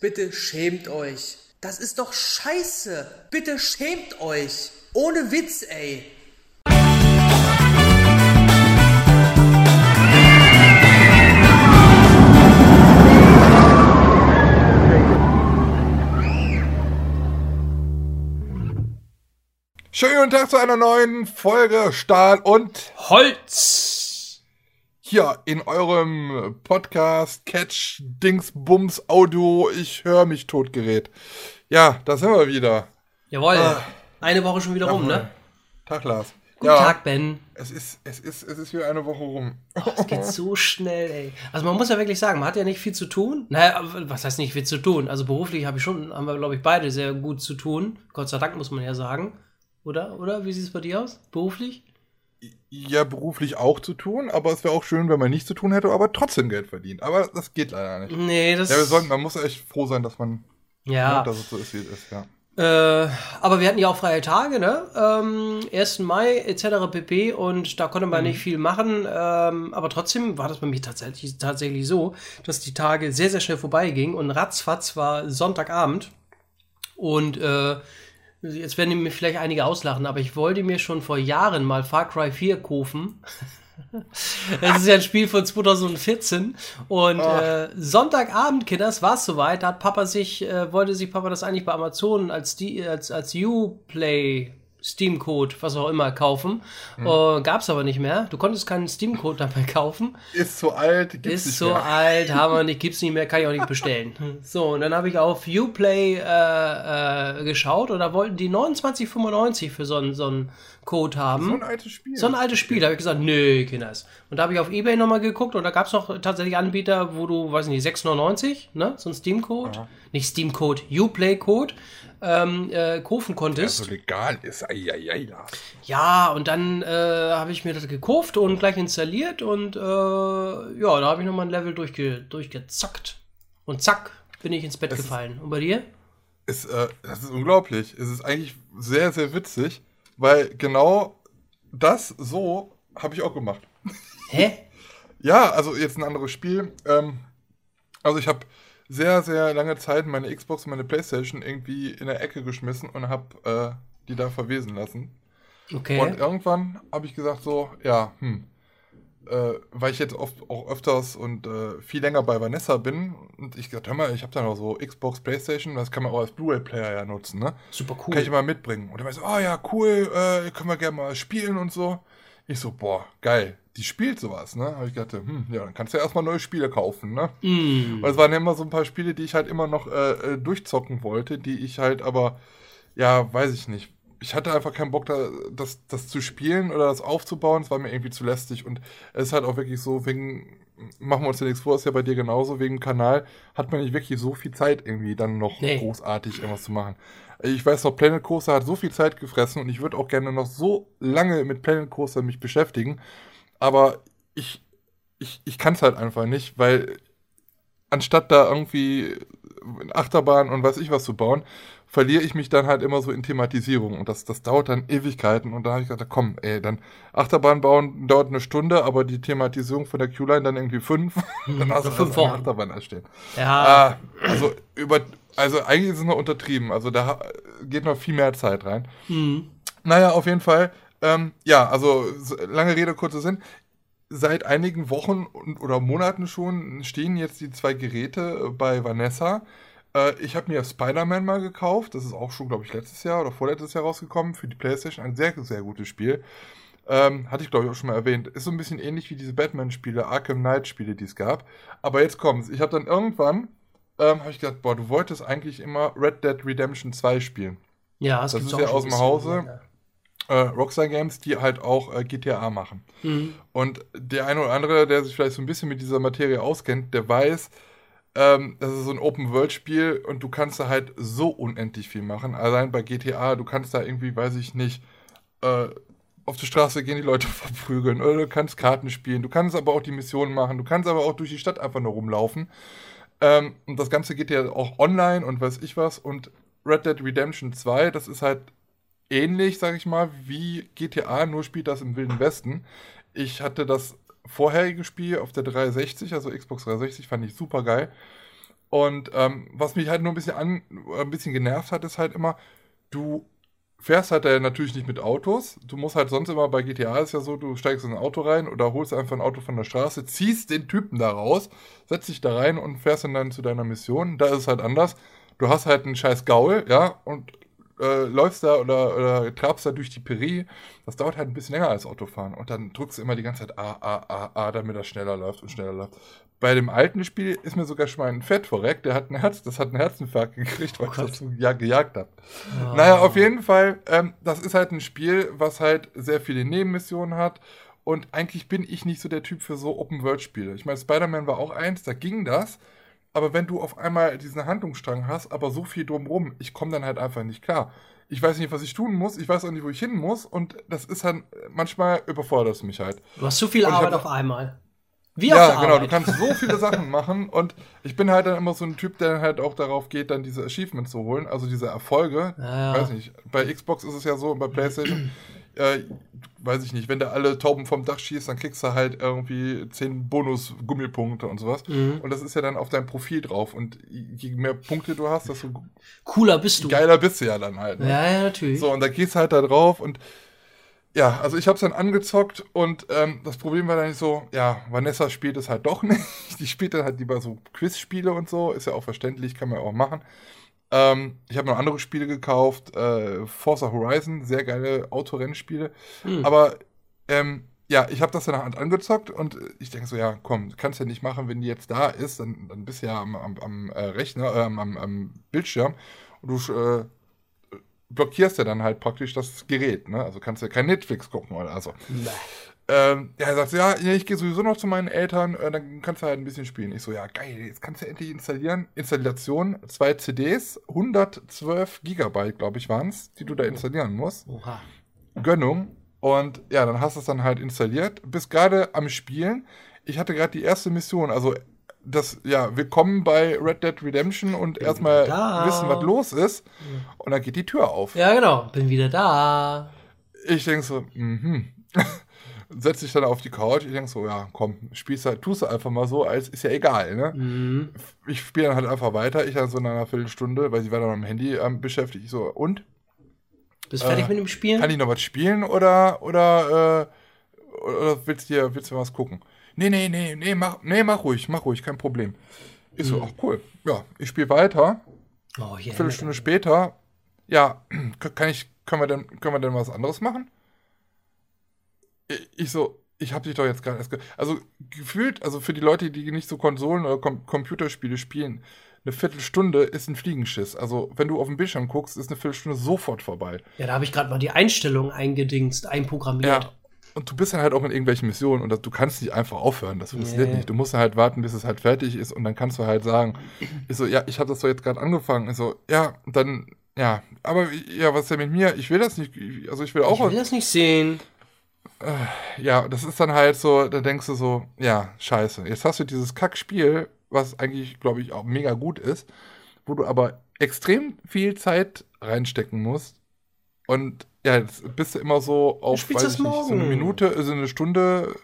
Bitte schämt euch. Das ist doch scheiße. Bitte schämt euch. Ohne Witz, ey. Schönen guten Tag zu einer neuen Folge Stahl und Holz. Hier in eurem Podcast Catch Dingsbums Audio. Ich höre mich Totgerät. Ja, da sind wir wieder. Jawohl. Ah. Eine Woche schon wieder rum, ne? Tag, Lars. Guten ja, Tag, Ben. Es ist, es, ist, es ist wieder eine Woche rum. Oh, es geht so schnell, ey. Also man muss ja wirklich sagen, man hat ja nicht viel zu tun. Naja, was heißt nicht viel zu tun? Also beruflich habe ich schon, haben wir, glaube ich, beide sehr gut zu tun. Gott sei Dank, muss man ja sagen. Oder? Oder? Wie sieht es bei dir aus? Beruflich? Ja, beruflich auch zu tun, aber es wäre auch schön, wenn man nichts zu tun hätte, aber trotzdem Geld verdient. Aber das geht leider nicht. Nee, das. Ja, wir sollten, man muss echt froh sein, dass man. Ja. Ne, dass es so ist, wie es ist, ja. Äh, aber wir hatten ja auch freie Tage, ne? Ähm, 1. Mai etc. pp. Und da konnte man mhm. nicht viel machen. Ähm, aber trotzdem war das bei mir tatsächlich, tatsächlich so, dass die Tage sehr, sehr schnell vorbeigingen und ratzfatz war Sonntagabend. Und äh, Jetzt werden mir vielleicht einige auslachen, aber ich wollte mir schon vor Jahren mal Far Cry 4 kaufen. Das ist ja ein Spiel von 2014 und äh, Sonntagabend, Kinders, war es soweit. Da hat Papa sich, äh, wollte sich Papa das eigentlich bei Amazon als die als als Uplay Steam-Code, was auch immer, kaufen. Hm. Uh, Gab es aber nicht mehr. Du konntest keinen Steam-Code dabei kaufen. Ist zu alt, gibt's Ist nicht zu mehr. alt, haben wir nicht, gibt's nicht mehr, kann ich auch nicht bestellen. so, und dann habe ich auf Uplay äh, äh, geschaut und da wollten die 29,95 für so einen so einen Code haben. So ein altes Spiel. So ein altes Spiel. Da habe ich gesagt, nö, Kinders. Und da habe ich auf Ebay nochmal geguckt und da gab es noch tatsächlich Anbieter, wo du, weiß nicht, 6,99, ne? So ein Steam-Code. Nicht Steam-Code, Uplay-Code ähm, äh, kaufen konntest. Ja, so legal ist. Eieiei. Ja, und dann äh, habe ich mir das gekauft und gleich installiert und äh, ja, da habe ich nochmal ein Level durchge durchgezockt. Und zack, bin ich ins Bett es gefallen. Und bei dir? Ist, äh, das ist unglaublich. Es ist eigentlich sehr, sehr witzig, weil genau das so habe ich auch gemacht. Hä? ja, also jetzt ein anderes Spiel. Ähm, also ich habe sehr, sehr lange Zeit meine Xbox und meine Playstation irgendwie in der Ecke geschmissen und habe äh, die da verwesen lassen. Okay. Und irgendwann habe ich gesagt so, ja, hm, äh, weil ich jetzt oft auch öfters und äh, viel länger bei Vanessa bin und ich gesagt, hör mal, ich habe da noch so Xbox, Playstation, das kann man auch als Blu-ray-Player ja nutzen, ne? Super cool. Kann ich immer mitbringen. Und er so, oh ja, cool, äh, können wir gerne mal spielen und so. Ich so, boah, geil die spielt sowas, ne? Habe ich gedacht, hm, ja, dann kannst du ja erstmal neue Spiele kaufen, ne? Mm. Weil es waren ja immer so ein paar Spiele, die ich halt immer noch äh, äh, durchzocken wollte, die ich halt aber, ja, weiß ich nicht. Ich hatte einfach keinen Bock, da, das, das zu spielen oder das aufzubauen. Es war mir irgendwie zu lästig. Und es ist halt auch wirklich so, wegen, machen wir uns ja nichts vor, ist ja bei dir genauso, wegen Kanal hat man nicht wirklich so viel Zeit irgendwie dann noch nee. großartig irgendwas zu machen. Ich weiß noch, Planet Coaster hat so viel Zeit gefressen und ich würde auch gerne noch so lange mit Planet Coaster mich beschäftigen aber ich, ich, ich kann es halt einfach nicht, weil anstatt da irgendwie Achterbahn und weiß ich was zu bauen, verliere ich mich dann halt immer so in Thematisierung und das, das dauert dann Ewigkeiten und da habe ich gesagt, komm, ey, dann Achterbahn bauen dauert eine Stunde, aber die Thematisierung von der Q-Line dann irgendwie fünf, dann hast du fünf Wochen Achterbahn erstehen. Ja. Äh, also über, also eigentlich ist es noch untertrieben, also da geht noch viel mehr Zeit rein. Mhm. Naja, auf jeden Fall ähm, ja, also lange Rede, kurzer Sinn. Seit einigen Wochen oder Monaten schon stehen jetzt die zwei Geräte bei Vanessa. Äh, ich habe mir Spider-Man mal gekauft. Das ist auch schon, glaube ich, letztes Jahr oder vorletztes Jahr rausgekommen für die PlayStation. Ein sehr, sehr gutes Spiel. Ähm, hatte ich, glaube ich, auch schon mal erwähnt. Ist so ein bisschen ähnlich wie diese Batman-Spiele, Arkham Knight-Spiele, die es gab. Aber jetzt kommt's. Ich habe dann irgendwann, ähm, habe ich gedacht, boah, du wolltest eigentlich immer Red Dead Redemption 2 spielen. Ja, das, das ist ja aus dem Hause. Ja äh, Rockstar Games, die halt auch äh, GTA machen. Mhm. Und der eine oder andere, der sich vielleicht so ein bisschen mit dieser Materie auskennt, der weiß, ähm, das ist so ein Open-World-Spiel und du kannst da halt so unendlich viel machen. Allein bei GTA, du kannst da irgendwie, weiß ich nicht, äh, auf die Straße gehen, die Leute verprügeln oder du kannst Karten spielen, du kannst aber auch die Missionen machen, du kannst aber auch durch die Stadt einfach nur rumlaufen. Ähm, und das Ganze geht ja auch online und weiß ich was. Und Red Dead Redemption 2, das ist halt ähnlich, sag ich mal, wie GTA, nur spielt das im Wilden Westen. Ich hatte das vorherige Spiel auf der 360, also Xbox 360, fand ich super geil. Und ähm, was mich halt nur ein bisschen an, ein bisschen genervt hat, ist halt immer, du fährst halt äh, natürlich nicht mit Autos. Du musst halt sonst immer bei GTA ist ja so, du steigst in ein Auto rein oder holst einfach ein Auto von der Straße, ziehst den Typen da raus, setzt dich da rein und fährst dann zu deiner Mission. Da ist es halt anders. Du hast halt einen scheiß Gaul, ja, und äh, läufst da oder, oder trabst da durch die Peri. Das dauert halt ein bisschen länger als Autofahren. Und dann drückst du immer die ganze Zeit A, A, A, A, damit das schneller läuft und schneller läuft. Bei dem alten Spiel ist mir sogar schon mal ein Fett verreckt. Der hat ein Herz, das hat einen Herzinfarkt gekriegt, weil oh ich das so ja, gejagt habe. Oh. Naja, auf jeden Fall, ähm, das ist halt ein Spiel, was halt sehr viele Nebenmissionen hat. Und eigentlich bin ich nicht so der Typ für so Open-World-Spiele. Ich meine, Spider-Man war auch eins, da ging das. Aber wenn du auf einmal diesen Handlungsstrang hast, aber so viel drumrum, ich komme dann halt einfach nicht klar. Ich weiß nicht, was ich tun muss, ich weiß auch nicht, wo ich hin muss und das ist halt, manchmal überfordert es mich halt. Du hast zu viel Arbeit auf einmal. Wie ja, genau, Arbeit. du kannst so viele Sachen machen und ich bin halt dann immer so ein Typ, der halt auch darauf geht, dann diese Achievements zu holen, also diese Erfolge. Ja. Weiß nicht, bei Xbox ist es ja so und bei PlayStation, äh, weiß ich nicht, wenn du alle Tauben vom Dach schießt, dann kriegst du halt irgendwie 10 Bonus-Gummipunkte und sowas. Mhm. Und das ist ja dann auf deinem Profil drauf. Und je mehr Punkte du hast, desto cooler bist du. Geiler bist du ja dann halt. Ne? Ja, ja, natürlich. So, und da gehst du halt da drauf und ja, also ich habe es dann angezockt und ähm, das Problem war dann nicht so, ja, Vanessa spielt es halt doch nicht. Die spielt dann halt lieber so Quizspiele und so, ist ja auch verständlich, kann man ja auch machen. Ähm, ich habe noch andere Spiele gekauft, äh, Forza Horizon, sehr geile Autorennspiele. Hm. Aber ähm, ja, ich habe das dann halt angezockt und ich denke so, ja, komm, kannst ja nicht machen, wenn die jetzt da ist, dann, dann bist du ja am, am, am äh, Rechner, äh, am, am, Bildschirm und du äh, blockierst ja dann halt praktisch das Gerät, ne? Also kannst du ja kein Netflix gucken oder so. Ähm, ja, er sagt, ja, ich gehe sowieso noch zu meinen Eltern, äh, dann kannst du halt ein bisschen spielen. Ich so, ja, geil, jetzt kannst du endlich installieren. Installation, zwei CDs, 112 Gigabyte, glaube ich, waren es, die du da installieren musst. Oha. Gönnung. Und ja, dann hast du es dann halt installiert. Bist gerade am Spielen. Ich hatte gerade die erste Mission, also das, ja, willkommen bei Red Dead Redemption und erstmal wissen, was los ist. Und dann geht die Tür auf. Ja, genau, bin wieder da. Ich denke so, mhm. Setz dich dann auf die Couch. Ich denke so, ja, komm, spielst halt, tust du einfach mal so, als ist ja egal, ne? Mhm. Ich spiele dann halt einfach weiter. Ich dann so in einer Viertelstunde, weil sie war dann am Handy ähm, beschäftigt. Ich so, und? Bist du fertig äh, mit dem Spielen? Kann ich noch was spielen oder, oder, äh, oder willst du willst du was gucken? nee, nee, nee, nee, mach, nee, mach ruhig, mach ruhig, kein Problem. Ich so, ach cool. Ja, ich spiele weiter. Oh, yeah, Viertelstunde später, ja, kann ich, können wir denn, können wir denn was anderes machen? Ich so, ich habe dich doch jetzt gerade erst, also gefühlt, also für die Leute, die nicht so Konsolen oder Com Computerspiele spielen, eine Viertelstunde ist ein Fliegenschiss. Also, wenn du auf den Bildschirm guckst, ist eine Viertelstunde sofort vorbei. Ja, da habe ich gerade mal die Einstellung eingedingst, einprogrammiert. Ja, und du bist dann halt auch in irgendwelchen Missionen und das, du kannst nicht einfach aufhören. Das funktioniert nee. nicht. Du musst halt warten, bis es halt fertig ist und dann kannst du halt sagen, ich so, ja, ich habe das doch jetzt gerade angefangen. Ich so, ja, dann, ja, aber ja, was ist denn mit mir? Ich will das nicht, also ich will auch. Ich will das nicht sehen. Äh, ja, das ist dann halt so, da denkst du so, ja, scheiße. Jetzt hast du dieses Kackspiel, was eigentlich, glaube ich, auch mega gut ist, wo du aber extrem viel Zeit reinstecken musst und ja, jetzt bist du immer so auf, weiß ich nicht, so eine Minute, so eine Stunde.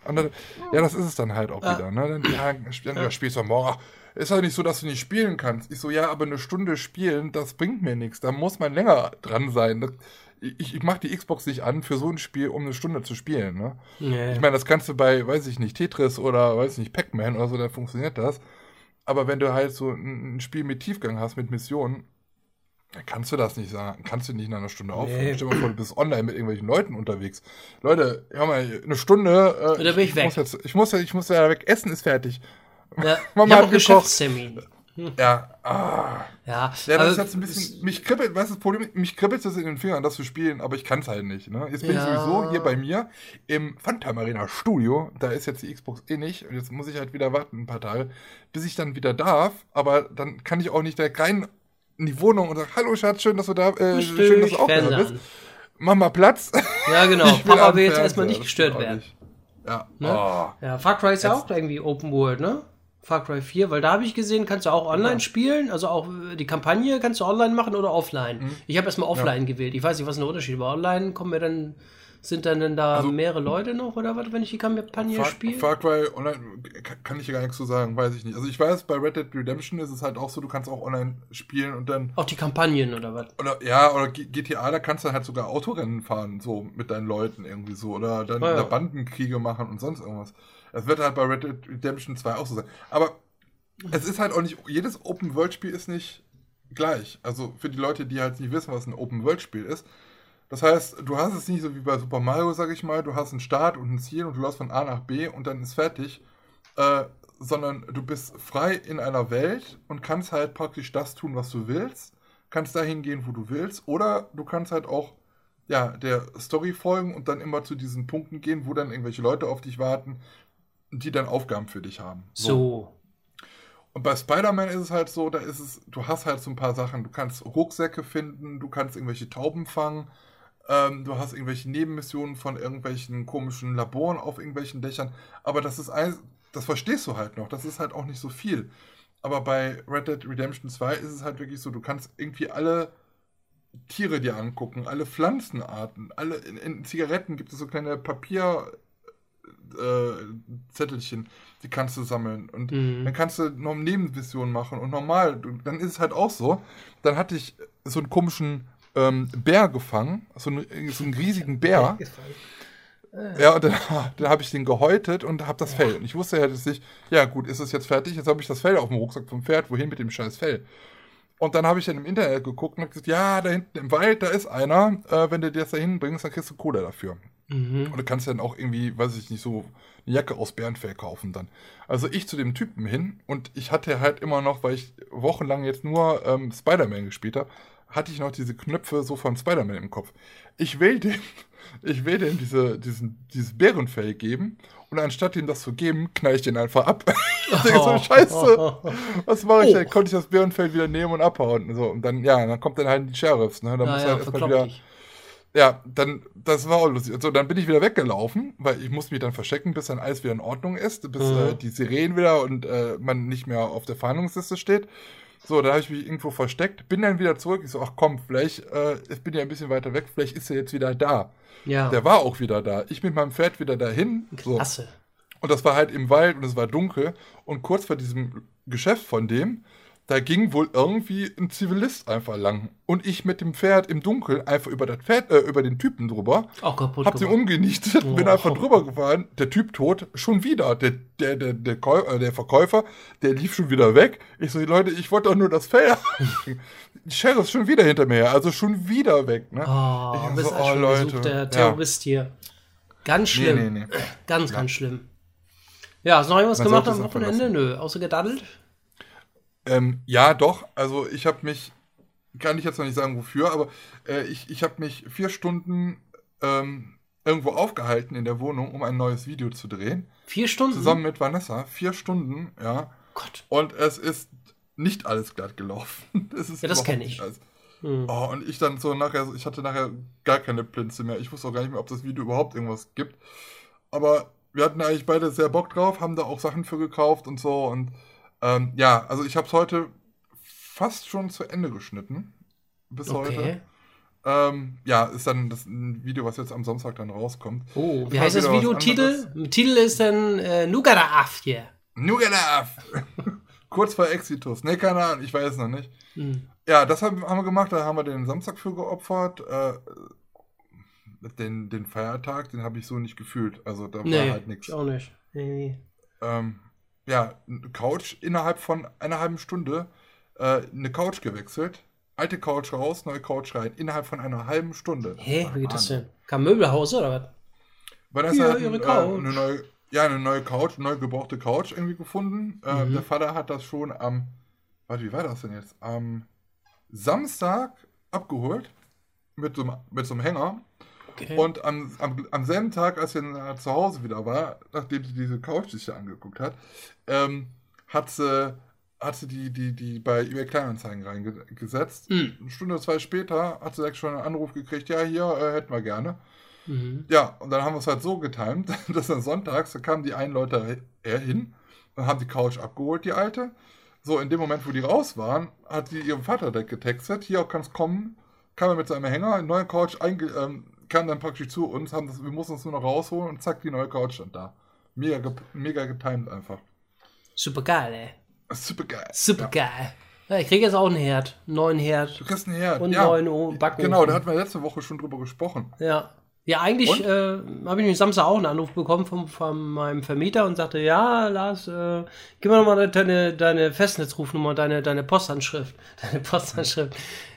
Ja, das ist es dann halt auch ja. wieder. Ne? Dann, ja, dann ja. spielst du morgen. Ist halt nicht so, dass du nicht spielen kannst. Ich so, ja, aber eine Stunde spielen, das bringt mir nichts. Da muss man länger dran sein. Das, ich, ich mache die Xbox nicht an für so ein Spiel, um eine Stunde zu spielen. Ne? Nee. Ich meine, das kannst du bei, weiß ich nicht, Tetris oder, weiß ich nicht, Pac-Man oder so, dann funktioniert das. Aber wenn du halt so ein, ein Spiel mit Tiefgang hast, mit Missionen, Kannst du das nicht sagen? Kannst du nicht in einer Stunde aufhören? Nee. Stell dir mal vor, du bist online mit irgendwelchen Leuten unterwegs. Leute, hör mal, eine Stunde. Äh, da bin ich, ich weg. Muss jetzt, ich, muss, ich muss ja weg. Essen ist fertig. Ja, Mama ich hat Geschäftstermin. Hm. Ja, ah. Ja, ja das also, ist jetzt ein bisschen, mich kribbelt, weißt du, das Problem, mich kribbelt es in den Fingern, das zu spielen, aber ich kann es halt nicht, ne? Jetzt bin ja. ich sowieso hier bei mir im Funtime Arena Studio, da ist jetzt die Xbox eh nicht, und jetzt muss ich halt wieder warten ein paar Tage, bis ich dann wieder darf, aber dann kann ich auch nicht direkt rein in die Wohnung und sagt, hallo Schatz, schön, dass du da äh, schön, dass du auch da bist. Mach mal Platz. Ja, genau. Papa will jetzt erstmal nicht gestört werden. Nicht. Ja. Ne? Oh. Ja, Far Cry ist ja auch irgendwie Open World, ne? Far Cry 4, weil da habe ich gesehen, kannst du auch online ja. spielen, also auch äh, die Kampagne kannst du online machen oder offline. Mhm. Ich habe erstmal offline ja. gewählt. Ich weiß nicht, was ist der Unterschied, aber online kommen mir dann Sind dann denn da also, mehrere Leute noch oder was, wenn ich die Kampagne Far, spiele? Far Cry Online kann ich gar nichts zu sagen, weiß ich nicht. Also ich weiß, bei Red Dead Redemption ist es halt auch so, du kannst auch online spielen und dann. Auch die Kampagnen oder was? Oder ja, oder GTA, da kannst du halt sogar Autorennen fahren, so mit deinen Leuten irgendwie so. Oder dann oh, ja. Bandenkriege machen und sonst irgendwas. Das wird halt bei Red Dead Redemption 2 auch so sein. Aber es ist halt auch nicht, jedes Open-World-Spiel ist nicht gleich. Also für die Leute, die halt nicht wissen, was ein Open-World-Spiel ist, das heißt, du hast es nicht so wie bei Super Mario, sag ich mal, du hast einen Start und ein Ziel und du läufst von A nach B und dann ist fertig, äh, sondern du bist frei in einer Welt und kannst halt praktisch das tun, was du willst, kannst dahin gehen, wo du willst, oder du kannst halt auch ja, der Story folgen und dann immer zu diesen Punkten gehen, wo dann irgendwelche Leute auf dich warten, die dann Aufgaben für dich haben. So. so. Und bei Spider-Man ist es halt so, da ist es, du hast halt so ein paar Sachen, du kannst Rucksäcke finden, du kannst irgendwelche Tauben fangen, ähm, du hast irgendwelche Nebenmissionen von irgendwelchen komischen Laboren auf irgendwelchen Dächern. Aber das ist ein, das verstehst du halt noch. Das ist halt auch nicht so viel. Aber bei Red Dead Redemption 2 ist es halt wirklich so, du kannst irgendwie alle Tiere dir angucken, alle Pflanzenarten, alle in, in Zigaretten gibt es so kleine Papierzettelchen, äh, die kannst du sammeln. Und mhm. dann kannst du noch Nebenmissionen machen. Und normal, dann ist es halt auch so. Dann hatte ich so einen komischen ähm, Bär gefangen, so, eine, so einen riesigen Bär. Ja, und dann, dann habe ich den gehäutet und habe das Fell. Und ich wusste ja, dass ich, ja gut, ist es jetzt fertig, jetzt habe ich das Fell auf dem Rucksack vom Pferd, wohin mit dem scheiß Fell? Und dann habe ich dann im Internet geguckt und gesagt, ja, da hinten im Wald, da ist einer, äh, wenn du dir das da hinbringst, dann kriegst du Kohle dafür. Mhm. Und du kannst dann auch irgendwie, weiß ich nicht, so eine Jacke aus Bärenfell kaufen dann. Also ich zu dem Typen hin und ich hatte halt immer noch, weil ich wochenlang jetzt nur ähm, Spider-Man gespielt habe, hatte ich noch diese Knöpfe so von Spider-Man im Kopf. Ich will dem, ich will dem diese, diesen, dieses Bärenfell geben und anstatt ihm das zu geben, knall ich den einfach ab. ich denke so, scheiße, was mache ich? Oh. Dann konnte ich das Bärenfell wieder nehmen und abhauen. Und, so. und dann, ja, dann kommt dann halt die Sheriffs, ne? Dann muss ja, halt erstmal wieder. Ich. Ja, dann, das war auch lustig. Also, dann bin ich wieder weggelaufen, weil ich musste mich dann verstecken, bis dann alles wieder in Ordnung ist, bis mhm. äh, die Sirenen wieder und äh, man nicht mehr auf der Fahndungsliste steht. So, da habe ich mich irgendwo versteckt, bin dann wieder zurück. Ich so, ach komm, vielleicht, äh, ich bin ja ein bisschen weiter weg, vielleicht ist er jetzt wieder da. Ja. Der war auch wieder da. Ich mit meinem Pferd wieder dahin. Klasse. So. Und das war halt im Wald und es war dunkel. Und kurz vor diesem Geschäft von dem da ging wohl irgendwie ein Zivilist einfach lang. Und ich mit dem Pferd im Dunkeln einfach über, das Pferd, äh, über den Typen drüber. Auch kaputt. Hab sie umgenietet, oh. bin einfach drüber gefahren. Der Typ tot, schon wieder. Der, der, der, der, äh, der Verkäufer, der lief schon wieder weg. Ich so, Leute, ich wollte doch nur das Pferd. Sheriff ist schon wieder hinter mir her, also schon wieder weg. Ne? Oh, ich bist so, oh, Leute. der Terrorist ja. hier. Ganz schlimm. Nee, nee, nee. Ganz, ja. ganz schlimm. Ja, hast du noch irgendwas Man gemacht am Wochenende? Nö, außer gedaddelt? Ähm, ja, doch. Also ich habe mich, kann ich jetzt noch nicht sagen wofür, aber äh, ich, ich habe mich vier Stunden ähm, irgendwo aufgehalten in der Wohnung, um ein neues Video zu drehen. Vier Stunden? Zusammen mit Vanessa. Vier Stunden, ja. Gott. Und es ist nicht alles glatt gelaufen. Es ist ja, das kenne ich. Hm. Oh, und ich dann so nachher, ich hatte nachher gar keine Plinze mehr. Ich wusste auch gar nicht mehr, ob das Video überhaupt irgendwas gibt. Aber wir hatten eigentlich beide sehr Bock drauf, haben da auch Sachen für gekauft und so und ähm, ja, also ich habe es heute fast schon zu Ende geschnitten. Bis okay. heute. Ähm, ja, ist dann das Video, was jetzt am Samstag dann rauskommt. Oh, wie heißt das Video? Titel? Titel ist dann äh, Nugadaaf hier. Nugadaaf! Kurz vor Exitus. Ne, keine Ahnung, ich weiß noch nicht. Hm. Ja, das haben, haben, wir gemacht, da haben wir den Samstag für geopfert. Äh, den, den Feiertag, den habe ich so nicht gefühlt. Also da nee, war halt nichts. auch nicht. Nee. Ähm, ja, Couch innerhalb von einer halben Stunde äh, eine Couch gewechselt. Alte Couch raus, neue Couch rein. Innerhalb von einer halben Stunde. Hä, wie geht das denn? Kam Möbelhaus oder was? Weil das ja, ihre Couch. Äh, eine neue, ja, eine neue Couch, eine neu gebrauchte Couch irgendwie gefunden. Äh, mhm. Der Vater hat das schon am, warte, wie war das denn jetzt? Am Samstag abgeholt mit so, mit so einem Hänger. Okay. Und am, am, am selben Tag, als er zu Hause wieder war, nachdem sie diese Couch sich angeguckt hat, ähm, hat sie, hat sie die, die, die bei eBay Kleinanzeigen reingesetzt. Mhm. Eine Stunde, zwei später hat sie schon einen Anruf gekriegt, ja, hier äh, hätten wir gerne. Mhm. Ja, und dann haben wir es halt so getimt, dass dann sonntags, da kamen die einen Leute hin und haben die Couch abgeholt, die alte. So, in dem Moment, wo die raus waren, hat sie ihrem Vater getextet, hier kannst kommen, kam er mit seinem Hänger, einen neuen Couch einge ähm, kam dann praktisch zu uns, haben das, wir mussten uns nur noch rausholen und zack, die neue Couch stand da. Mega, ge mega getimed einfach. Super geil, ey. Super geil. Super geil. Ja, ich kriege jetzt auch einen Herd. Einen neuen Herd. Du kriegst einen Herd. Und ja. neuen Backofen. Genau, da hatten wir letzte Woche schon drüber gesprochen. Ja. Ja, eigentlich äh, habe ich mich Samstag auch einen Anruf bekommen von, von meinem Vermieter und sagte, ja, Lars, äh, gib mir nochmal deine, deine Festnetzrufnummer, deine, deine Postanschrift. Deine Postanschrift.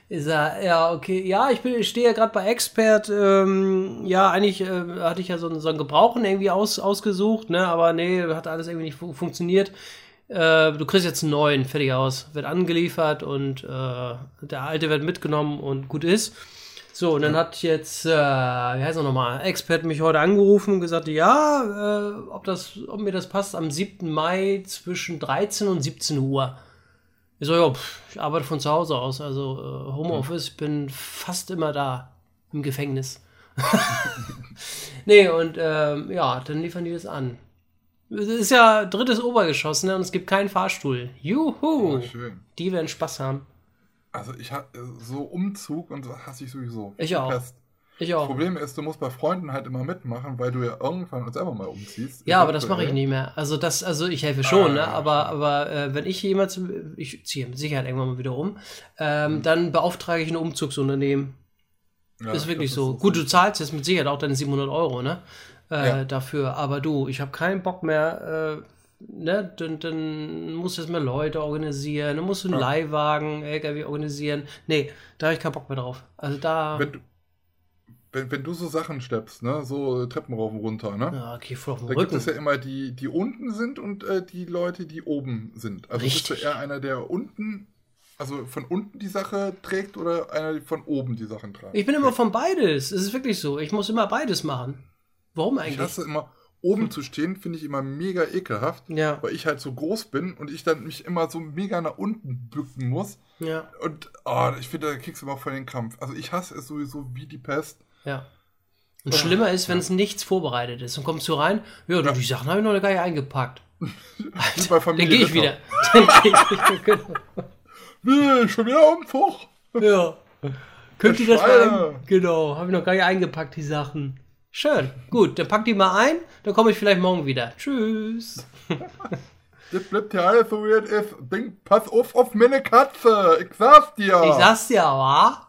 Ich sag, ja, okay, ja, ich, bin, ich stehe ja gerade bei Expert. Ähm, ja, eigentlich äh, hatte ich ja so, so einen Gebrauchen irgendwie aus, ausgesucht, ne? Aber nee, hat alles irgendwie nicht fu funktioniert. Äh, du kriegst jetzt einen neuen, fertig aus. Wird angeliefert und äh, der alte wird mitgenommen und gut ist. So, und dann hat jetzt, äh, wie heißt er nochmal, Expert mich heute angerufen und gesagt, ja, äh, ob, das, ob mir das passt am 7. Mai zwischen 13 und 17 Uhr. Ich so, ja, pff, ich arbeite von zu Hause aus, also äh, Homeoffice, ich bin fast immer da im Gefängnis. nee, und ähm, ja, dann liefern die das an. Es ist ja drittes Obergeschoss, ne? Und es gibt keinen Fahrstuhl. Juhu! Oh, schön. Die werden Spaß haben. Also ich habe so Umzug und so hasse ich sowieso. Ich auch. Pest. Ich Das auch. Problem ist, du musst bei Freunden halt immer mitmachen, weil du ja irgendwann selber mal umziehst. Ja, aber das mache ich nicht mehr. Also das, also ich helfe schon, Ah, ne? Aber, aber äh, wenn ich jemals, ich ziehe mit Sicherheit irgendwann mal wieder um, ähm, dann beauftrage ich ein Umzugsunternehmen. Ja, ist wirklich das so. ist Gut, du zahlst jetzt mit Sicherheit auch deine 700 Euro, ne? Äh, Ja. Dafür. Aber du, ich habe keinen Bock mehr, äh, ne? Dann, dann musst du jetzt mal Leute organisieren, dann musst du einen Ja. Leihwagen, LKW organisieren. Nee, da habe ich keinen Bock mehr drauf. Also da, Wenn wenn, wenn du so Sachen steppst, ne, so Treppen rauf und runter, ne? ja, okay, voll auf den Da gibt Rücken. es ja immer die, die unten sind und äh, die Leute, die oben sind. Also bist Richtig. du eher einer, der unten, also von unten die Sache trägt oder einer, der von oben die Sachen trägt? Ich bin immer von beides. Es ist wirklich so. Ich muss immer beides machen. Warum Ich eigentlich? hasse immer, oben zu stehen, finde ich immer mega ekelhaft, Ja, weil ich halt so groß bin und ich dann mich immer so mega nach unten bücken muss. ja, Und oh, ich finde, da kriegst du immer voll den Krampf. Also ich hasse es sowieso wie die Pest. Ja. Und schlimmer ist, wenn es nichts vorbereitet ist. Und kommst du rein, ja, die Sachen habe ich noch gar nicht eingepackt. Wie bei Dann Familie gehe ich wieder. Dann gehe ich wieder. Wie, schon wieder Umzug? Genau. Ja. Könnt ihr das mal ein? Genau, habe ich noch gar nicht eingepackt, die Sachen. Schön. Gut, dann pack die mal ein, dann komme ich vielleicht morgen wieder. Tschüss. Das bleibt ja alles so, wie es ist. Denk, pass auf auf meine Katze. Ich sag's dir. Ich sag's dir aber.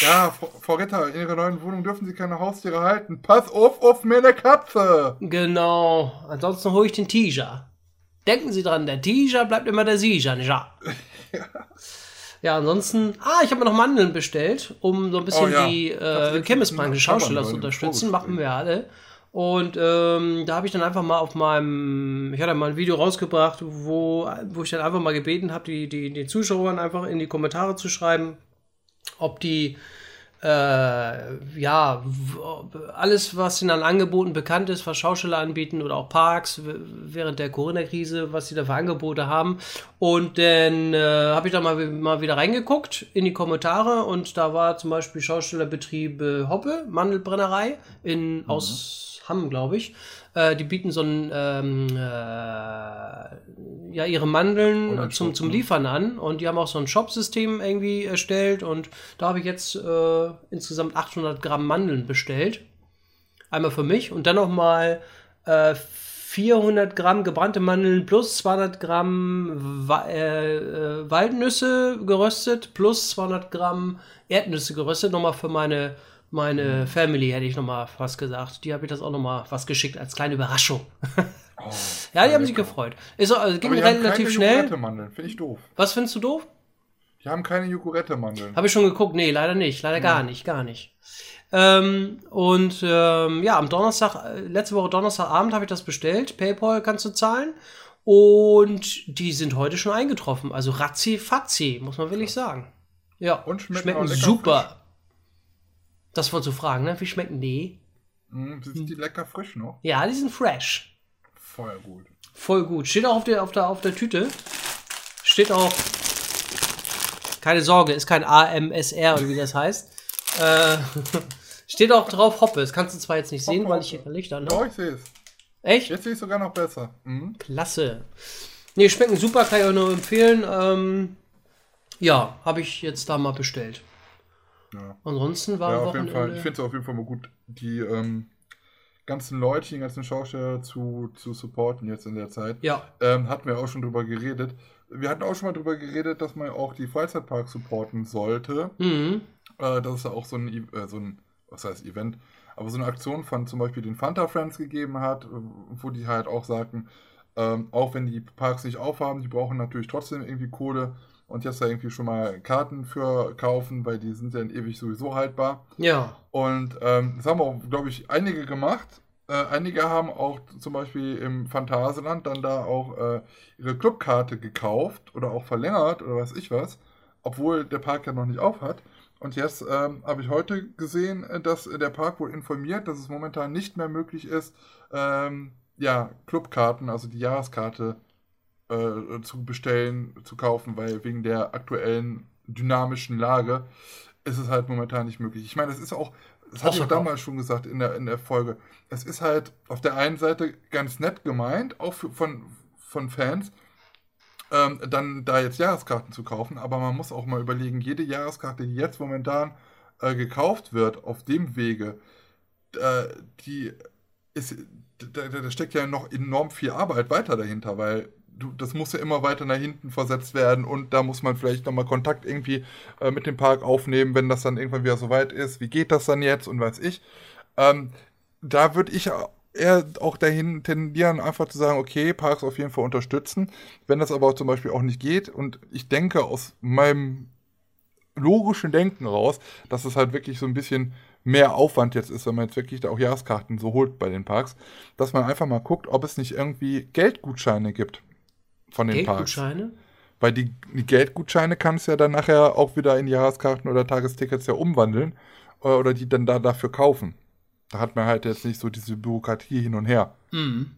Ja, Frau, Frau Ritter, in Ihrer neuen Wohnung dürfen Sie keine Haustiere halten. Pass auf auf meine Katze. Genau. Ansonsten hole ich den Tiger. Denken Sie dran, der Tiger bleibt immer der Sieger, nicht wahr? Ja, ansonsten. Ah, ich habe mir noch Mandeln bestellt, um so ein bisschen Oh ja. die äh, die Schauspieler Kammern zu unterstützen. Machen wir alle. Und ähm, da habe ich dann einfach mal auf meinem, ich hatte mal ein Video rausgebracht, wo, wo ich dann einfach mal gebeten habe, die, die, die Zuschauern einfach in die Kommentare zu schreiben, ob die äh, ja, alles, was ihnen an Angeboten bekannt ist, was Schausteller anbieten oder auch Parks während der Corona-Krise, was sie da für Angebote haben. Und dann äh, habe ich da mal, mal wieder reingeguckt in die Kommentare und da war zum Beispiel Schaustellerbetriebe Hoppe, Mandelbrennerei in, aus Hamm, glaube ich. Äh, die bieten so ein, ähm, äh, ja, ihre Mandeln Online-Shop, zum, zum ne? Liefern an und die haben auch so ein Shop-System irgendwie erstellt und da habe ich jetzt äh, insgesamt 800 Gramm Mandeln bestellt. Einmal für mich und dann nochmal äh, 400 Gramm gebrannte Mandeln plus 200 Gramm Wa äh, äh, Waldnüsse geröstet plus 200 Gramm Erdnüsse geröstet. Nochmal für meine, meine Family hätte ich nochmal was gesagt. Die habe ich das auch nochmal was geschickt als kleine Überraschung. Oh, Ja, die haben sich gefreut. Ist, so, also, ging relativ keine schnell. Jogurette-Mandeln, finde ich doof. Was findest du doof? Die haben keine Jogurette-Mandeln. Habe ich schon geguckt. Nee, leider nicht. Leider gar nicht. Gar nicht. Ähm, und ähm, ja, am Donnerstag, äh, letzte Woche Donnerstagabend habe ich das bestellt. PayPal kannst du zahlen. Und die sind heute schon eingetroffen. Also ratzi fatzi, muss man wirklich sagen. Ja, Und schmecken schmecken super. Das wolltest du fragen, ne? Wie schmecken die? Mhm, sind die lecker frisch noch? Ja, die sind fresh. Voll gut. Voll gut. Steht auch auf der, auf der, auf der Tüte. Steht auch. Keine Sorge, ist kein AMSR oder wie das heißt. Äh, steht auch drauf Hoppe. Das kannst du zwar jetzt nicht sehen, Hoppe, weil ich hier kein Licht an Oh, ich sehe es. Echt? Jetzt sehe ich sogar noch besser. Mhm. Klasse. Nee, schmecken super, kann ich euch nur empfehlen. Ähm, ja, habe ich jetzt da mal bestellt. Ja. Ansonsten war ja, auf Wochenende... jeden Fall. Ich finde es auf jeden Fall mal gut, die ähm, ganzen Leute, die ganzen Schauspieler zu, zu supporten jetzt in der Zeit. Ja. Ähm, hatten wir auch schon drüber geredet. Wir hatten auch schon mal drüber geredet, dass man auch die Freizeitparks supporten sollte. Mhm. Äh, das ist ja auch so ein, äh, so ein, was heißt Event, aber so eine Aktion von zum Beispiel den Fanta Friends gegeben hat, wo die halt auch sagten, ähm, auch wenn die Parks nicht aufhaben, die brauchen natürlich trotzdem irgendwie Kohle und jetzt da irgendwie schon mal Karten für kaufen, weil die sind ja ewig sowieso haltbar. Ja. Und ähm, das haben auch, glaube ich, einige gemacht. Äh, einige haben auch zum Beispiel im Phantasialand dann da auch äh, ihre Clubkarte gekauft oder auch verlängert oder weiß ich was, obwohl der Park ja noch nicht auf hat. Und jetzt ähm, habe ich heute gesehen, äh, dass der Park wohl informiert, dass es momentan nicht mehr möglich ist, ähm, ja, Clubkarten, also die Jahreskarte äh, zu bestellen, zu kaufen, weil wegen der aktuellen dynamischen Lage ist es halt momentan nicht möglich. Ich meine, es ist auch, das hatte ich damals schon gesagt in der, in der Folge, es ist halt auf der einen Seite ganz nett gemeint, auch für, von, von Fans, ähm, dann da jetzt Jahreskarten zu kaufen, aber man muss auch mal überlegen, jede Jahreskarte, die jetzt momentan äh, gekauft wird, auf dem Wege, äh, die ist, da, da, steckt ja noch enorm viel Arbeit weiter dahinter, weil du, das muss ja immer weiter nach hinten versetzt werden und da muss man vielleicht nochmal Kontakt irgendwie äh, mit dem Park aufnehmen, wenn das dann irgendwann wieder soweit ist. Wie geht das dann jetzt und weiß ich. Ähm, da würde ich eher auch dahin tendieren, einfach zu sagen, okay, Parks auf jeden Fall unterstützen. Wenn das aber zum Beispiel auch nicht geht und ich denke aus meinem logischen Denken raus, dass es halt wirklich so ein bisschen mehr Aufwand jetzt ist, wenn man jetzt wirklich da auch Jahreskarten so holt bei den Parks, dass man einfach mal guckt, ob es nicht irgendwie Geldgutscheine gibt von den Geldgutscheine? Parks. Weil die, die Geldgutscheine kannst du ja dann nachher auch wieder in Jahreskarten oder Tagestickets ja umwandeln äh, oder die dann da dafür kaufen. Da hat man halt jetzt nicht so diese Bürokratie hin und her. Mhm.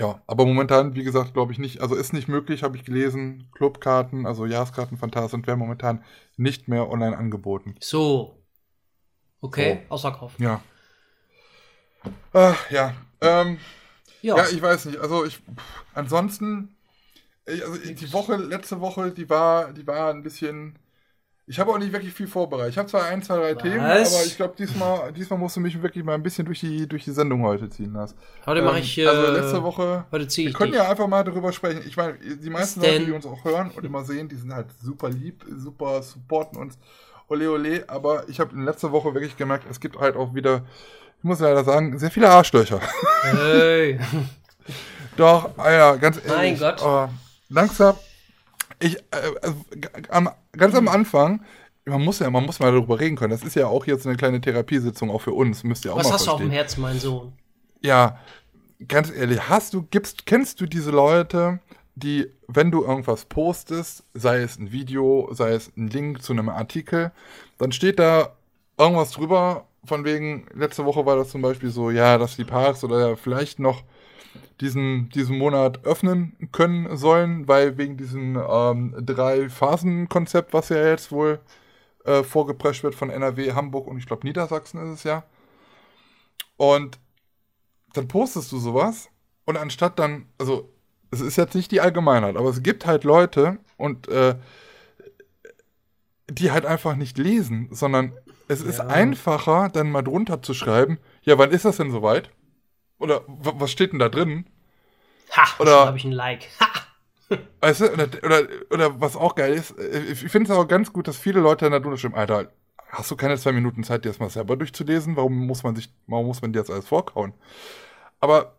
Ja, aber momentan, wie gesagt, glaube ich nicht. Also ist nicht möglich, habe ich gelesen. Clubkarten, also Jahreskarten Phantasien werden momentan nicht mehr online angeboten. So. Okay, so. ausverkauft. Ja. Ach, ja. Ähm, ja. ja, ich weiß nicht. Also ich pff, ansonsten, also die Woche, letzte Woche, die war, die war ein bisschen. Ich habe auch nicht wirklich viel vorbereitet. Ich habe zwar ein, zwei, drei Was? Themen, aber ich glaube, diesmal, diesmal musst du mich wirklich mal ein bisschen durch die, durch die Sendung heute ziehen lassen. Heute ähm, mache ich. also äh, letzte Woche. Heute ziehe ich. Wir können dich. ja einfach mal darüber sprechen. Ich meine, die meisten Leute, die uns auch hören und immer sehen, die sind halt super lieb, super supporten uns. Ole, ole. Aber ich habe in letzter Woche wirklich gemerkt, es gibt halt auch wieder ich muss leider sagen, sehr viele Arschlöcher. Hey. Doch, Alter, ganz ehrlich. Mein Gott. Oh, langsam. Ich, äh, also, am, ganz am Anfang, man muss ja, man muss mal darüber reden können. Das ist ja auch jetzt eine kleine Therapiesitzung auch für uns, müsst ihr auch Was mal hast verstehen. du auf dem Herzen, mein Sohn? Ja, ganz ehrlich, hast du, gibst, kennst du diese Leute, die, wenn du irgendwas postest, sei es ein Video, sei es ein Link zu einem Artikel, dann steht da irgendwas drüber von wegen, letzte Woche war das zum Beispiel so, ja, dass die Parks oder vielleicht noch diesen, diesen Monat öffnen können sollen, weil wegen diesem ähm, Drei-Phasen-Konzept, was ja jetzt wohl äh, vorgeprescht wird von NRW, Hamburg und ich glaube Niedersachsen ist es ja. Und dann postest du sowas und anstatt dann, also es ist jetzt nicht die Allgemeinheit, aber es gibt halt Leute und äh, die halt einfach nicht lesen, sondern es ist einfacher, dann mal drunter zu schreiben, ja, wann ist das denn soweit? Oder was steht denn da drin? Ha, oder habe ich ein Like. Ha. Weißt du, oder, oder, oder, was auch geil ist, äh, ich finde es auch ganz gut, dass viele Leute in der drunter schreiben, Alter, hast du keine zwei Minuten Zeit, dir das mal selber durchzulesen? Warum muss man sich, warum muss man dir das alles vorkauen? Aber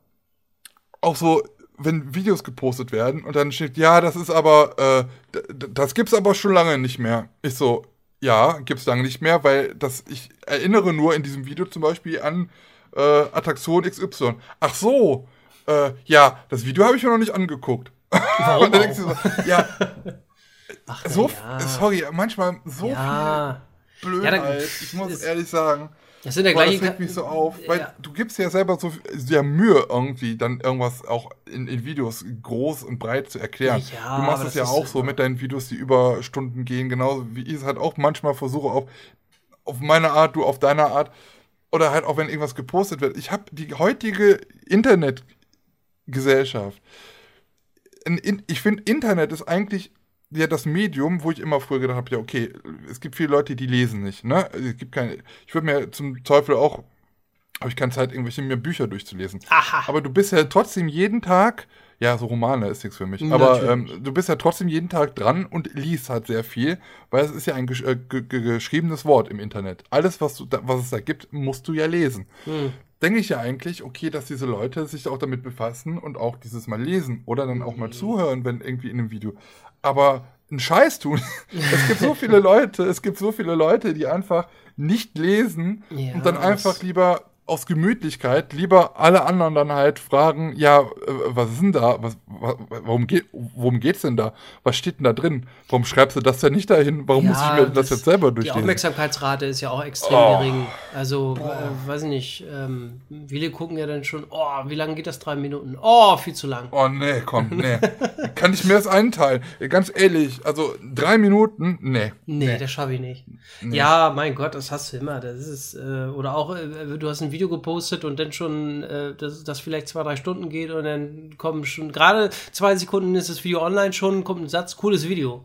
auch so, wenn Videos gepostet werden und dann steht, ja, das ist aber, äh, das gibt's aber schon lange nicht mehr. Ich so, ja, gibt's lange nicht mehr, weil das, ich erinnere nur in diesem Video zum Beispiel an äh, Attraktion XY. Ach so, äh, ja, das Video habe ich mir noch nicht angeguckt. Warum Und dann denkst du so, ja, Ach, so, ja. sorry, manchmal so ja. viel Blödheit, ja, ich muss ehrlich sagen. Das sind ja gleich. Das regt mich so auf, weil ja. du gibst ja selber so sehr Mühe, irgendwie dann irgendwas auch in, in Videos groß und breit zu erklären. Ja, du machst es ja auch so mit deinen Videos, die über Stunden gehen, genauso wie ich es halt auch manchmal versuche, auf, auf meine Art, du auf deine Art. Oder halt auch, wenn irgendwas gepostet wird. Ich habe die heutige Internetgesellschaft. In, ich finde, Internet ist eigentlich ja das Medium, wo ich immer früher gedacht habe, ja, okay, es gibt viele Leute, die lesen nicht, ne? Es gibt keine, ich würde mir zum Teufel auch, habe ich keine Zeit, irgendwelche mir Bücher durchzulesen. Aha. Aber du bist ja trotzdem jeden Tag, ja, so Romane ist nichts für mich, aber ähm, du bist ja trotzdem jeden Tag dran und liest halt sehr viel, weil es ist ja ein gesch äh, geschriebenes Wort im Internet. Alles, was, du da, was es da gibt, musst du ja lesen. Hm. Denke ich ja eigentlich, okay, dass diese Leute sich auch damit befassen und auch dieses Mal lesen oder dann auch mal hm. zuhören, wenn irgendwie in einem Video. Aber einen Scheiß tun. es gibt so viele Leute, es gibt so viele Leute, die einfach nicht lesen ja, und dann einfach lieber aus Gemütlichkeit lieber alle anderen dann halt fragen, ja, äh, was ist denn da? Was, warum, geht, worum geht's denn da? Was steht denn da drin? Warum schreibst du das denn nicht dahin? Warum ja, muss ich mir das, das, jetzt selber durchlesen? Die Aufmerksamkeitsrate ist ja auch extrem oh. gering. Also, äh, weiß ich nicht, ähm, viele gucken ja dann schon, oh, wie lange geht das? Drei Minuten? Oh, viel zu lang. Oh, nee, komm, nee. Kann ich mir das einteilen? Ganz ehrlich, also drei Minuten? Nee. Nee, nee. das schaffe ich nicht. Nee. Ja, mein Gott, das hast du immer. Das ist, äh, oder auch, äh, du hast ein Video gepostet und dann schon, äh, dass das vielleicht zwei, drei Stunden geht und dann kommen schon, gerade zwei Sekunden ist das Video online schon, kommt ein Satz, cooles Video.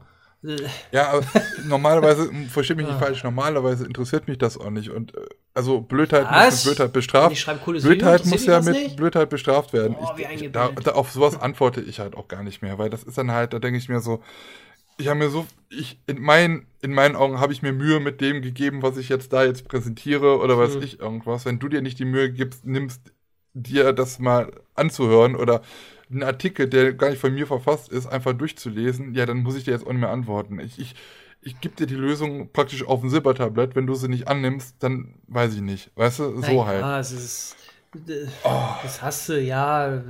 Ja, aber normalerweise, verstehe mich nicht falsch, normalerweise interessiert mich das auch nicht. Und äh, also Blödheit Was? muss mit Blödheit bestraft. Ich Blödheit Video, muss ja mit nicht? Blödheit bestraft werden. Oh, ich, da, da, auf sowas antworte ich halt auch gar nicht mehr, weil das ist dann halt, da denke ich mir so, ich habe mir so, ich, in, mein, in meinen Augen habe ich mir Mühe mit dem gegeben, was ich jetzt da jetzt präsentiere oder weiß mhm. ich irgendwas. Wenn du dir nicht die Mühe gibst, nimmst, dir das mal anzuhören oder einen Artikel, der gar nicht von mir verfasst ist, einfach durchzulesen, ja, dann muss ich dir jetzt auch nicht mehr antworten. Ich, ich, ich gebe dir die Lösung praktisch auf ein Silbertablett. Wenn du sie nicht annimmst, dann weiß ich nicht. Weißt du, so naja, halt. Ja, es ist. Äh, oh. Das hast du, ja.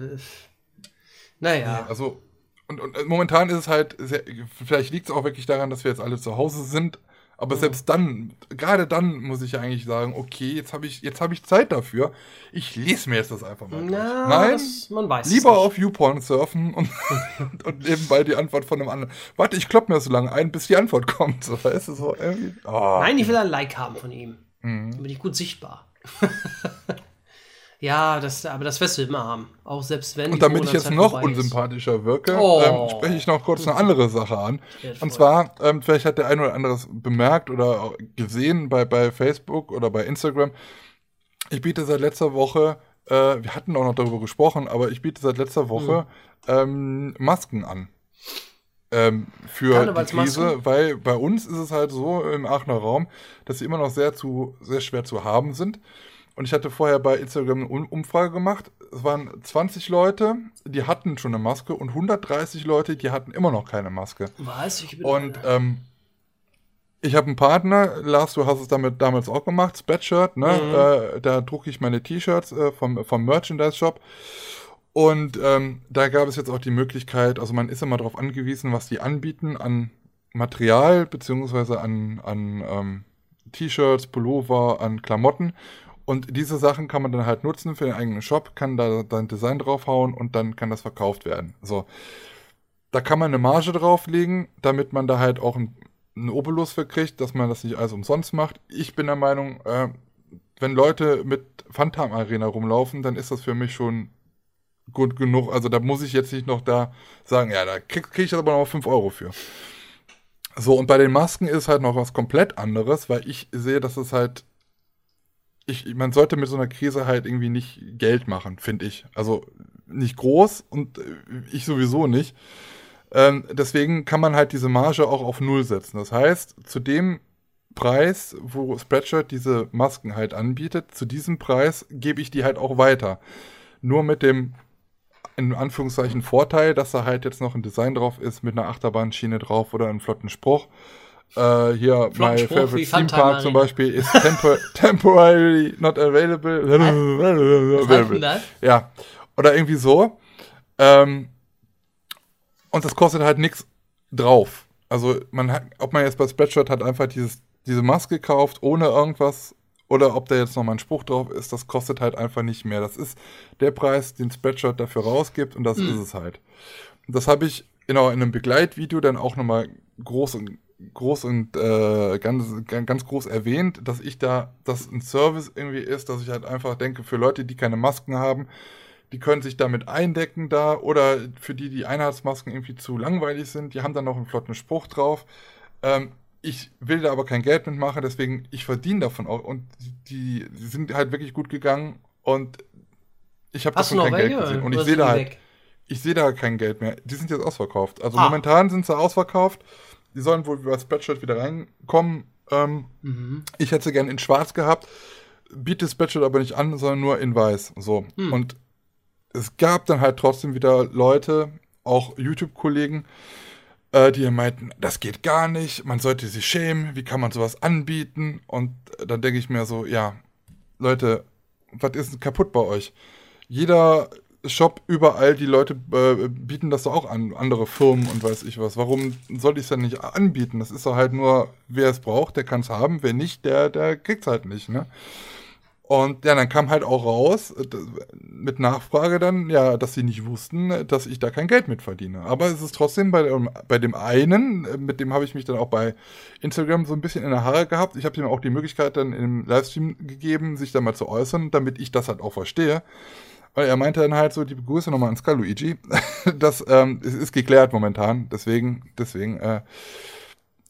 Naja. Also, und, und momentan ist es halt, sehr, vielleicht liegt es auch wirklich daran, dass wir jetzt alle zu Hause sind. Aber mhm. selbst dann, gerade dann muss ich eigentlich sagen, okay, jetzt habe ich, jetzt ich Zeit dafür. Ich lese mir jetzt das einfach mal. Na, Nein, das, man weiß lieber auf YouPorn surfen und, und nebenbei die Antwort von einem anderen. Warte, ich klopp mir so lange ein, bis die Antwort kommt. So, weißt du, so irgendwie. Oh. Nein, ich will ein Like haben von ihm. Mhm. Dann bin ich gut sichtbar. Ja, das, aber das wirst du immer haben. Auch selbst wenn. Und damit ich jetzt noch unsympathischer wirke, oh. ähm, spreche ich noch kurz eine andere Sache an. Und zwar, ähm, vielleicht hat der ein oder andere bemerkt oder gesehen bei, bei Facebook oder bei Instagram. Ich biete seit letzter Woche, äh, wir hatten auch noch darüber gesprochen, aber ich biete seit letzter Woche hm. ähm, Masken an. Ähm, für die Krise, weil bei uns ist es halt so im Aachener Raum, dass sie immer noch sehr zu sehr schwer zu haben sind. Und ich hatte vorher bei Instagram eine Umfrage gemacht. Es waren 20 Leute, die hatten schon eine Maske und 130 Leute, die hatten immer noch keine Maske. Was? Ich bin und ähm, ich habe einen Partner, Lars, du hast es damit damals auch gemacht, Spreadshirt, ne? Mhm. Äh, da drucke ich meine T-Shirts äh, vom, vom Merchandise-Shop. Und ähm, da gab es jetzt auch die Möglichkeit, also man ist immer darauf angewiesen, was die anbieten an Material, beziehungsweise an, an ähm, T-Shirts, Pullover, an Klamotten. Und diese Sachen kann man dann halt nutzen für den eigenen Shop, kann da dann Design draufhauen und dann kann das verkauft werden. So. Da kann man eine Marge drauflegen, damit man da halt auch einen, Obolus für kriegt, dass man das nicht alles umsonst macht. Ich bin der Meinung, äh, wenn Leute mit Phantom Arena rumlaufen, dann ist das für mich schon gut genug. Also da muss ich jetzt nicht noch da sagen, ja, da kriege krieg ich aber noch 5 Euro für. So, und bei den Masken ist halt noch was komplett anderes, weil ich sehe, dass es halt ich, man sollte mit so einer Krise halt irgendwie nicht Geld machen, finde ich. Also nicht groß und äh, ich sowieso nicht. Ähm, deswegen kann man halt diese Marge auch auf Null setzen. Das heißt, zu dem Preis, wo Spreadshirt diese Masken halt anbietet, zu diesem Preis gebe ich die halt auch weiter. Nur mit dem, in Anführungszeichen, Vorteil, dass da halt jetzt noch ein Design drauf ist mit einer Achterbahnschiene drauf oder einem flotten Spruch. Uh, hier, my favorite theme park zum Beispiel ist tempor temporarily not available. Was ja. Oder irgendwie so. Ähm, und das kostet halt nichts drauf. Also, man hat, ob man jetzt bei Spreadshirt hat einfach dieses, diese Maske kauft, ohne irgendwas, oder ob da jetzt nochmal ein Spruch drauf ist, das kostet halt einfach nicht mehr. Das ist der Preis, den Spreadshirt dafür rausgibt, und das mhm. ist es halt. Und das habe ich genau in einem Begleitvideo dann auch nochmal groß und groß und äh, ganz, ganz groß erwähnt, dass ich da, dass ein Service irgendwie ist, dass ich halt einfach denke, für Leute, die keine Masken haben, die können sich damit eindecken da oder für die die Einheitsmasken irgendwie zu langweilig sind, die haben dann noch einen flotten Spruch drauf. Ähm, ich will da aber kein Geld mitmachen, deswegen ich verdiene davon auch und die, die sind halt wirklich gut gegangen und ich habe davon kein Geld gesehen und ich sehe da halt weg? ich sehe da kein Geld mehr. Die sind jetzt ausverkauft. Also ah. momentan sind sie ausverkauft. Die sollen wohl über Spreadshirt wieder reinkommen. Ähm, mhm. Ich hätte sie gerne in schwarz gehabt. Biete Spreadshirt aber nicht an, sondern nur in weiß. So. Mhm. Und es gab dann halt trotzdem wieder Leute, auch YouTube-Kollegen, äh, die meinten, das geht gar nicht, man sollte sich schämen, wie kann man sowas anbieten? Und dann denke ich mir so, ja, Leute, was ist denn kaputt bei euch? Jeder Shop überall, die Leute äh, bieten das doch auch an, andere Firmen und weiß ich was. Warum soll ich es dann nicht anbieten? Das ist doch halt nur, wer es braucht, der kann es haben, wer nicht, der, der kriegt es halt nicht, ne? Und ja, dann kam halt auch raus, äh, mit Nachfrage dann, ja, dass sie nicht wussten, dass ich da kein Geld mit verdiene. Aber es ist trotzdem bei, dem, bei dem einen, äh, mit dem habe ich mich dann auch bei Instagram so ein bisschen in der Haare gehabt. Ich habe ihm auch die Möglichkeit dann im Livestream gegeben, sich da mal zu äußern, damit ich das halt auch verstehe. Weil er meinte dann halt so, die Begrüße nochmal an Skaluigi. das ähm, es ist geklärt momentan, deswegen, deswegen, äh,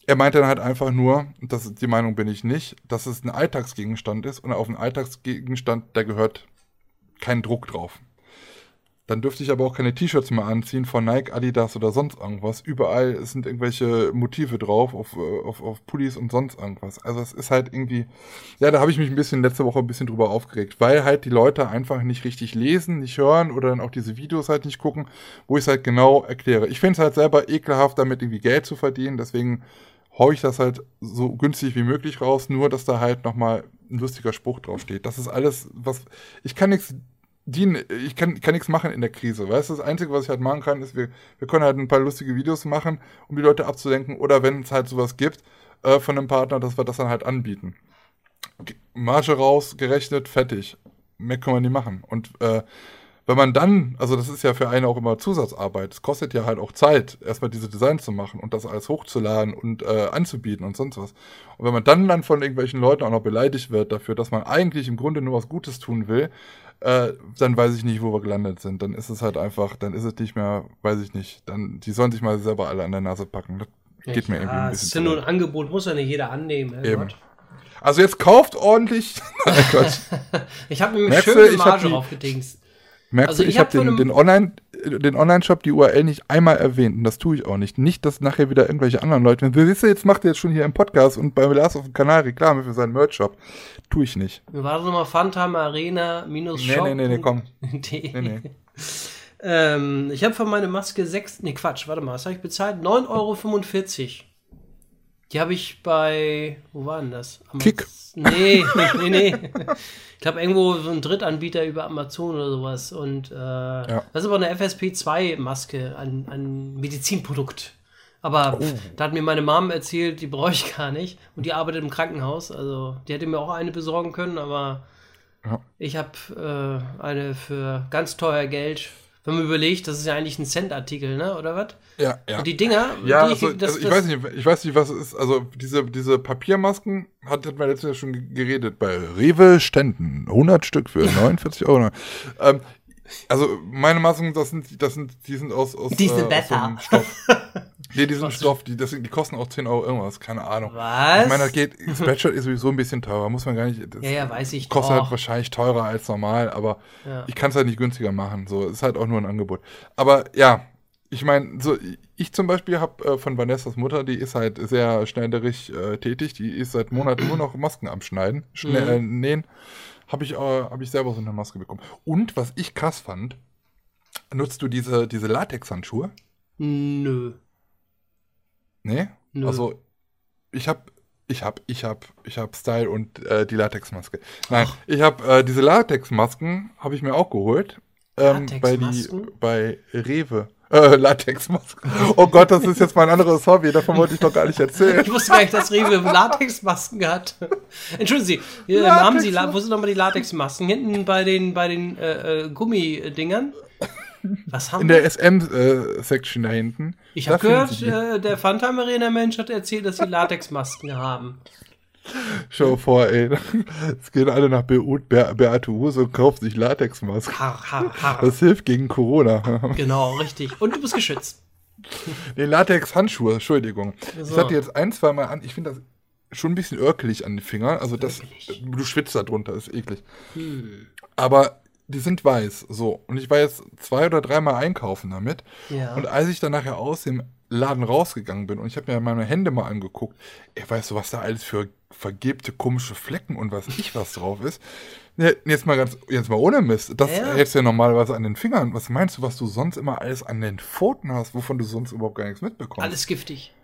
er meinte dann halt einfach nur, das die Meinung bin ich nicht, dass es ein Alltagsgegenstand ist und auf einen Alltagsgegenstand, da gehört kein Druck drauf. Dann dürfte ich aber auch keine T-Shirts mehr anziehen von Nike, Adidas oder sonst irgendwas. Überall sind irgendwelche Motive drauf auf, äh, auf, auf Pullis und sonst irgendwas. Also es ist halt irgendwie, ja, da habe ich mich ein bisschen letzte Woche ein bisschen drüber aufgeregt, weil halt die Leute einfach nicht richtig lesen, nicht hören oder dann auch diese Videos halt nicht gucken, wo ich es halt genau erkläre. Ich finde es halt selber ekelhaft, damit irgendwie Geld zu verdienen, deswegen haue ich das halt so günstig wie möglich raus, nur dass da halt nochmal ein lustiger Spruch draufsteht. Das ist alles, was, ich kann nichts dienen, ich kann, kann nichts machen in der Krise, weißt du? Das Einzige, was ich halt machen kann, ist, wir, wir können halt ein paar lustige Videos machen, um die Leute abzulenken, oder wenn es halt sowas gibt äh, von einem Partner, dass wir das dann halt anbieten. Marge raus, gerechnet, fertig. Mehr können wir nicht machen. Und äh, wenn man dann, also das ist ja für einen auch immer Zusatzarbeit, es kostet ja halt auch Zeit, erstmal diese Designs zu machen und das alles hochzuladen und äh, anzubieten und sonst was. Und wenn man dann dann von irgendwelchen Leuten auch noch beleidigt wird dafür, dass man eigentlich im Grunde nur was Gutes tun will, äh, dann weiß ich nicht, wo wir gelandet sind. Dann ist es halt einfach, dann ist es nicht mehr, weiß ich nicht. Dann, die sollen sich mal selber alle an der Nase packen. Das geht ja, mir irgendwie ein bisschen. Das ist ja nur ein Angebot, muss ja nicht jeder annehmen. Eben. Also jetzt kauft ordentlich. ich habe mir Merkst schön die Marge aufgedingst. Merkst also du, ich, ich habe hab den, den Online, den Online-Shop, die URL nicht einmal erwähnt und das tue ich auch nicht. Nicht, dass nachher wieder irgendwelche anderen Leute, wisst ihr, jetzt macht ihr jetzt schon hier im Podcast und bei Lars auf dem Kanal Reklame für seinen Merch-Shop. Tue ich nicht. Warte nochmal, Phantom Arena minus Shop. Nee, nee, nee, nee, komm. nee, nee. ähm, ich habe für meine Maske 6, nee, Quatsch, warte mal, was habe ich bezahlt? 9,45 Euro. Die habe ich bei, wo war denn das? Amaz Kick. Nee, nee, nee. Ich glaube, irgendwo so ein Drittanbieter über Amazon oder sowas. Und äh, ja. das ist aber eine FSP2-Maske, ein, ein Medizinprodukt. Aber oh. da hat mir meine Mom erzählt, die brauche ich gar nicht. Und die arbeitet im Krankenhaus. Also die hätte mir auch eine besorgen können, aber ja. ich habe äh, eine für ganz teuer Geld wenn man überlegt, das ist ja eigentlich ein Cent-Artikel, ne? Oder was? Ja, ja. Und die Dinger, ja, die also, ich, das, also ich weiß nicht, ich weiß nicht, was es ist. Also diese, diese Papiermasken hat, hat man letztes Jahr schon geredet bei Rewe Ständen. 100 Stück für 49 Euro. ähm, also meine Masken, das sind, das sind, die sind aus, aus, die sind äh, aus so Stoff. nee, die sind Stoff, die, das, die kosten auch 10 Euro irgendwas, keine Ahnung. Was? Ich meine, das geht, Spreadshirt ist sowieso ein bisschen teurer, muss man gar nicht. ja, ja, weiß ich Kostet halt doch. halt wahrscheinlich teurer als normal, aber ja. ich kann es halt nicht günstiger machen. So, ist halt auch nur ein Angebot. Aber ja, ich meine, so, ich zum Beispiel habe äh, von Vanessas Mutter, die ist halt sehr schneiderig äh, tätig, die ist seit Monaten nur noch Masken am Schneiden, schnell, mhm. äh, nähen habe ich, äh, hab ich selber so eine Maske bekommen. Und was ich krass fand, nutzt du diese, diese Latex-Handschuhe? Nö. Nee? Nö. Also, ich habe ich habe ich hab, ich hab Style und äh, die Latexmaske. Nein, Ach. ich habe äh, diese Latexmasken habe ich mir auch geholt. Ähm, bei, die, bei Rewe. Äh, Latexmasken. Oh Gott, das ist jetzt mein anderes Hobby, davon wollte ich doch gar nicht erzählen. Ich wusste gar nicht, dass Rewe Latexmasken hat. Entschuldigen Sie, äh, haben Sie, wo sind nochmal die Latexmasken? Hinten bei den, bei den äh, äh Gummidingern? Was haben In der SM-Section da hinten. Ich habe gehört, äh, der Phantom Arena Mensch hat erzählt, dass sie Latexmasken haben. Schau vor, ey. Es gehen alle nach Be Be Beate Huse und kaufen sich Latexmasken. Har, har, har. Das hilft gegen Corona. Genau, richtig. Und du bist geschützt. Nee, Latex-Handschuhe, Entschuldigung. Ich So. hatte jetzt ein, zwei Mal an. Ich finde das schon ein bisschen örkelig an den Fingern. Also das, du schwitzt da drunter, ist eklig. Hm. Aber die sind weiß, so. Und ich war jetzt zwei oder dreimal einkaufen damit. Ja. Und als ich dann nachher aus dem Laden rausgegangen bin und ich habe mir meine Hände mal angeguckt, ey, weißt du, was da alles für vergilbte komische Flecken und was ich was drauf ist? Jetzt mal ganz, jetzt mal ohne Mist. Das Ja. hältst du ja normalerweise an den Fingern. Was meinst du, was du sonst immer alles an den Pfoten hast, wovon du sonst überhaupt gar nichts mitbekommst? Alles giftig.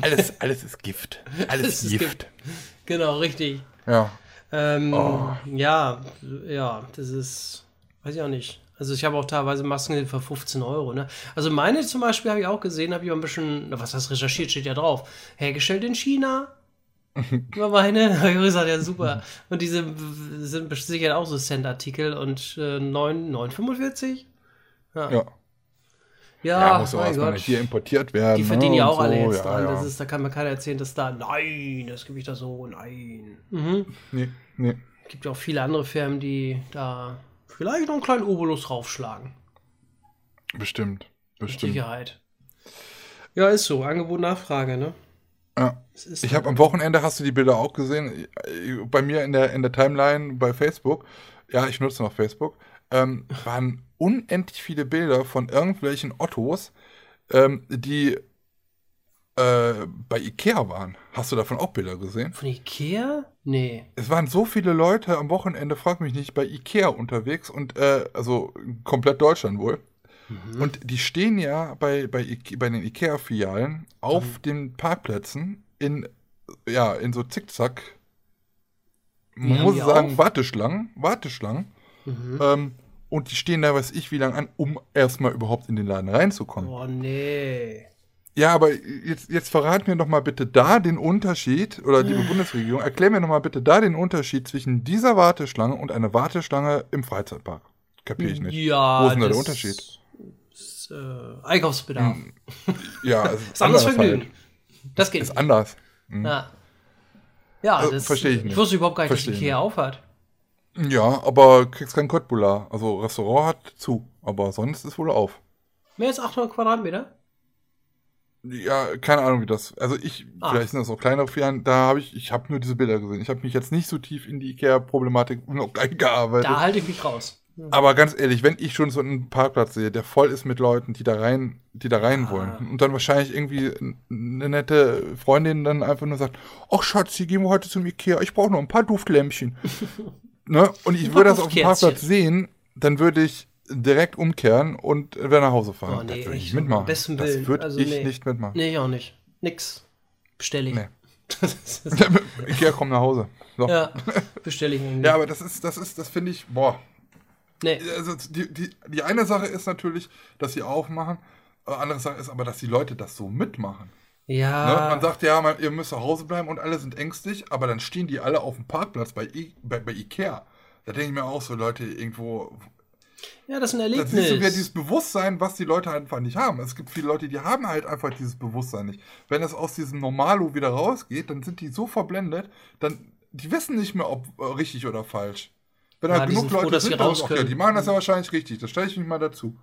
alles, alles ist Gift. Alles Gift. Gift. Genau, richtig. Ja. Ähm, Oh. Ja, ja, das ist, weiß ich auch nicht. Also ich habe auch teilweise Masken für 15 Euro. Ne? Also meine zum Beispiel habe ich auch gesehen, habe ich auch ein bisschen, was heißt recherchiert, steht ja drauf. Hergestellt in China. War meine, habe ich gesagt, ja super. Und diese sind sicher auch so Cent-Artikel und äh, 9 9,45? Ja. Ja. Ja, Ja, muss mein erstmal Gott. hier importiert werden. Die verdienen ja ne, auch und alle so. jetzt ja, dran. Ja. Das ist, da kann mir keiner erzählen, dass da, nein, das gebe ich da so, nein. Mhm. nee, nee. gibt ja auch viele andere Firmen, die da vielleicht noch einen kleinen Obolus draufschlagen. Bestimmt. Mit Bestimmt. Sicherheit. Ja, ist so. Angebot, Nachfrage, ne? Ja. Ich habe am Wochenende, hast du die Bilder auch gesehen, bei mir in der, in der Timeline bei Facebook, ja, ich nutze noch Facebook, ähm, waren unendlich viele Bilder von irgendwelchen Ottos, ähm, die äh, bei Ikea waren. Hast du davon auch Bilder gesehen? von Ikea? Nee. Es waren so viele Leute am Wochenende, frag mich nicht, bei Ikea unterwegs und äh, also komplett Deutschland wohl. Mhm. Und die stehen ja bei, bei, Ike bei den Ikea-Filialen auf den Parkplätzen in, ja, in so Zickzack, man muss sagen, auf? Warteschlangen, Warteschlangen. Mhm. Ähm, und die stehen da, weiß ich, wie lange an, um erstmal überhaupt in den Laden reinzukommen. Oh, nee. Ja, aber jetzt, jetzt verrat mir doch mal bitte da den Unterschied, oder die Bundesregierung, erklär mir doch mal bitte da den Unterschied zwischen dieser Warteschlange und einer Warteschlange im Freizeitpark. Kapier ich nicht. Ja. Wo ist denn da der Unterschied? Ist, äh, Einkaufsbedarf. Ja, es Ist anderes anders Vergnügen. halt. Das geht. Ist anders. ja. Ja, Äh, das versteh ich nicht. Ich wusste überhaupt gar nicht, Versteh dass Ikea aufhat. Ja, aber kriegst kein Köttbullar. Also Restaurant hat zu, aber sonst ist wohl auf. Mehr als 800 Quadratmeter? Ja, keine Ahnung wie das. Also ich, Ah. vielleicht sind das auch kleinere Filialen, da habe ich, ich habe nur diese Bilder gesehen. Ich habe mich jetzt nicht so tief in die Ikea-Problematik noch eingearbeitet. Da halte ich mich raus. Aber ganz ehrlich, wenn ich schon so einen Parkplatz sehe, der voll ist mit Leuten, die da rein, die da rein Ah. wollen, und dann wahrscheinlich irgendwie eine nette Freundin dann einfach nur sagt, ach Schatzi, gehen wir heute zum Ikea, ich brauche noch ein paar Duftlämpchen. ne? Und ich würde das auf dem. Parkplatz sehen, dann würde ich direkt umkehren und wieder nach Hause fahren. Oh, nee, das würde ich ich- nicht mitmachen. besten das Willen. würde Also, ich nee. nicht mitmachen. Nee, ich auch nicht. Nix. Bestelle ich. Nee. Das Ikea, komm nach Hause. So. Ja. ja, bestelle ich irgendwie. aber das ist, das ist, das finde ich, boah, nee. also die, die, die eine Sache ist natürlich, dass sie aufmachen. Andere Sache ist aber, dass die Leute das so mitmachen. Ne? Ja. Man sagt ja, man, ihr müsst zu Hause bleiben und alle sind ängstlich, aber dann stehen die alle auf dem Parkplatz bei, I, bei, bei Ikea. Da denke ich mir auch so, Leute, irgendwo. Ja, das ist ein Erlebnis. siehst du wieder dieses Bewusstsein, was die Leute einfach nicht haben. Es gibt viele Leute, die haben halt einfach dieses Bewusstsein nicht. Wenn es aus diesem Normalo wieder rausgeht, dann sind die so verblendet, dann die wissen nicht mehr, ob äh, richtig oder falsch. Wenn Ja, halt genug froh, Leute dass sie sind, dann raus okay, können. die machen das ja wahrscheinlich richtig. Das stelle ich mich mal dazu.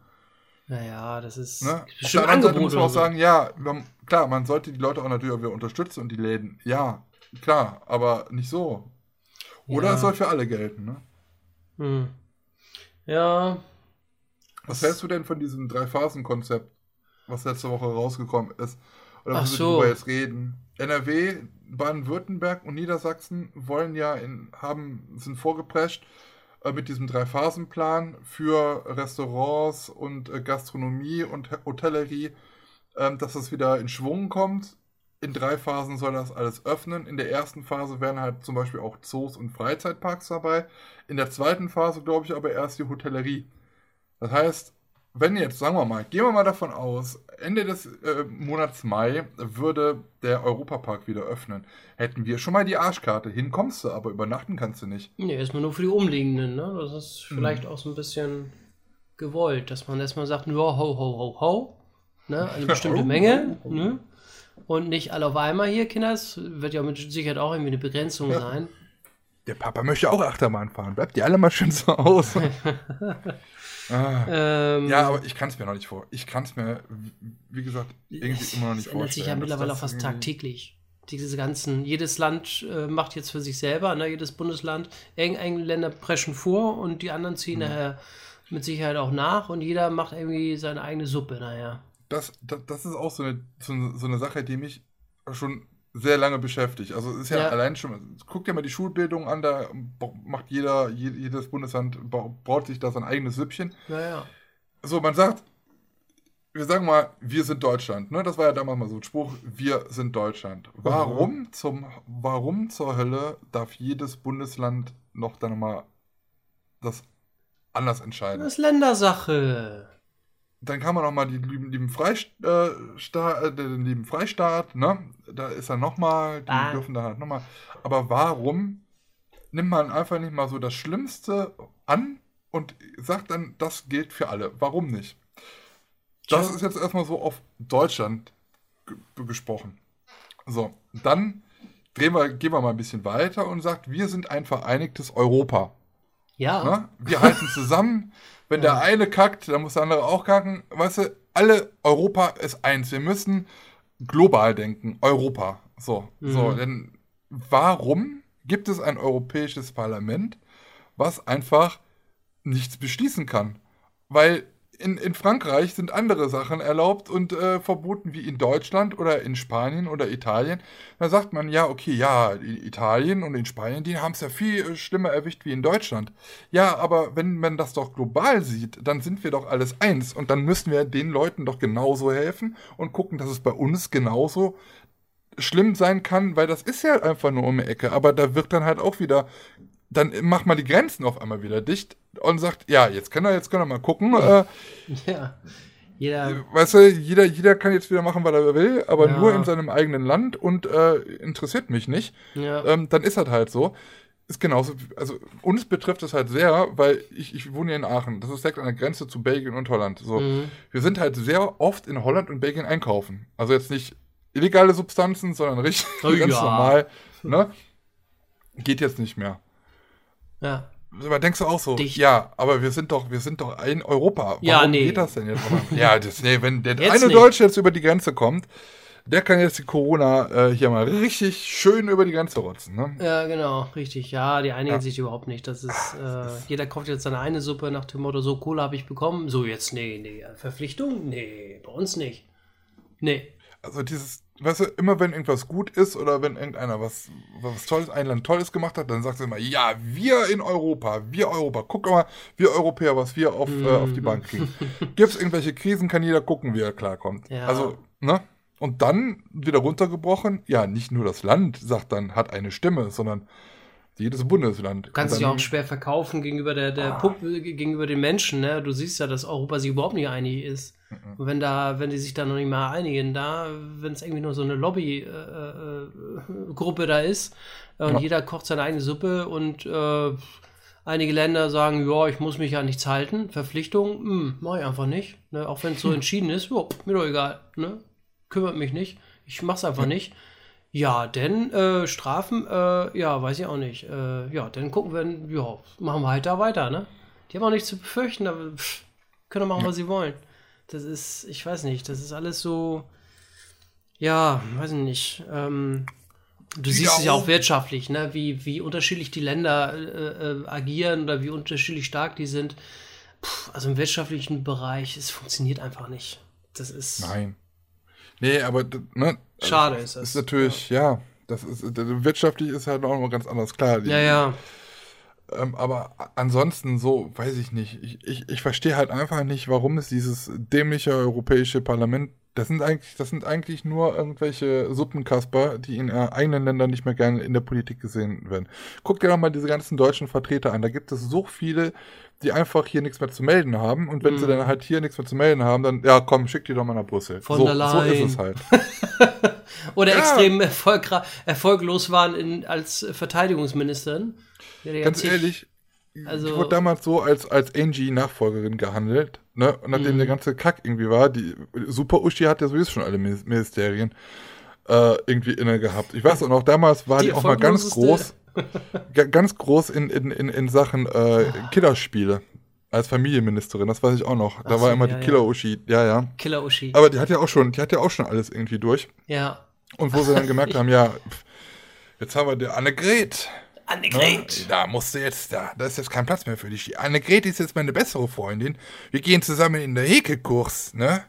naja, das ist Ne? Auf der anderen Seite muss man auch sagen, ja, man, klar, man sollte die Leute auch natürlich auch wieder unterstützen und die Läden. Ja, klar, aber nicht so. Oder Ja. es soll für alle gelten. Ne? Hm. Ja, Was hältst du denn von diesem Drei-Phasen-Konzept, was letzte Woche rausgekommen ist? Oder Ach so. darüber jetzt reden? NRW, Baden-Württemberg und Niedersachsen wollen ja in, haben, sind vorgeprescht äh, mit diesem Drei-Phasen-Plan für Restaurants und äh, Gastronomie und Hotellerie, ähm, dass das wieder in Schwung kommt. In drei Phasen soll das alles öffnen. In der ersten Phase wären halt zum Beispiel auch Zoos und Freizeitparks dabei. In der zweiten Phase, glaube ich, aber erst die Hotellerie. Das heißt, wenn jetzt, sagen wir mal, gehen wir mal davon aus, Ende des äh, Monats Mai würde der Europapark wieder öffnen, hätten wir schon mal die Arschkarte. Hin kommst du, aber übernachten kannst du nicht. nee, erstmal nur für die Umliegenden, ne? Das ist vielleicht Mhm. auch so ein bisschen gewollt, dass man erstmal sagt, ja, ho, ho, ho, ho. Ne? Eine bestimmte Menge. Ne? Und nicht alle auf einmal hier, Kinders. Wird ja mit Sicherheit auch irgendwie eine Begrenzung ja. sein. Der Papa möchte auch Achterbahn fahren. Bleibt die alle mal schön zu Hause. ah. ähm, ja, aber ich kann es mir noch nicht vor. Ich kann es mir, wie gesagt, irgendwie immer noch nicht vorstellen. Das ändert sich ja mittlerweile auch fast tagtäglich diese ganzen, jedes Land äh, macht jetzt für sich selber, ne, jedes Bundesland, irgendeine Länder preschen vor und die anderen ziehen mhm. nachher mit Sicherheit auch nach und jeder macht irgendwie seine eigene Suppe nachher. Das, das, das ist auch so eine, so, so eine Sache, die mich schon sehr lange beschäftigt. Also es ist ja, ja, allein schon, guck dir mal die Schulbildung an, da macht jeder, jedes Bundesland baut sich da sein eigenes Süppchen. Ja, ja. So, man sagt, wir sagen mal, wir sind Deutschland. Ne? Das war ja damals mal so ein Spruch, wir sind Deutschland. Warum, mhm. zum, warum zur Hölle darf jedes Bundesland noch dann mal das anders entscheiden? Das ist Ländersache. Dann kann man noch mal die lieben, lieben, Freistaat, äh, den lieben Freistaat, ne? Da ist er noch mal, die ah. dürfen da halt noch mal. Aber warum nimmt man einfach nicht mal so das Schlimmste an und sagt dann, das gilt für alle? Warum nicht? Das ist jetzt erstmal so auf Deutschland gesprochen. So, dann drehen wir, gehen wir mal ein bisschen weiter und sagt, wir sind ein vereinigtes Europa. Ja. Na? Wir halten zusammen. Wenn der eine kackt, dann muss der andere auch kacken. Weißt du, alle Europa ist eins. Wir müssen global denken. Europa. So, mhm. so, denn warum gibt es ein europäisches Parlament, was einfach nichts beschließen kann? Weil in, in Frankreich sind andere Sachen erlaubt und äh, verboten wie in Deutschland oder in Spanien oder Italien. Da sagt man, ja, okay, ja, Italien und in Spanien, die haben es ja viel äh, schlimmer erwischt wie in Deutschland. Ja, aber wenn man das doch global sieht, dann sind wir doch alles eins und dann müssen wir den Leuten doch genauso helfen und gucken, dass es bei uns genauso schlimm sein kann, weil das ist ja einfach nur um die Ecke. Aber da wird dann halt auch wieder dann mach mal die Grenzen auf einmal wieder dicht und sagt, ja, jetzt können wir, jetzt können wir mal gucken. Äh, ja. Jeder. Weißt du, jeder, jeder kann jetzt wieder machen, was er will, aber ja. nur in seinem eigenen Land und äh, interessiert mich nicht. Ja. Ähm, dann ist das halt so. Ist genauso, also uns betrifft es halt sehr, weil ich, ich wohne hier in Aachen. Das ist direkt an der Grenze zu Belgien und Holland. So, mhm. Wir sind halt sehr oft in Holland und Belgien einkaufen. Also jetzt nicht illegale Substanzen, sondern richtig oh, ganz ja. normal. Ne? Geht jetzt nicht mehr. Ja. Aber denkst du auch so, Dicht. ja, aber wir sind doch, wir sind doch in Europa. Warum ja, nee. geht das denn jetzt? ja, das, nee, wenn der jetzt eine nicht. Deutsche jetzt über die Grenze kommt, der kann jetzt die Corona äh, hier mal richtig schön über die Grenze rotzen. Ne? Ja, genau, richtig. Ja, die einigen ja. sich überhaupt nicht. Das ist, äh, jeder kauft jetzt seine eine Suppe nach dem Motto, so Kohle habe ich bekommen. So jetzt, nee, nee. Verpflichtung? Nee, bei uns nicht. Nee. Also dieses, weißt du, immer wenn irgendwas gut ist oder wenn irgendeiner was, was Tolles, ein Land Tolles gemacht hat, dann sagst du immer, ja, wir in Europa, wir Europa, guck mal, wir Europäer, was wir auf, mm. äh, auf die Bank kriegen. Gibt es irgendwelche Krisen, kann jeder gucken, wie er klarkommt. Ja. Also, ne? Und dann wieder runtergebrochen, ja, nicht nur das Land, sagt dann, hat eine Stimme, sondern jedes Bundesland. Du kannst dich auch schwer verkaufen gegenüber der, der ah. Puppe, gegenüber den Menschen. Ne? Du siehst ja, dass Europa sich überhaupt nicht einig ist. Mhm. Und wenn da, wenn die sich da noch nicht mal einigen, da, wenn es irgendwie nur so eine Lobbygruppe äh, äh, da ist äh, und ja. jeder kocht seine eigene Suppe und äh, einige Länder sagen, ja, ich muss mich ja nichts halten, Verpflichtung, hm, mach ich einfach nicht. Ne? Auch wenn es so entschieden ist, jo, mir doch egal, ne? kümmert mich nicht, ich mach's einfach ja. nicht. Ja, denn äh, Strafen, äh, ja, weiß ich auch nicht. Ja, dann gucken wir, ja, machen wir halt da weiter, ne? Die haben auch nichts zu befürchten, aber pff, können machen, was sie wollen. Das ist, ich weiß nicht, das ist alles so, ja, weiß ich nicht. Ähm, du siehst ja, es ja auch wirtschaftlich, ne? Wie, wie unterschiedlich die Länder äh, äh, agieren oder wie unterschiedlich stark die sind. Puh, also im wirtschaftlichen Bereich, es funktioniert einfach nicht. Das ist. Nein. Nee, aber ne, schade ist das. Ist natürlich, ja, ja das ist wirtschaftlich ist halt auch noch ganz anders klar. Die, ja, ja. Ähm, aber ansonsten so, weiß ich nicht. Ich, ich, ich verstehe halt einfach nicht, warum es dieses dämliche europäische Parlament das sind eigentlich, das sind eigentlich nur irgendwelche Suppenkasper, die in eigenen Ländern nicht mehr gerne in der Politik gesehen werden. Guck dir doch mal diese ganzen deutschen Vertreter an. Da gibt es so viele, die einfach hier nichts mehr zu melden haben. Und wenn mm. sie mhm. dann halt hier nichts mehr zu melden haben, dann, ja, komm, schick die doch mal nach Brüssel. Von so, so ist es halt. Oder ja. extrem erfolglos waren in, als Verteidigungsministerin. Ganz ehrlich, also, ich wurde damals so als, als Angie-Nachfolgerin gehandelt. Ne? Und nachdem mhm. der ganze Kack irgendwie war, die Super Uschi hat ja sowieso schon alle Ministerien. äh, irgendwie inne gehabt. Ich weiß auch noch, damals war die, die auch mal ganz groß, ganz groß in, in, in, in Sachen äh, Killerspiele. Als Familienministerin, das weiß ich auch noch. Da so, war immer ja, die Killer-Uschi, ja, ja. Killer-Uschi. Aber die hat ja auch schon, die hat ja auch schon alles irgendwie durch. Ja. Und wo sie dann gemerkt haben, ja, jetzt haben wir die Annegret. Annegret. Ne? Da musste jetzt, da, da ist jetzt kein Platz mehr für dich. Annegret ist jetzt meine bessere Freundin. Wir gehen zusammen in den Häkelkurs, ne?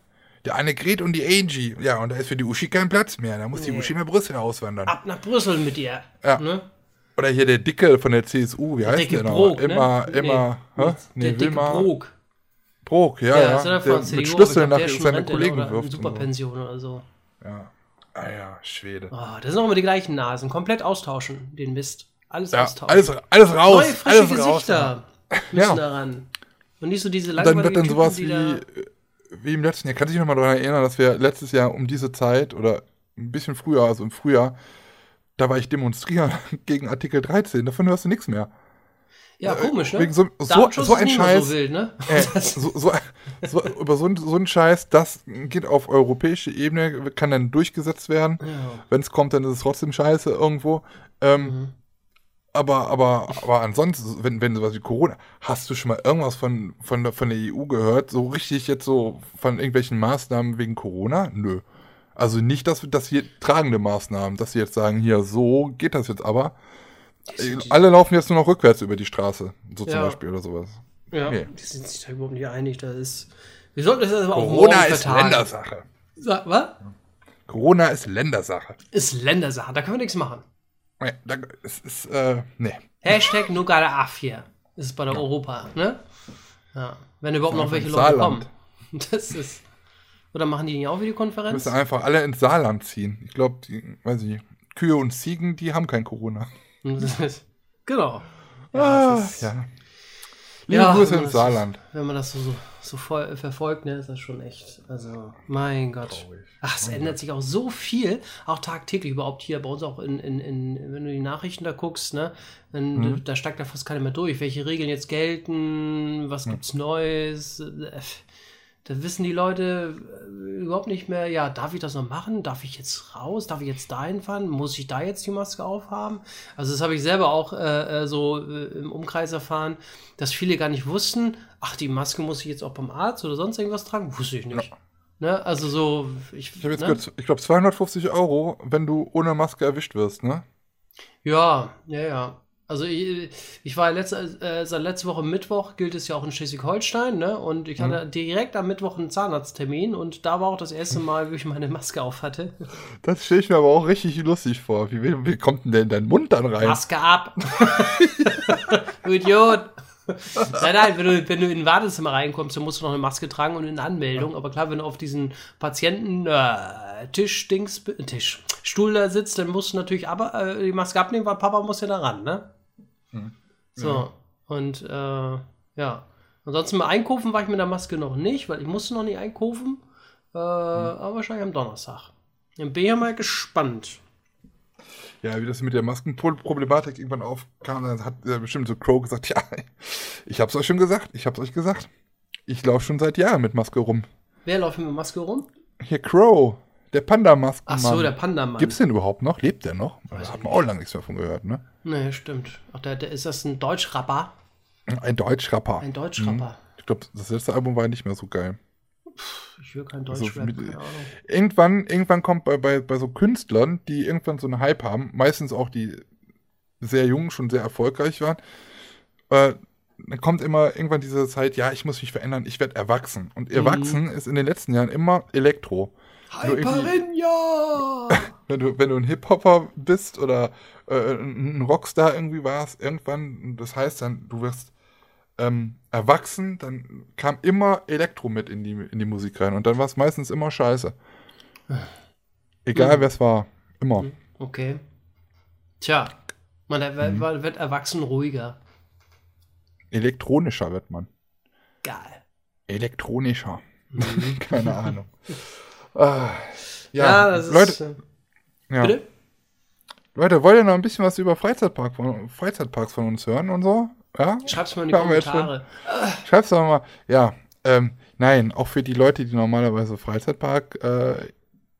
Der Annegret und die Angie. Ja, und da ist für die Uschi kein Platz mehr. Da muss nee. die Uschi nach Brüssel auswandern. Ab nach Brüssel mit ihr. Ja. Ne? Oder hier der Dicke von der CSU, wie der heißt der noch? Ne? Immer, ne? immer, nee, hä? Nee, der Dicke Brok. Brok, ja, ja. ja. Der mit Schlüssel nach seine Kollegen wirft. Superpension oder so. Ja. Ah ja, Schwede. Oh, das sind auch immer die gleichen Nasen. Komplett austauschen, den Mist. Alles ja, austauschen. Alles, alles raus. Neue, frische alles Gesichter raus, müssen ja. daran. Und nicht so diese langweiligen Dann wird dann sowas wie, da wie im letzten Jahr. Kann sich noch mal daran erinnern, dass wir letztes Jahr um diese Zeit oder ein bisschen früher, also im Frühjahr, da war ich demonstrieren gegen Artikel 13. Davon hörst du nichts mehr. Ja, komisch, ne? Wegen so, so, so ein Scheiß. So wild, ne? Äh, über so, so einen Scheiß, das geht auf europäische Ebene, kann dann durchgesetzt werden. Ja. Wenn es kommt, dann ist es trotzdem scheiße irgendwo. Ähm, mhm. Aber, aber, aber ansonsten, wenn, wenn sowas wie Corona, hast du schon mal irgendwas von, von, der, von der EU gehört? So richtig jetzt so von irgendwelchen Maßnahmen wegen Corona? Nö. Also nicht, dass, dass hier tragende Maßnahmen, dass sie jetzt sagen, hier, so geht das jetzt aber. Alle laufen jetzt nur noch rückwärts über die Straße, so ja. zum Beispiel oder sowas. Ja, okay. die sind sich da überhaupt nicht einig. Da ist. Wir sollten das aber auch Corona ist Ländersache. Sag, was? Corona ist Ländersache. Ist Ländersache, da können wir nichts machen. Ja, da, es ist, äh, nee. Hashtag Nogada A4 ist bei der ja. Europa, ne? Ja. Wenn überhaupt noch welche Leute Saarland. kommen. Das ist. Oder machen die nicht auch Videokonferenz? Müssen einfach alle ins Saarland ziehen. Ich glaube, weiß ich, Kühe und Ziegen, die haben kein Corona. genau. Ja, ah, ist, ja. Liebe ja, Grüße ins Saarland. Wenn man das so, so, so voll verfolgt, ne, ist das schon echt. Also, mein Gott. Traurig. Ach, es ändert sich auch so viel, auch tagtäglich überhaupt hier bei uns auch in, in, in wenn du die Nachrichten da guckst, ne, dann, mhm. da steigt da fast keiner mehr durch. Welche Regeln jetzt gelten, was gibt's Neues? Äh, da wissen die Leute äh, überhaupt nicht mehr, ja, darf ich das noch machen? Darf ich jetzt raus? Darf ich jetzt dahin fahren? Muss ich da jetzt die Maske aufhaben? Also das habe ich selber auch äh, äh, so äh, im Umkreis erfahren, dass viele gar nicht wussten, ach, die Maske muss ich jetzt auch beim Arzt oder sonst irgendwas tragen? Wusste ich nicht. Ja. Ne? Also so, ich, ich habe jetzt ne? gehört, ich glaube 250 Euro, wenn du ohne Maske erwischt wirst, ne? Ja, ja, ja. Also ich, ich war letzte, äh, seit letzte Woche Mittwoch, gilt es ja auch in Schleswig-Holstein, ne? Und ich hatte mhm. direkt am Mittwoch einen Zahnarzttermin und da war auch das erste Mal, wie ich meine Maske auf hatte. Das stelle ich mir aber auch richtig lustig vor. Wie, wie kommt denn dein Mund dann rein? Maske ab! du Idiot! nein, nein, wenn du, wenn du in ein Wartezimmer reinkommst, dann musst du noch eine Maske tragen und eine Anmeldung. Aber klar, wenn du auf diesen Patienten äh, Tisch, Dings, Tisch, Stuhl da sitzt, dann musst du natürlich aber äh, die Maske abnehmen, weil Papa muss ja da ran, ne? Hm. So, und äh, ja. Ansonsten mal einkaufen war ich mit der Maske noch nicht, weil ich musste noch nicht einkaufen. Äh, hm. Aber wahrscheinlich am Donnerstag. Dann bin ich ja mal gespannt. Ja, wie das mit der Maskenproblematik irgendwann aufkam, dann hat ja bestimmt so Crow gesagt, ja, ich hab's euch schon gesagt, ich hab's euch gesagt. Ich laufe schon seit Jahren mit Maske rum. Wer läuft mit Maske rum? Hier Crow. Der Panda-Masken. Ach so, der Panda-Mann. Gibt's den überhaupt noch? Lebt der noch? Da hat man auch lange nichts mehr von gehört, ne? Nee, stimmt. Ach, der, der, ist das ein Deutschrapper? Ein Deutschrapper. Ein Deutschrapper. Mhm. Ich glaube, das letzte Album war nicht mehr so geil. Ich will kein Deutsch also, Irgendwann, irgendwann kommt bei, bei, bei so Künstlern, die irgendwann so einen Hype haben, meistens auch die sehr jung, schon sehr erfolgreich waren, äh, dann kommt immer irgendwann diese Zeit, ja, ich muss mich verändern, ich werde erwachsen. Und erwachsen mhm. ist in den letzten Jahren immer Elektro. Hyperinja! Wenn du, wenn du ein Hip-Hopper bist oder äh, ein Rockstar irgendwie warst, irgendwann, das heißt dann, du wirst ähm, erwachsen, dann kam immer Elektro mit in die, in die Musik rein und dann war es meistens immer scheiße. Egal mhm. wer es war, immer. Mhm. Okay. Tja, man mhm. wird erwachsen ruhiger. Elektronischer wird man. Geil. Elektronischer. Mhm. Keine Ahnung. Ah, ja, ja, das Leute, ist. Äh, ja. Bitte? Leute, wollt ihr noch ein bisschen was über Freizeitpark von, Freizeitparks von uns hören und so? Ja? Schreib's mal in die Kommentare. Schreib's doch mal. Ja, ähm, nein, auch für die Leute, die normalerweise Freizeitpark äh,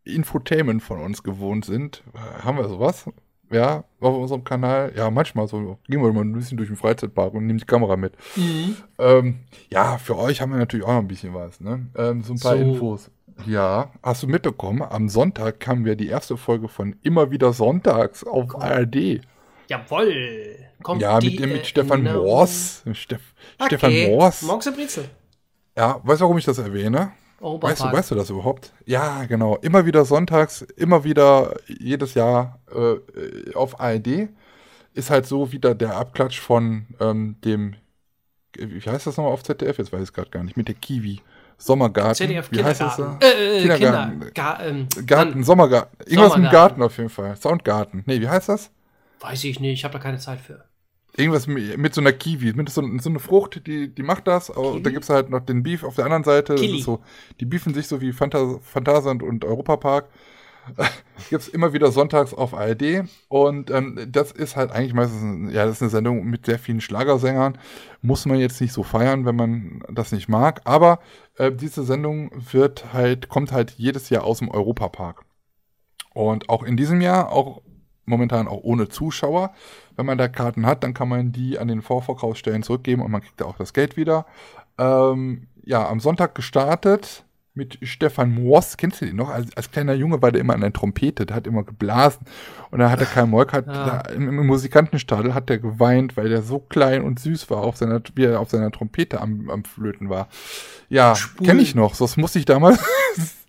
Infotainment von uns gewohnt sind. Haben wir sowas? Ja, auf unserem Kanal. Ja, manchmal so. Gehen wir mal ein bisschen durch den Freizeitpark und nehmen die Kamera mit. Mhm. Ähm, ja, für euch haben wir natürlich auch noch ein bisschen was. Ne? Ähm, so ein paar so. Infos. Ja, hast du mitbekommen? Am Sonntag haben wir die erste Folge von Immer wieder Sonntags auf Komm. ARD. Jawoll. Kommt ja, mit, die, mit Stefan Moors. Steff, okay. Stefan Moors. Morgens Brezel. Ja, weißt du, warum ich das erwähne? Weißt du, weißt du das überhaupt? Ja, genau. Immer wieder sonntags, immer wieder jedes Jahr äh, auf ARD. Ist halt so wieder der Abklatsch von ähm, dem, wie heißt das nochmal auf ZDF? Jetzt weiß ich es gerade gar nicht. Mit der Kiwi. Sommergarten. ZDF wie heißt das da? Äh, äh, Kindergarten. Kinder, Gar, ähm, Garten, Sommergarten. Irgendwas Sommergarten. mit Garten auf jeden Fall. Soundgarten. Nee, wie heißt das? Weiß ich nicht. Ich habe da keine Zeit für. Irgendwas mit, mit, so einer Kiwi, mit so, so eine Frucht, die, die macht das. Aber da gibt es halt noch den Beef auf der anderen Seite. So, die beefen sich so wie Phanta Phantasand und Europapark. gibt es immer wieder sonntags auf ARD. Und ähm, das ist halt eigentlich meistens, ja, das ist eine Sendung mit sehr vielen Schlagersängern. Muss man jetzt nicht so feiern, wenn man das nicht mag. Aber äh, diese Sendung wird halt, kommt halt jedes Jahr aus dem Europapark. Und auch in diesem Jahr, auch momentan auch ohne Zuschauer. Wenn man da Karten hat, dann kann man die an den Vorverkaufsstellen zurückgeben und man kriegt da auch das Geld wieder. Ähm, ja, am Sonntag gestartet mit Stefan Moos, kennst du den noch? Als, als, kleiner Junge war der immer an der Trompete, der hat immer geblasen. Und dann hat er keinen Moik, hat ja. da, im, im, Musikantenstadel hat der geweint, weil der so klein und süß war, auf seiner, wie er auf seiner Trompete am, am Flöten war. Ja, kenne ich noch, das musste ich damals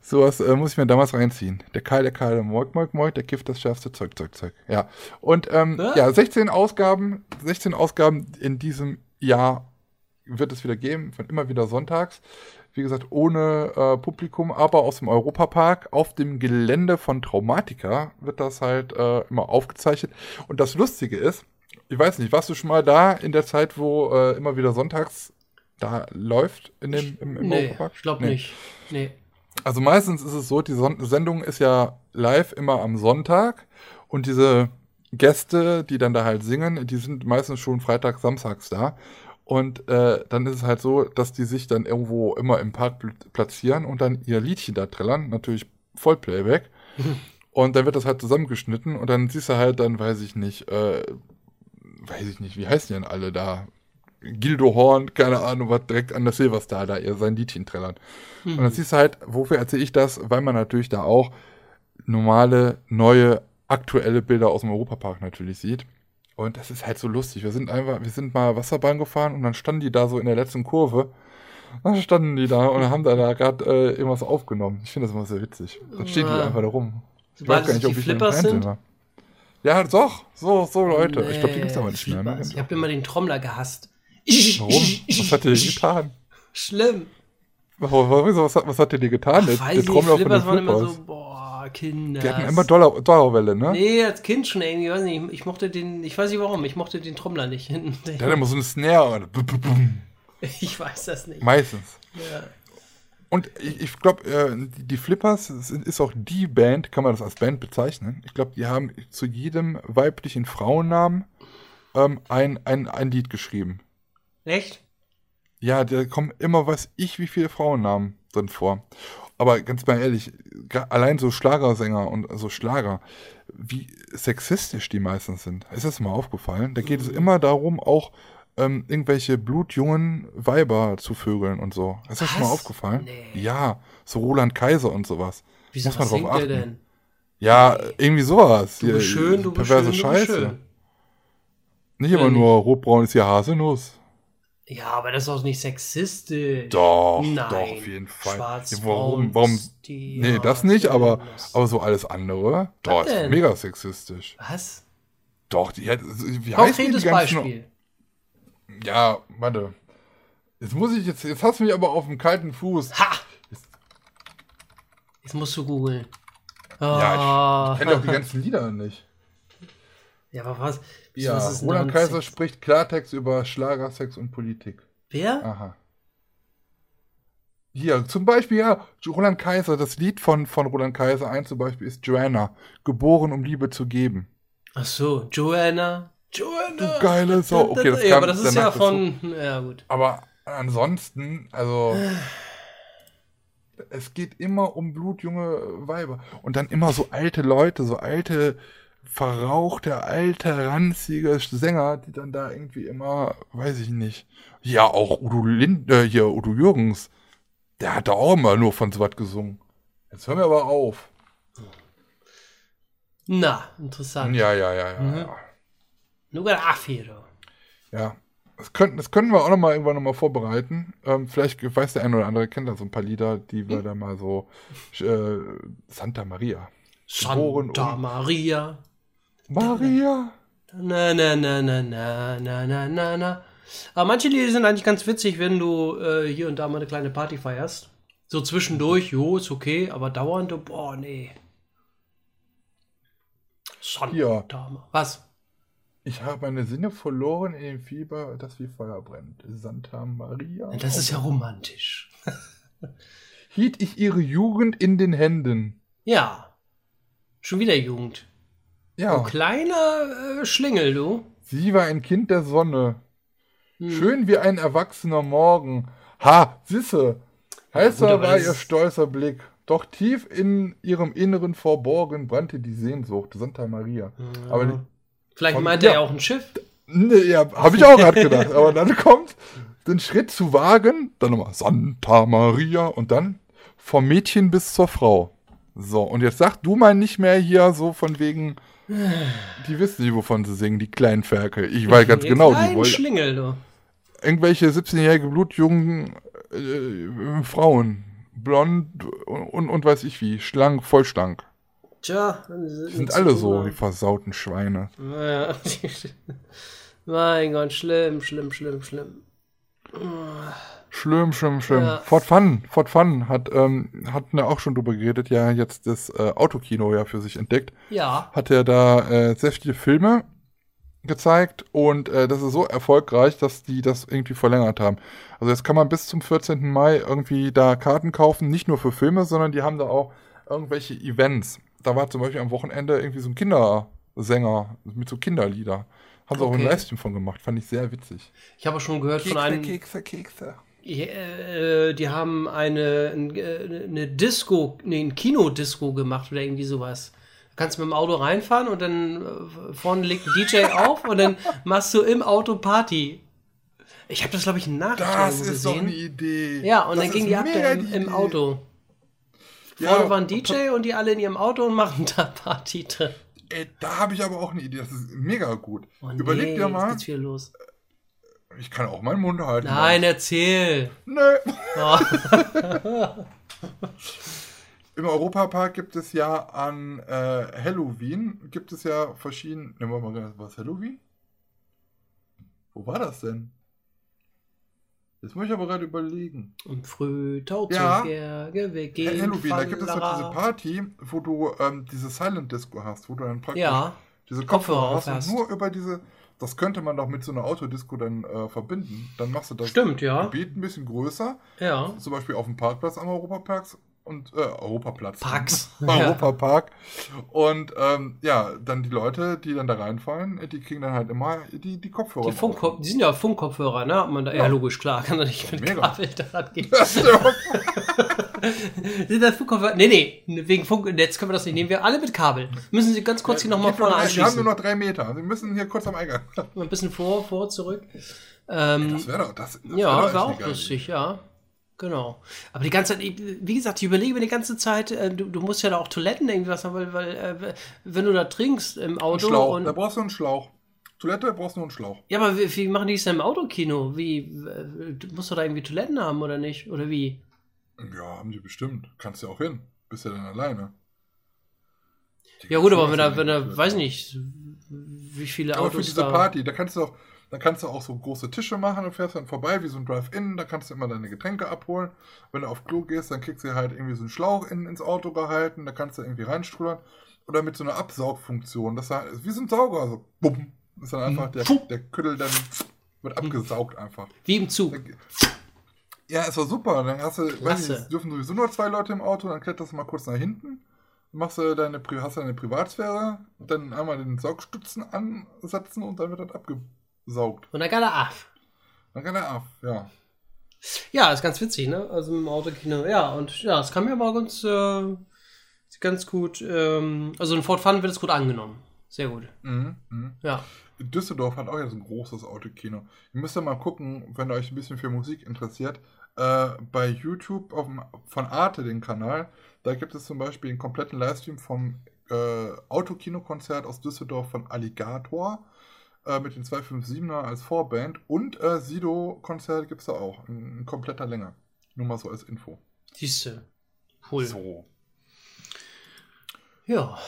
Sowas äh, muss ich mir damals reinziehen. Der Karl, der Karl, Moik, Moik, Moik, der kifft das schärfste Zeug, Zeug, Zeug. Ja. Und ähm, ja? ja, 16 Ausgaben, 16 Ausgaben in diesem Jahr wird es wieder geben, von immer wieder sonntags. Wie gesagt, ohne äh, Publikum, aber aus dem Europapark. Auf dem Gelände von Traumatica wird das halt äh, immer aufgezeichnet. Und das Lustige ist, ich weiß nicht, warst du schon mal da in der Zeit, wo äh, immer wieder sonntags da läuft in dem im, im nee, Europapark? Ich glaube nee. nicht. Nee. Also meistens ist es so, die Son Sendung ist ja live immer am Sonntag und diese Gäste, die dann da halt singen, die sind meistens schon Freitag, Samstags da. Und äh, dann ist es halt so, dass die sich dann irgendwo immer im Park platzieren und dann ihr Liedchen da trillern, natürlich Vollplayback. und dann wird das halt zusammengeschnitten und dann siehst du halt dann, weiß ich nicht, äh, weiß ich nicht, wie heißen die denn alle da? Gildo Horn, keine Ahnung, was direkt an der Silverstar da ihr sein Liedchen trällert. Mhm. Und dann siehst du halt, wofür erzähle ich das? Weil man natürlich da auch normale, neue, aktuelle Bilder aus dem Europapark natürlich sieht. Und das ist halt so lustig. Wir sind einfach, wir sind mal Wasserbahn gefahren und dann standen die da so in der letzten Kurve. Dann standen die da und haben da, da gerade äh, irgendwas aufgenommen. Ich finde das immer sehr witzig. Dann stehen ja. die einfach da rum. Ich weiß gar nicht, ob ich Flippers sind? War. Ja, doch. So, so Leute. Nee, ich glaube, die gibt es aber nicht mehr. Ne? Ich habe immer den Trommler gehasst. Warum? Was hat der getan? Schlimm. Was hat, was hat der dir getan? Ach, der, der Trommler von den waren immer so, boah, Kinder. Die hatten immer Dollar, Dollarwelle, ne? Nee, als Kind schon irgendwie, weiß nicht, ich mochte den, ich weiß nicht warum, ich mochte den Trommler nicht. Der hat immer so eine Snare. Ich weiß das nicht. Meistens. Ja. Und ich, ich glaube, äh, die Flippers ist auch die Band, kann man das als Band bezeichnen. Ich glaube, die haben zu jedem weiblichen Frauennamen ähm, ein, ein, ein Lied geschrieben. Echt? Ja, da kommen immer, weiß ich, wie viele Frauennamen drin vor. Aber ganz mal ehrlich, allein so Schlagersänger und so Schlager, wie sexistisch die meistens sind. Ist das mal aufgefallen? Da geht mhm. es immer darum, auch ähm, irgendwelche blutjungen Weiber zu vögeln und so. Ist das schon mal aufgefallen? Nee. Ja, so Roland Kaiser und sowas. Wieso, Muss man drauf achten. denn? Ja, irgendwie sowas. Du bist schön, du bist perverse schön, Scheiße. Schön. Nicht immer nur rotbraun ist hier Haselnuss. Ja, aber das ist auch nicht sexistisch. Doch, Nein. doch, auf jeden Fall. Schwarz, warum, warum? Nee, das nicht, aber, aber so alles andere. Doch, ist mega sexistisch. Was? Doch, die, wie heißt die, die Beispiel. Ja, warte. Jetzt muss ich jetzt, jetzt hast du mich aber auf dem kalten Fuß. Ha! Jetzt, jetzt musst du googeln. Oh. Ja, ich, ich ah. kenne doch die ganzen Lieder nicht. Ja, aber was? Ja, Roland Kaiser Sex? spricht Klartext über Schlager, Sex und Politik. Wer? Aha. Hier, zum Beispiel, ja, Roland Kaiser, das Lied von, von Roland Kaiser, ein zum Beispiel ist Joanna, geboren um Liebe zu geben. Ach so, Joanna. Joanna. Du geile Sau. Okay, das ja, aber das ist ja von, ja gut. Aber ansonsten, also, es geht immer um blutjunge Weiber. Und dann immer so alte Leute, so alte, verrauchte, alte, ranzige Sänger, die dann da irgendwie immer, weiß ich nicht. Ja, auch Udo Lind, äh, hier, Udo Jürgens. Der hat da auch immer nur von so was gesungen. Jetzt hören wir aber auf. Na, interessant. Ja, ja, ja, ja. Mhm. ja. Ja, das könnten, das können wir auch noch mal irgendwann noch mal vorbereiten. Ähm, vielleicht weiß der eine oder andere kennt da so ein paar Lieder, die wir da mal so äh, Santa Maria. Santa Maria. Maria. Na, na, na, na, na, na, na, na, na. Aber manche Lieder sind eigentlich ganz witzig, wenn du äh, hier und da mal eine kleine Party feierst. So zwischendurch, jo, ist okay, aber dauernd, oh, boah, nee. Santa Ja. Maria. Was? Ich habe meine Sinne verloren in dem Fieber, das wie Feuer brennt. Santa Maria. Das ist ja romantisch. Hielt ich ihre Jugend in den Händen. Ja. Schon wieder Jugend. Ja, Oh, kleiner äh, Schlingel, du. sie war ein Kind der Sonne. Hm. Schön wie ein erwachsener Morgen. Ha, Sisse. Heißer aber war ihr stolzer Blick. Doch tief in ihrem Inneren verborgen brannte die Sehnsucht. Santa Maria. Aber die, Vielleicht Von- meint er ja. ja auch ein Schiff. Ne, ja, habe ich auch gerade gedacht. Aber dann kommt den Schritt zu wagen, dann nochmal Santa Maria und dann vom Mädchen bis zur Frau. So, und jetzt sag du mal nicht mehr hier so von wegen, die wissen nicht, wovon sie singen, die kleinen Ferkel. Ich weiß ganz genau, die wollen Schlingel, du. irgendwelche 17-jährige blutjungen äh, Frauen, blond und, und, und weiß ich wie, schlank, voll schlank. Tja, Die sind alle so, die versauten Schweine. Ja. mein Gott, schlimm, schlimm, schlimm, schlimm. Schlimm, schlimm, schlimm. Ja. Fort Fun, Fort Fun hat, ähm, hatten wir auch schon drüber geredet, ja, jetzt das äh, Autokino ja für sich entdeckt. Ja, Hat er da äh, sehr viele Filme gezeigt und äh, das ist so erfolgreich, dass die das irgendwie verlängert haben. Also jetzt kann man bis zum 14. Mai irgendwie da Karten kaufen, nicht nur für Filme, sondern die haben da auch irgendwelche Events. Da war zum Beispiel am Wochenende irgendwie so ein Kindersänger mit so Kinderlieder. Haben sie auch einen Okay. Livestream von gemacht, fand ich sehr witzig. ich habe auch schon gehört von einem. Kekse, Kekse. Äh, die haben eine, ein- äh, eine Disco, nee, ein Kinodisco gemacht oder irgendwie sowas. Du kannst mit dem Auto reinfahren und dann äh, vorne legt ein DJ auf und dann machst du im Auto Party. Ich habe das, glaube ich, in Nachrichten Das ist doch gesehen. eine Idee. Ja, und Das dann ging die ab im, im. Auto. Ja, Vorne war ein DJ und die alle in ihrem Auto und machen da Party drin. Ey, da habe ich aber auch eine Idee. Das ist mega gut. Oh, Überleg nee, dir jetzt mal. geht's wieder los. Ich kann auch meinen Mund halten. Nein, erzähl. Nö. Oh, Im Europapark gibt es ja an äh, Halloween, gibt es ja verschiedene. Nehmen wir mal, was Halloween? Wo war das denn? Jetzt muss ich aber gerade überlegen. und früh tot Ja. Gerge, wir gehen Halloween, da gibt es doch diese Party, wo du ähm, diese Silent Disco hast, wo du dann praktisch Ja, diese Kopfhörer Kopfhörer hast und nur über diese. Das könnte man doch mit so einer Autodisco dann äh, verbinden. Dann machst du das stimmt, ja. Gebiet ein bisschen größer, Ja. zum Beispiel auf dem Parkplatz am Europapark und äh, Europaplatz. Parks. Europapark. Und ähm, ja, dann die Leute, die dann da reinfallen, die kriegen dann halt immer die, die Kopfhörer. Die, Funkkop die sind ja Funkkopfhörer, ne? Hat Man da, ja. Ja. logisch, klar, kann doch nicht mit Mega. Kabel daran gehen. Sind das Funkkopfhörer? Nee, nee, wegen Funknetz können wir das nicht nehmen. Wir alle mit Kabel. Müssen Sie ganz kurz hier nochmal vorne drei- Wir haben anschließen. nur noch drei Meter. Sie müssen hier kurz am Eingang. Ein bisschen vor, vor, zurück. Ähm, Das wäre doch das. das wär ja, war eine auch lustig, ja. Genau. Aber die ganze Zeit, wie gesagt, ich überlege mir die ganze Zeit, äh, du, du musst ja da auch Toiletten irgendwie was haben, weil, weil äh, wenn du da trinkst im Ein Auto Schlauch. und Da brauchst du einen Schlauch. Toilette brauchst du nur einen Schlauch. Ja, aber wie, wie machen die es denn im Autokino? Wie, äh, musst du da irgendwie Toiletten haben oder nicht? Oder wie? Ja, haben die bestimmt. Kannst ja auch hin. Bist ja dann alleine. Ja gut, aber wenn da, da, wenn da, weiß nicht, wie viele Aber für Autos diese da... Party, da kannst du auch, da kannst du auch so große Tische machen und fährst dann vorbei wie so ein Drive-In, da kannst du immer deine Getränke abholen. Wenn du auf Klo gehst, dann kriegst du halt irgendwie so einen Schlauch in, ins Auto gehalten, da kannst du irgendwie reinstrudern. Oder mit so einer Absaugfunktion, das ist wie so ein Sauger, so bumm. Ist dann einfach der, Puh. der Küttel dann wird abgesaugt einfach. Wie im Zug. Ja, es war super. Dann hast du, weiß Klasse. nicht, es dürfen sowieso nur zwei Leute im Auto, dann kletterst du mal kurz nach hinten, machst du deine, hast deine Privatsphäre, dann einmal den Saugstutzen ansetzen und dann wird das abgesaugt. Und dann kann er ab. Dann kann er ab, ja. Ja, ist ganz witzig, ne? Also im Autokino. Ja, und ja, es kam mir aber ganz, äh, ganz gut. Ähm, also in Fort Fun wird es gut angenommen. Sehr gut. Mhm, mhm. Ja. Düsseldorf hat auch jetzt ein großes Autokino. Ihr müsst ja mal gucken, wenn ihr euch ein bisschen für Musik interessiert. Äh, bei YouTube auf dem, von Arte, den Kanal, da gibt es zum Beispiel einen kompletten Livestream vom äh, Autokino-Konzert aus Düsseldorf von Alligator äh, mit den 257er als Vorband und äh, Sido-Konzert gibt es da auch, in, in kompletter Länge. Nur mal so als Info. Siehste. Cool. So. Ja.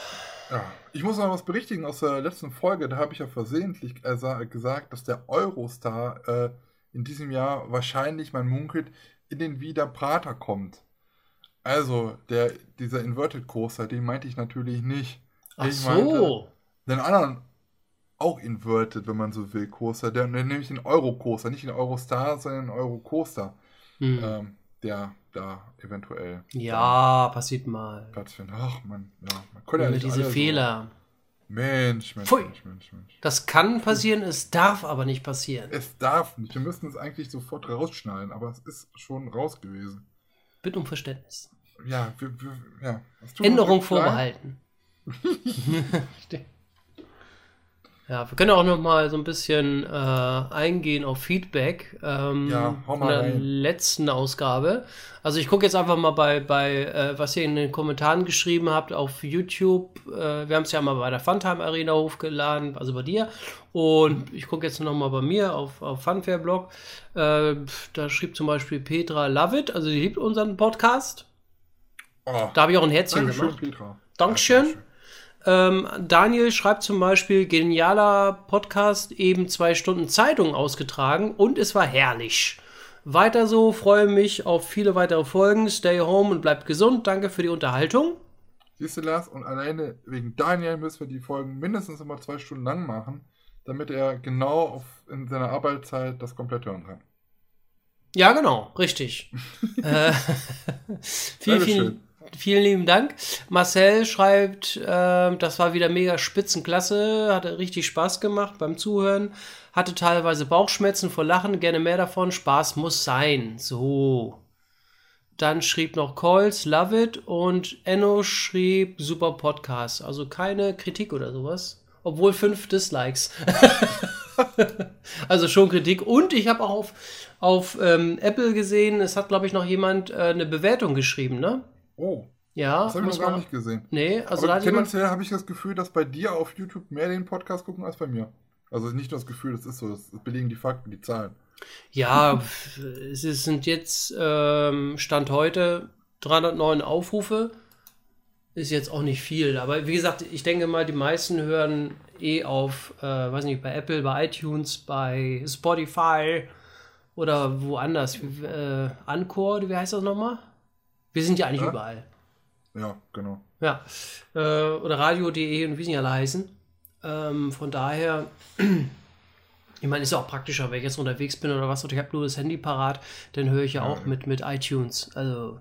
Ja, ich muss noch was berichtigen aus der letzten Folge. Da habe ich ja versehentlich sa- gesagt, dass der Eurostar äh, in diesem Jahr wahrscheinlich, man munkelt, in den Wieder Prater kommt. Also, der, dieser Inverted Coaster, den meinte ich natürlich nicht. Ach ich meinte so. den anderen, auch Inverted, wenn man so will, Coaster. Der, nämlich den Euro-Coaster, nicht den Eurostar, sondern den Euro-Coaster. Hm. Ähm, der da eventuell Ja, passiert mal. Platz findet. Ach man, ja, man kann ja nicht diese alle so- Fehler. Mensch, Mensch, Pfui. Mensch, Mensch, Mensch. Das kann passieren, es darf aber nicht passieren. Es darf nicht. Wir müssten es eigentlich sofort rausschneiden, aber es ist schon raus gewesen. Bitte um Verständnis. Ja, wir, wir, ja. Änderung vorbehalten. ja, wir können auch noch mal so ein bisschen äh, eingehen auf Feedback ähm, Ja, hau von mal der rein. letzten Ausgabe. Also ich gucke jetzt einfach mal bei, bei äh, was ihr in den Kommentaren geschrieben habt auf YouTube. Äh, wir haben es ja mal bei der Funtime Arena hochgeladen, also bei dir. Und ich gucke jetzt noch mal bei mir auf, auf Funfair Blog. Äh, da schrieb zum Beispiel Petra Lovett, also sie liebt unseren Podcast. Oh, Da habe ich auch ein Herzchen Dankeschön, gemacht. Petra. Dankeschön. Ähm, Daniel schreibt zum Beispiel, genialer Podcast, eben zwei Stunden Zeitung ausgetragen und es war herrlich. Weiter so, freue mich auf viele weitere Folgen. Stay home und bleibt gesund. Danke für die Unterhaltung. Siehst du, Lars, und alleine wegen Daniel müssen wir die Folgen mindestens immer zwei Stunden lang machen, damit er genau auf, in seiner Arbeitszeit das komplett hören kann. Ja, genau, richtig. äh, vielen, vielen. Vielen lieben Dank. Marcel schreibt, äh, das war wieder mega spitzenklasse, hatte richtig Spaß gemacht beim Zuhören, hatte teilweise Bauchschmerzen vor Lachen, gerne mehr davon, Spaß muss sein. So. Dann schrieb noch Coils, love it und Enno schrieb super Podcast. Also keine Kritik oder sowas. Obwohl fünf Dislikes. also schon Kritik. Und ich habe auch auf, auf ähm, Apple gesehen, es hat, glaube ich, noch jemand äh, eine Bewertung geschrieben, ne? Oh, Ja. das habe ich noch gar man- nicht gesehen. Nee, also Aber da hat jemand. tendenziell habe ich das Gefühl, dass bei dir auf YouTube mehr den Podcast gucken als bei mir. Also nicht nur das Gefühl, das ist so, das belegen die Fakten, die Zahlen. Ja, es sind jetzt ähm, Stand heute 309 Aufrufe. Ist jetzt auch nicht viel, aber wie gesagt, ich denke mal, die meisten hören eh auf, äh, weiß nicht, bei Apple, bei iTunes, bei Spotify oder woanders. Äh, Anchor, wie heißt das nochmal? Wir sind ja eigentlich Ja. überall. Ja, genau. Ja. Äh, oder radio.de und wie sie alle heißen. Ähm, von daher, ich meine, ist ja auch praktischer, wenn ich jetzt unterwegs bin oder was und ich habe nur das Handy parat, dann höre ich ja auch mit, mit iTunes. Also.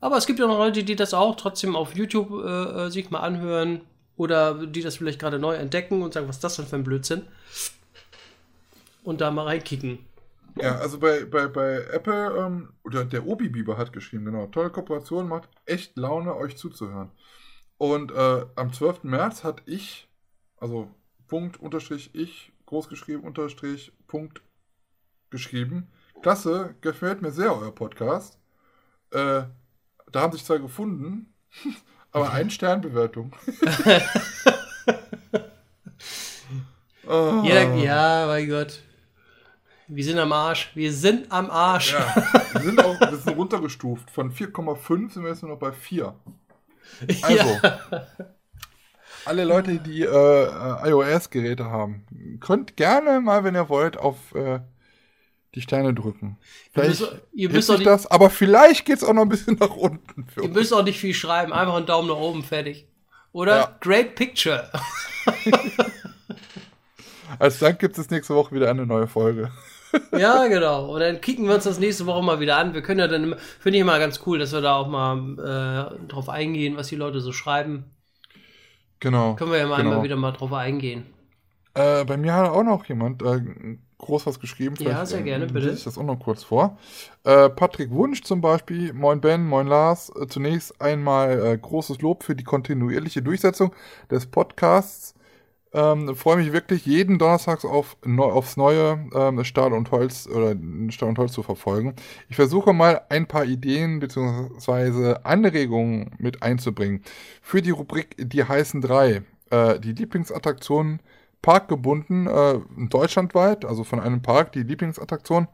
Aber es gibt ja noch Leute, die das auch trotzdem auf YouTube äh, äh, sich mal anhören oder die das vielleicht gerade neu entdecken und sagen, was ist das denn für ein Blödsinn? Und da mal reinkicken. Ja, also bei, bei, bei Apple, ähm, oder der Obi-Biber hat geschrieben, genau, tolle Kooperation, macht echt Laune, euch zuzuhören. Und äh, am 12. März hat ich, also Punkt, Unterstrich, ich, groß geschrieben, Unterstrich, Punkt, geschrieben. Klasse, gefällt mir sehr euer Podcast. Äh, da haben sich zwei gefunden, aber ein Sternbewertung. oh. Ja, ja, mein Gott. Wir sind am Arsch. Wir sind am Arsch. Ja, wir sind auch wir sind runtergestuft. Von 4,5 sind wir jetzt nur noch bei 4. Also, alle Leute, die äh, äh, iOS-Geräte haben, könnt gerne mal, wenn ihr wollt, auf äh, die Sterne drücken. Vielleicht müsst- ihr müsst sich nicht- das, aber vielleicht geht es auch noch ein bisschen nach unten für Ihr uns. müsst auch nicht viel schreiben, einfach einen Daumen nach oben, fertig. Oder? Ja. Great Picture. Als Dank gibt es nächste Woche wieder eine neue Folge. Ja, genau. Und dann kicken wir uns das nächste Woche mal wieder an. Wir können ja dann, finde ich immer ganz cool, dass wir da auch mal äh, drauf eingehen, was die Leute so schreiben. Genau. Können wir ja mal genau. wieder mal drauf eingehen. Äh, bei mir hat auch noch jemand äh, groß was geschrieben. Vielleicht, ja, sehr gerne, bitte. Lese ich das auch noch kurz vor. Äh, Patrick Wunsch zum Beispiel, moin Ben, moin Lars. Äh, zunächst einmal äh, großes Lob für die kontinuierliche Durchsetzung des Podcasts. Ähm, freue mich wirklich jeden Donnerstags auf, neu, aufs neue ähm, Stahl und Holz oder Stahl und Holz zu verfolgen. Ich versuche mal ein paar Ideen bzw. Anregungen mit einzubringen. Für die Rubrik Die heißen drei. Äh, die Lieblingsattraktionen parkgebunden, äh, deutschlandweit, also von einem Park, die Lieblingsattraktion.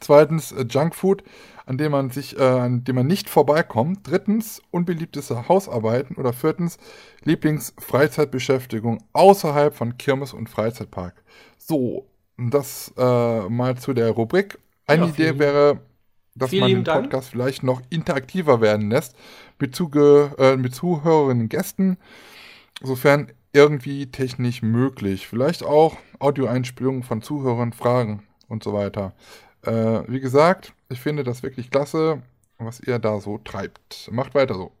Zweitens äh, Junkfood, an dem man sich, äh, an dem man nicht vorbeikommt. Drittens unbeliebteste Hausarbeiten oder viertens Lieblingsfreizeitbeschäftigung außerhalb von Kirmes und Freizeitpark. So, das äh, mal zu der Rubrik. Eine ja, Idee wäre, dass man den Podcast Dank. vielleicht noch interaktiver werden lässt mit, Zuge, äh, mit Zuhörerinnen und Gästen, sofern irgendwie technisch möglich. Vielleicht auch Audioeinspielungen von Zuhörern, Fragen und so weiter. Äh, wie gesagt, ich finde das wirklich klasse, was ihr da so treibt. Macht weiter so.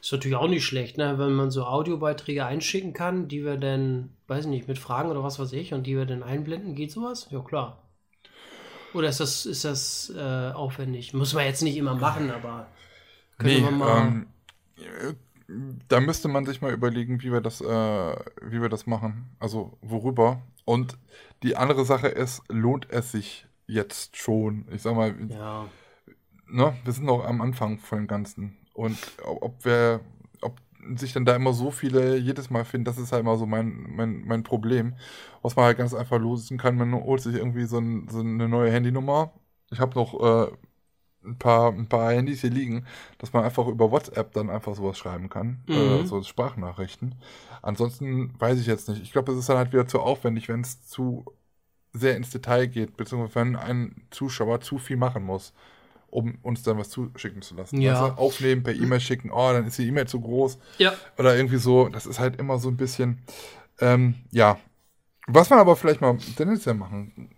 Ist natürlich auch nicht schlecht, ne? wenn man so Audiobeiträge einschicken kann, die wir dann, weiß ich nicht, mit Fragen oder was weiß ich, und die wir dann einblenden. Geht sowas? Ja, klar. Oder ist das, ist das äh, aufwendig? Muss man jetzt nicht immer machen, aber können nee, wir mal. Ähm, da müsste man sich mal überlegen, wie wir das, äh, wie wir das machen. Also worüber. Und die andere Sache ist, lohnt es sich jetzt schon? Ich sag mal, ja. ne, wir sind noch am Anfang von dem Ganzen. Und ob wir, ob sich dann da immer so viele jedes Mal finden, das ist halt immer so mein, mein, mein Problem. Was man halt ganz einfach losen kann, man holt sich irgendwie so, ein, so eine neue Handynummer. Ich habe noch äh, ein paar, ein paar Handys hier liegen, dass man einfach über WhatsApp dann einfach sowas schreiben kann, äh, mhm. äh, so Sprachnachrichten. Ansonsten weiß ich jetzt nicht. Ich glaube, es ist dann halt wieder zu aufwendig, wenn es zu sehr ins Detail geht, beziehungsweise wenn ein Zuschauer zu viel machen muss, um uns dann was zuschicken zu lassen. Ja. Also aufnehmen, per E-Mail schicken, oh, dann ist die E-Mail zu groß. Ja. Oder irgendwie so. Das ist halt immer so ein bisschen, ähm, ja. Was man aber vielleicht mal tendenziell machen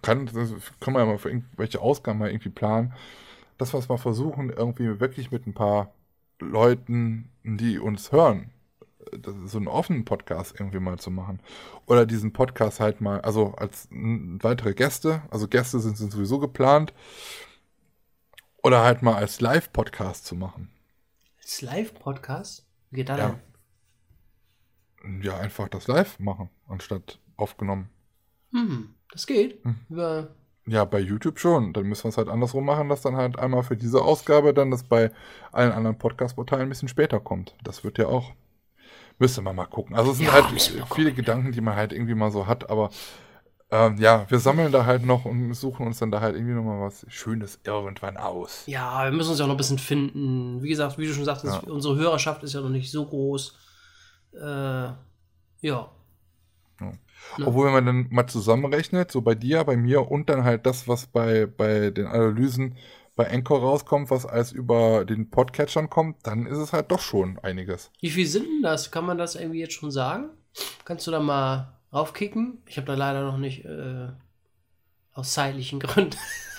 kann, das kann man ja mal für irgendwelche Ausgaben mal irgendwie planen, dass wir es mal versuchen, irgendwie wirklich mit ein paar Leuten, die uns hören, so einen offenen Podcast irgendwie mal zu machen. Oder diesen Podcast halt mal, also als weitere Gäste, also Gäste sind, sind sowieso geplant. Oder halt mal als Live-Podcast zu machen. Als Live-Podcast? Wie geht das ja. denn? Ja, einfach das Live machen, anstatt aufgenommen. Hm, das geht. Hm. Ja, bei YouTube schon. Dann müssen wir es halt andersrum machen, dass dann halt einmal für diese Ausgabe dann das bei allen anderen Podcast-Portalen ein bisschen später kommt. Das wird ja auch. Müsste man mal gucken. Also es sind ja, halt viele Gedanken, die man halt irgendwie mal so hat, aber ähm, ja, wir sammeln da halt noch und suchen uns dann da halt irgendwie nochmal was Schönes irgendwann aus. Ja, wir müssen uns ja auch noch ein bisschen finden. Wie gesagt, wie du schon sagtest, ja. unsere Hörerschaft ist ja noch nicht so groß. Äh, ja. ja. Ne? Obwohl, wenn man dann mal zusammenrechnet, so bei dir, bei mir und dann halt das, was bei, bei den Analysen bei Anchor rauskommt, was alles über den Podcatchern kommt, dann ist es halt doch schon einiges. Wie viel sind denn das? Kann man das irgendwie jetzt schon sagen? Kannst du da mal raufkicken? Ich habe da leider noch nicht äh, aus zeitlichen Gründen.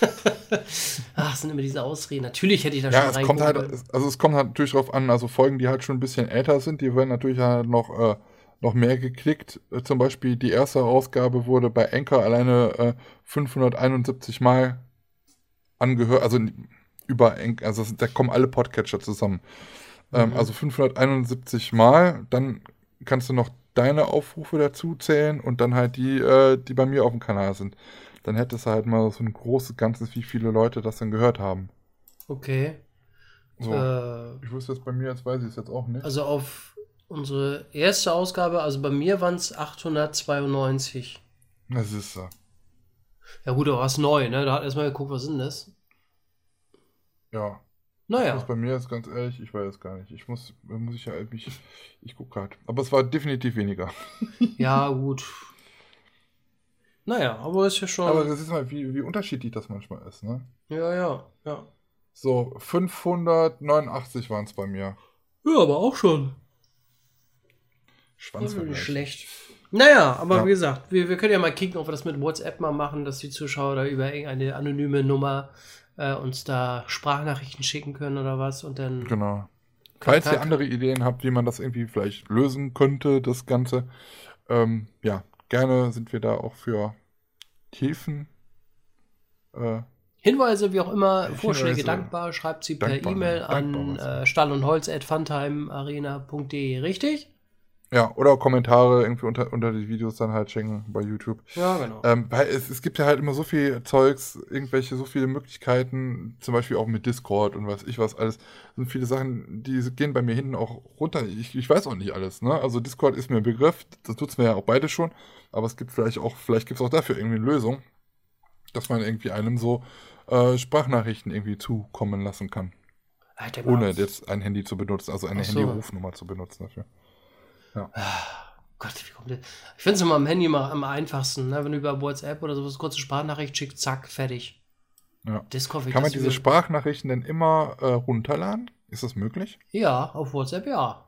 Ach, es sind immer diese Ausreden. Natürlich hätte ich da ja, schon es kommt halt, Also es kommt halt natürlich darauf an, also Folgen, die halt schon ein bisschen älter sind, die werden natürlich halt noch äh, noch mehr geklickt. Äh, zum Beispiel die erste Ausgabe wurde bei Anchor alleine äh, 571 Mal angehört, also über also da kommen alle Podcatcher zusammen. Ähm, mhm. Also 571 Mal, dann kannst du noch deine Aufrufe dazu zählen und dann halt die, äh, die bei mir auf dem Kanal sind. Dann hättest du halt mal so ein großes Ganzes, wie viele Leute das dann gehört haben. Okay. So. Äh, ich wusste jetzt bei mir, jetzt weiß ich es jetzt auch nicht. Also auf Unsere erste Ausgabe, also bei mir waren es 892. Das ist so. Ja gut, aber was neu, ne? Da hat erstmal geguckt, was sind das? Ja. Naja. Das bei mir ist ganz ehrlich, ich weiß es gar nicht. Ich muss, muss ich ja irgendwie, ich gucke gerade. Aber es war definitiv weniger. ja, gut. Naja, aber ist ja schon. Aber das ist mal, wie, wie unterschiedlich das manchmal ist, ne? Ja, ja, ja. So, 589 waren es bei mir. Ja, aber auch schon. Schwanzvergleich. Schlecht. Naja, aber ja. wie gesagt, wir, wir können ja mal kicken, ob wir das mit WhatsApp mal machen, dass die Zuschauer da über irgendeine anonyme Nummer äh, uns da Sprachnachrichten schicken können oder was und dann. Genau. Falls ihr andere Ideen habt, wie man das irgendwie vielleicht lösen könnte, das Ganze, ähm, ja, gerne sind wir da auch für Hilfen. Äh, Hinweise, wie auch immer, Vorschläge dankbar. Schreibt sie per E-Mail an äh, stall und holz at funtimearena.de, richtig? Ja, oder Kommentare irgendwie unter, unter die Videos dann halt schenken bei YouTube. Ja, genau. Ähm, weil es, es gibt ja halt immer so viel Zeugs, irgendwelche, so viele Möglichkeiten, zum Beispiel auch mit Discord und was ich was alles. Sind viele Sachen, die gehen bei mir hinten auch runter. Ich, ich weiß auch nicht alles, ne? Also Discord ist mir ein Begriff, das nutzen wir ja auch beide schon, aber es gibt vielleicht auch, vielleicht gibt es auch dafür irgendwie eine Lösung, dass man irgendwie einem so äh, Sprachnachrichten irgendwie zukommen lassen kann. Alter, ohne jetzt ein Handy zu benutzen, also eine so. Handyrufnummer zu benutzen dafür. Ja. Ah, Gott, wie kommt das? Ich finde es immer am Handy mal am einfachsten, ne? wenn du über WhatsApp oder sowas kurze Sprachnachricht schickst, zack, fertig. Ja. Discord, Kann man diese Sprachnachrichten denn immer äh, runterladen? Ist das möglich? Ja, auf WhatsApp ja.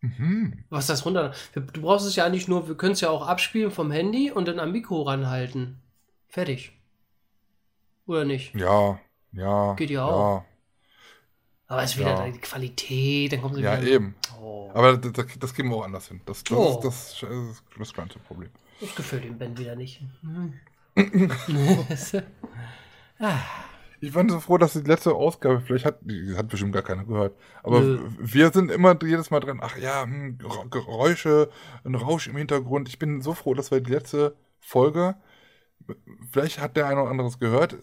Mhm. Was das runterladen? Du brauchst es ja eigentlich nur, wir können es ja auch abspielen vom Handy und dann am Mikro ranhalten. Fertig. Oder nicht? Ja, ja. Geht ja auch. Aber es ist wieder ja. die Qualität, dann kommen sie ja, wieder. Ja, eben. Oh. Aber das, das, kriegen wir auch anders hin. Das, das, oh. das, das, ist das kleinste Problem. Das gefällt dem Ben wieder nicht. ah. Ich bin so froh, dass die letzte Ausgabe, vielleicht hat, die hat bestimmt gar keiner gehört, aber Nö. wir sind immer jedes Mal dran, ach ja, hm, Geräusche, ein Rausch im Hintergrund. Ich bin so froh, dass wir die letzte Folge, vielleicht hat der eine oder anderes gehört,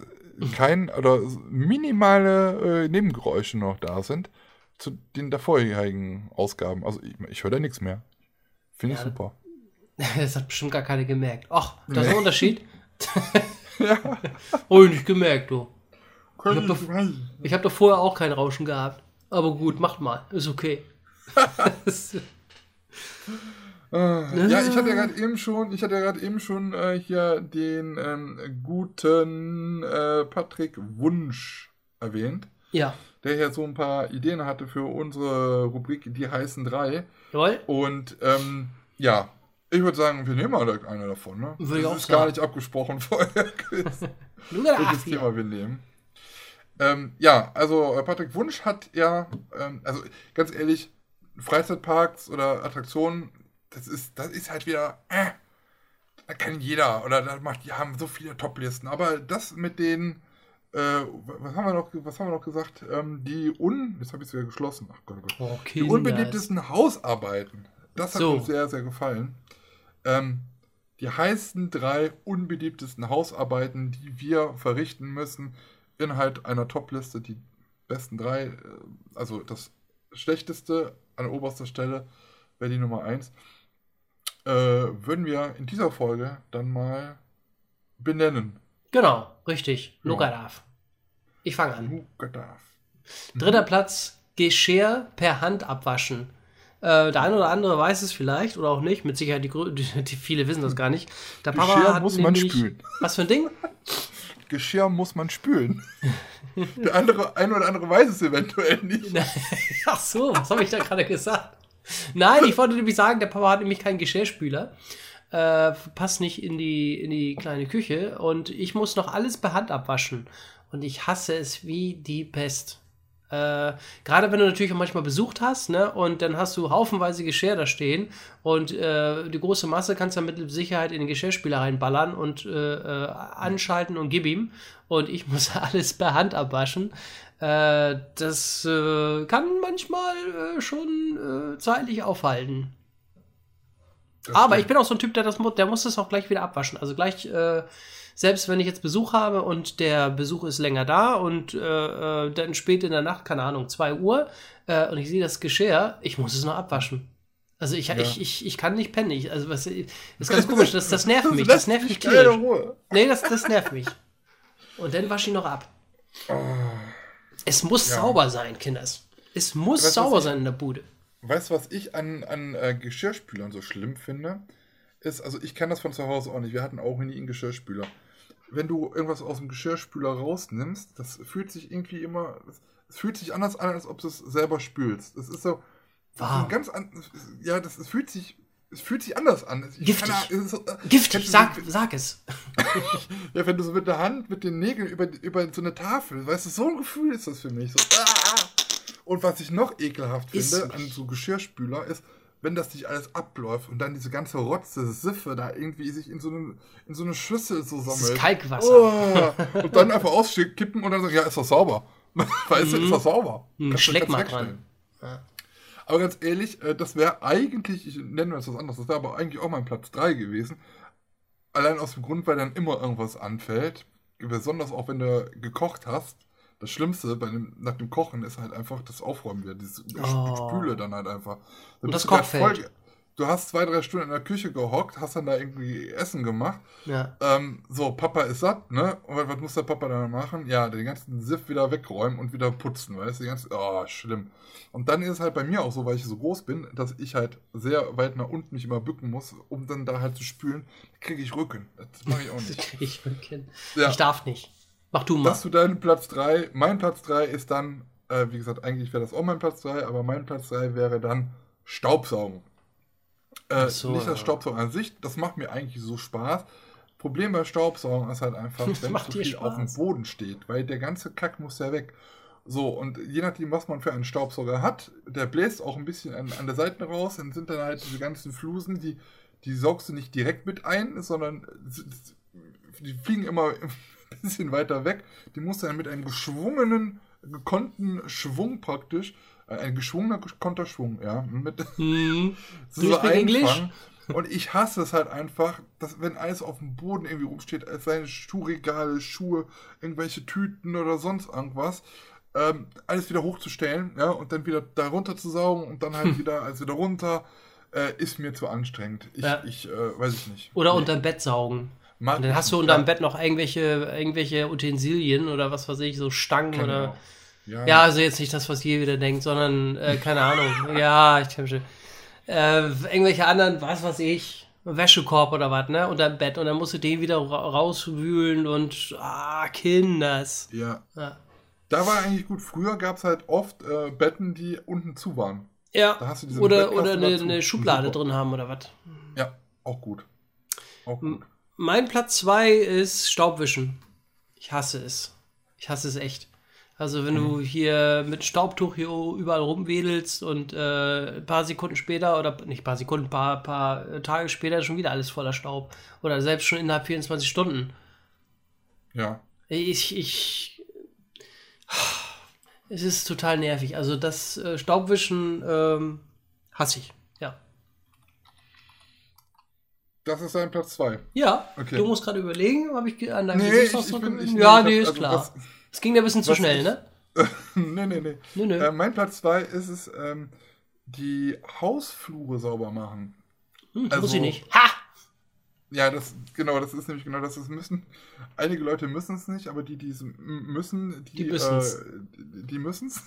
kein oder minimale äh, Nebengeräusche noch da sind zu den davorigen Ausgaben. Also ich, ich höre da nichts mehr. Finde ich ja, super. Das hat bestimmt gar keiner gemerkt. Ach, das ist ein Unterschied. ja. Oh, nicht gemerkt, du. Ich habe doch, hab doch vorher auch kein Rauschen gehabt. Aber gut, macht mal. Ist okay. Äh, ja, ich hatte ja gerade eben schon, ich hatte ja gerade eben schon äh, hier den ähm, guten äh, Patrick Wunsch erwähnt. Ja. Der hier so ein paar Ideen hatte für unsere Rubrik Die heißen drei. Jawohl. Und ähm, ja, ich würde sagen, wir nehmen mal eine davon. Ne? Würde das ist gar nicht abgesprochen vorher. welches Thema wir nehmen. Ähm, ja, also äh, Patrick Wunsch hat ja, ähm, also ganz ehrlich, Freizeitparks oder Attraktionen das ist, das ist halt wieder, äh, da kann jeder oder da macht, die haben so viele Top-Listen. Aber das mit den, äh, was haben wir noch, was haben wir noch gesagt? Ähm, die un, jetzt habe ich es wieder geschlossen. Ach Gott, oh Gott. Oh, die unbeliebtesten Hausarbeiten. Das hat so. uns sehr, sehr gefallen. Ähm, die heißen drei unbeliebtesten Hausarbeiten, die wir verrichten müssen, Inhalt einer Top-Liste. Die besten drei, äh, also das schlechteste an oberster Stelle wäre die Nummer eins äh, würden wir in dieser Folge dann mal benennen. Genau, richtig. Lugadaf. Ich fange an. Lugadaf. Dritter Platz, Geschirr per Hand abwaschen. Äh, der eine oder andere weiß es vielleicht oder auch nicht. Mit Sicherheit, die, die, die viele wissen das gar nicht. Der Papa Geschirr muss man spülen. Was für ein Ding? Geschirr muss man spülen. Der andere, ein oder andere weiß es eventuell nicht. Ach so, was habe ich da gerade gesagt? Nein, ich wollte nämlich sagen, der Papa hat nämlich keinen Geschirrspüler. Äh, passt nicht in die, in die kleine Küche und ich muss noch alles per Hand abwaschen. Und ich hasse es wie die Pest. Äh, Gerade wenn du natürlich auch manchmal besucht hast, ne, und dann hast du haufenweise Geschirr da stehen und äh, die große Masse kannst du mit Sicherheit in den Geschirrspüler reinballern und äh, äh anschalten und gib ihm. Und ich muss alles per Hand abwaschen. Äh, das äh, kann manchmal schon zeitlich aufhalten. Das Aber stimmt. ich bin auch so ein Typ, der, das, der muss das auch gleich wieder abwaschen. Also gleich, äh, selbst wenn ich jetzt Besuch habe und der Besuch ist länger da und äh, dann spät in der Nacht, keine Ahnung, 2 Uhr, und ich sehe das Geschirr, ich muss es noch abwaschen. Also ich, ja. ich, ich, ich kann nicht pennen. Ich, also was, das ist ganz komisch, das, das nervt mich. Das nervt mich tierisch. Nee, das, das nervt mich. Und dann wasche ich noch ab. Oh. Es muss ja. sauber sein, Kinders. Es muss weißt, sauber sein in der Bude. Weißt du, was ich an, an äh, Geschirrspülern so schlimm finde? Ist, also ich kenne das von zu Hause auch nicht. Wir hatten auch nie einen Geschirrspüler. Wenn du irgendwas aus dem Geschirrspüler rausnimmst, das fühlt sich irgendwie immer. Es fühlt sich anders an, als ob du es selber spülst. Das ist so. Ist ganz an, ja, das, das fühlt sich es fühlt sich anders an. Ich Giftig. Kann, so, äh, Giftig, sag, so, sag es. ja, wenn du so mit der Hand, mit den Nägeln über, über so eine Tafel, weißt du, so ein Gefühl ist das für mich. So, ah! Und was ich noch ekelhaft ist finde an so Geschirrspüler ist, wenn das nicht alles abläuft und dann diese ganze Rotze, Siffe da irgendwie sich in so eine, in so eine Schüssel so sammelt. Das ist Kalkwasser. Oh, und dann einfach auskippen und dann sagen, ja, ist doch sauber. weißt du, ist doch sauber. Mhm. Schleck mal dran. Ja. Aber ganz ehrlich, äh, das wäre eigentlich, ich nenne es was anderes, das wäre aber eigentlich auch mein Platz 3 gewesen. Allein aus dem Grund, weil dann immer irgendwas anfällt. Besonders auch wenn du gekocht hast das Schlimmste bei dem, nach dem Kochen ist halt einfach das Aufräumen wieder. Dieses oh. Spüle dann halt einfach. Dann Und das Kochfeld. du hast zwei, drei Stunden in der Küche gehockt, hast dann da irgendwie Essen gemacht. Ja. Ähm, so, Papa ist satt, ne? Und was muss der Papa dann machen? Ja, den ganzen Siff wieder wegräumen und wieder putzen, weißt du? Ganze, oh, schlimm. Und dann ist es halt bei mir auch so, weil ich so groß bin, dass ich halt sehr weit nach unten mich immer bücken muss, um dann da halt zu spülen. kriege ich Rücken. Das mache ich auch nicht. kriege ich Rücken. Ja. Ich darf nicht. Mach du mal. Das zu deinem Platz 3. Mein Platz 3 ist dann, äh, wie gesagt, eigentlich wäre das auch mein Platz 3, aber mein Platz 3 wäre dann Staubsaugen. Äh, so, nicht das Staubsaugen an sich, das macht mir eigentlich so Spaß. Problem bei Staubsaugen ist halt einfach, wenn zu viel Spaß. auf dem Boden steht, weil der ganze Kack muss ja weg. So, und je nachdem, was man für einen Staubsauger hat, der bläst auch ein bisschen an, an der Seite raus, dann sind dann halt diese ganzen Flusen, die, die saugst du nicht direkt mit ein, sondern die fliegen immer bisschen weiter weg. Die musste dann mit einem geschwungenen, gekonnten Schwung praktisch, äh, ein geschwungener Konterschwung, ja, mit hm. so einfangen. Und ich hasse es halt einfach, dass wenn alles auf dem Boden irgendwie rumsteht, als seine Schuhregale, Schuhe, irgendwelche Tüten oder sonst irgendwas, ähm, alles wieder hochzustellen, ja, und dann wieder da runter zu saugen und dann halt hm. wieder alles wieder runter, äh, ist mir zu anstrengend. Ich, ja. ich äh, weiß ich nicht. Oder nee. unter Bett saugen. Man, und dann hast du unter dem Bett noch irgendwelche, irgendwelche Utensilien oder was weiß ich, so Stangen genau. oder. Ja. ja. also jetzt nicht das, was ihr wieder denkt, sondern, äh, keine Ahnung. ja, ich kann schon. Äh, irgendwelche anderen, was weiß ich, Wäschekorb oder was, ne, unter dem Bett. Und dann musst du den wieder ra rauswühlen und, ah, Kinders. Ja. ja. Da war eigentlich gut. Früher gab es halt oft äh, Betten, die unten zu waren. Ja. oder oder eine, eine Schublade drin haben oder was. Ja, auch gut. Auch gut. Mein Platz 2 ist Staubwischen. Ich hasse es. Ich hasse es echt. Also wenn mhm. du hier mit Staubtuch hier überall rumwedelst und äh, ein paar Sekunden später oder nicht ein paar Sekunden, ein paar, paar Tage später schon wieder alles voller Staub. Oder selbst schon innerhalb 24 Stunden. Ja. Ich, ich. Es ist total nervig. Also das äh, Staubwischen ähm, hasse ich. Das ist dein Platz 2. Ja, okay. du musst gerade überlegen, habe ich an deinem nee, Gesichtsausdruck Ja, nee, ist also klar. Es ging ja ein bisschen zu schnell, ne? nee, nee, nee. nee, nee. Äh, mein Platz 2 ist es, ähm, die Hausflure sauber machen. Hm, also, muss ich nicht. Ha! Ja, das, genau, das ist nämlich genau das, das müssen. Einige Leute müssen es nicht, aber die, die es müssen, die, die müssen es. Äh, die müssen's.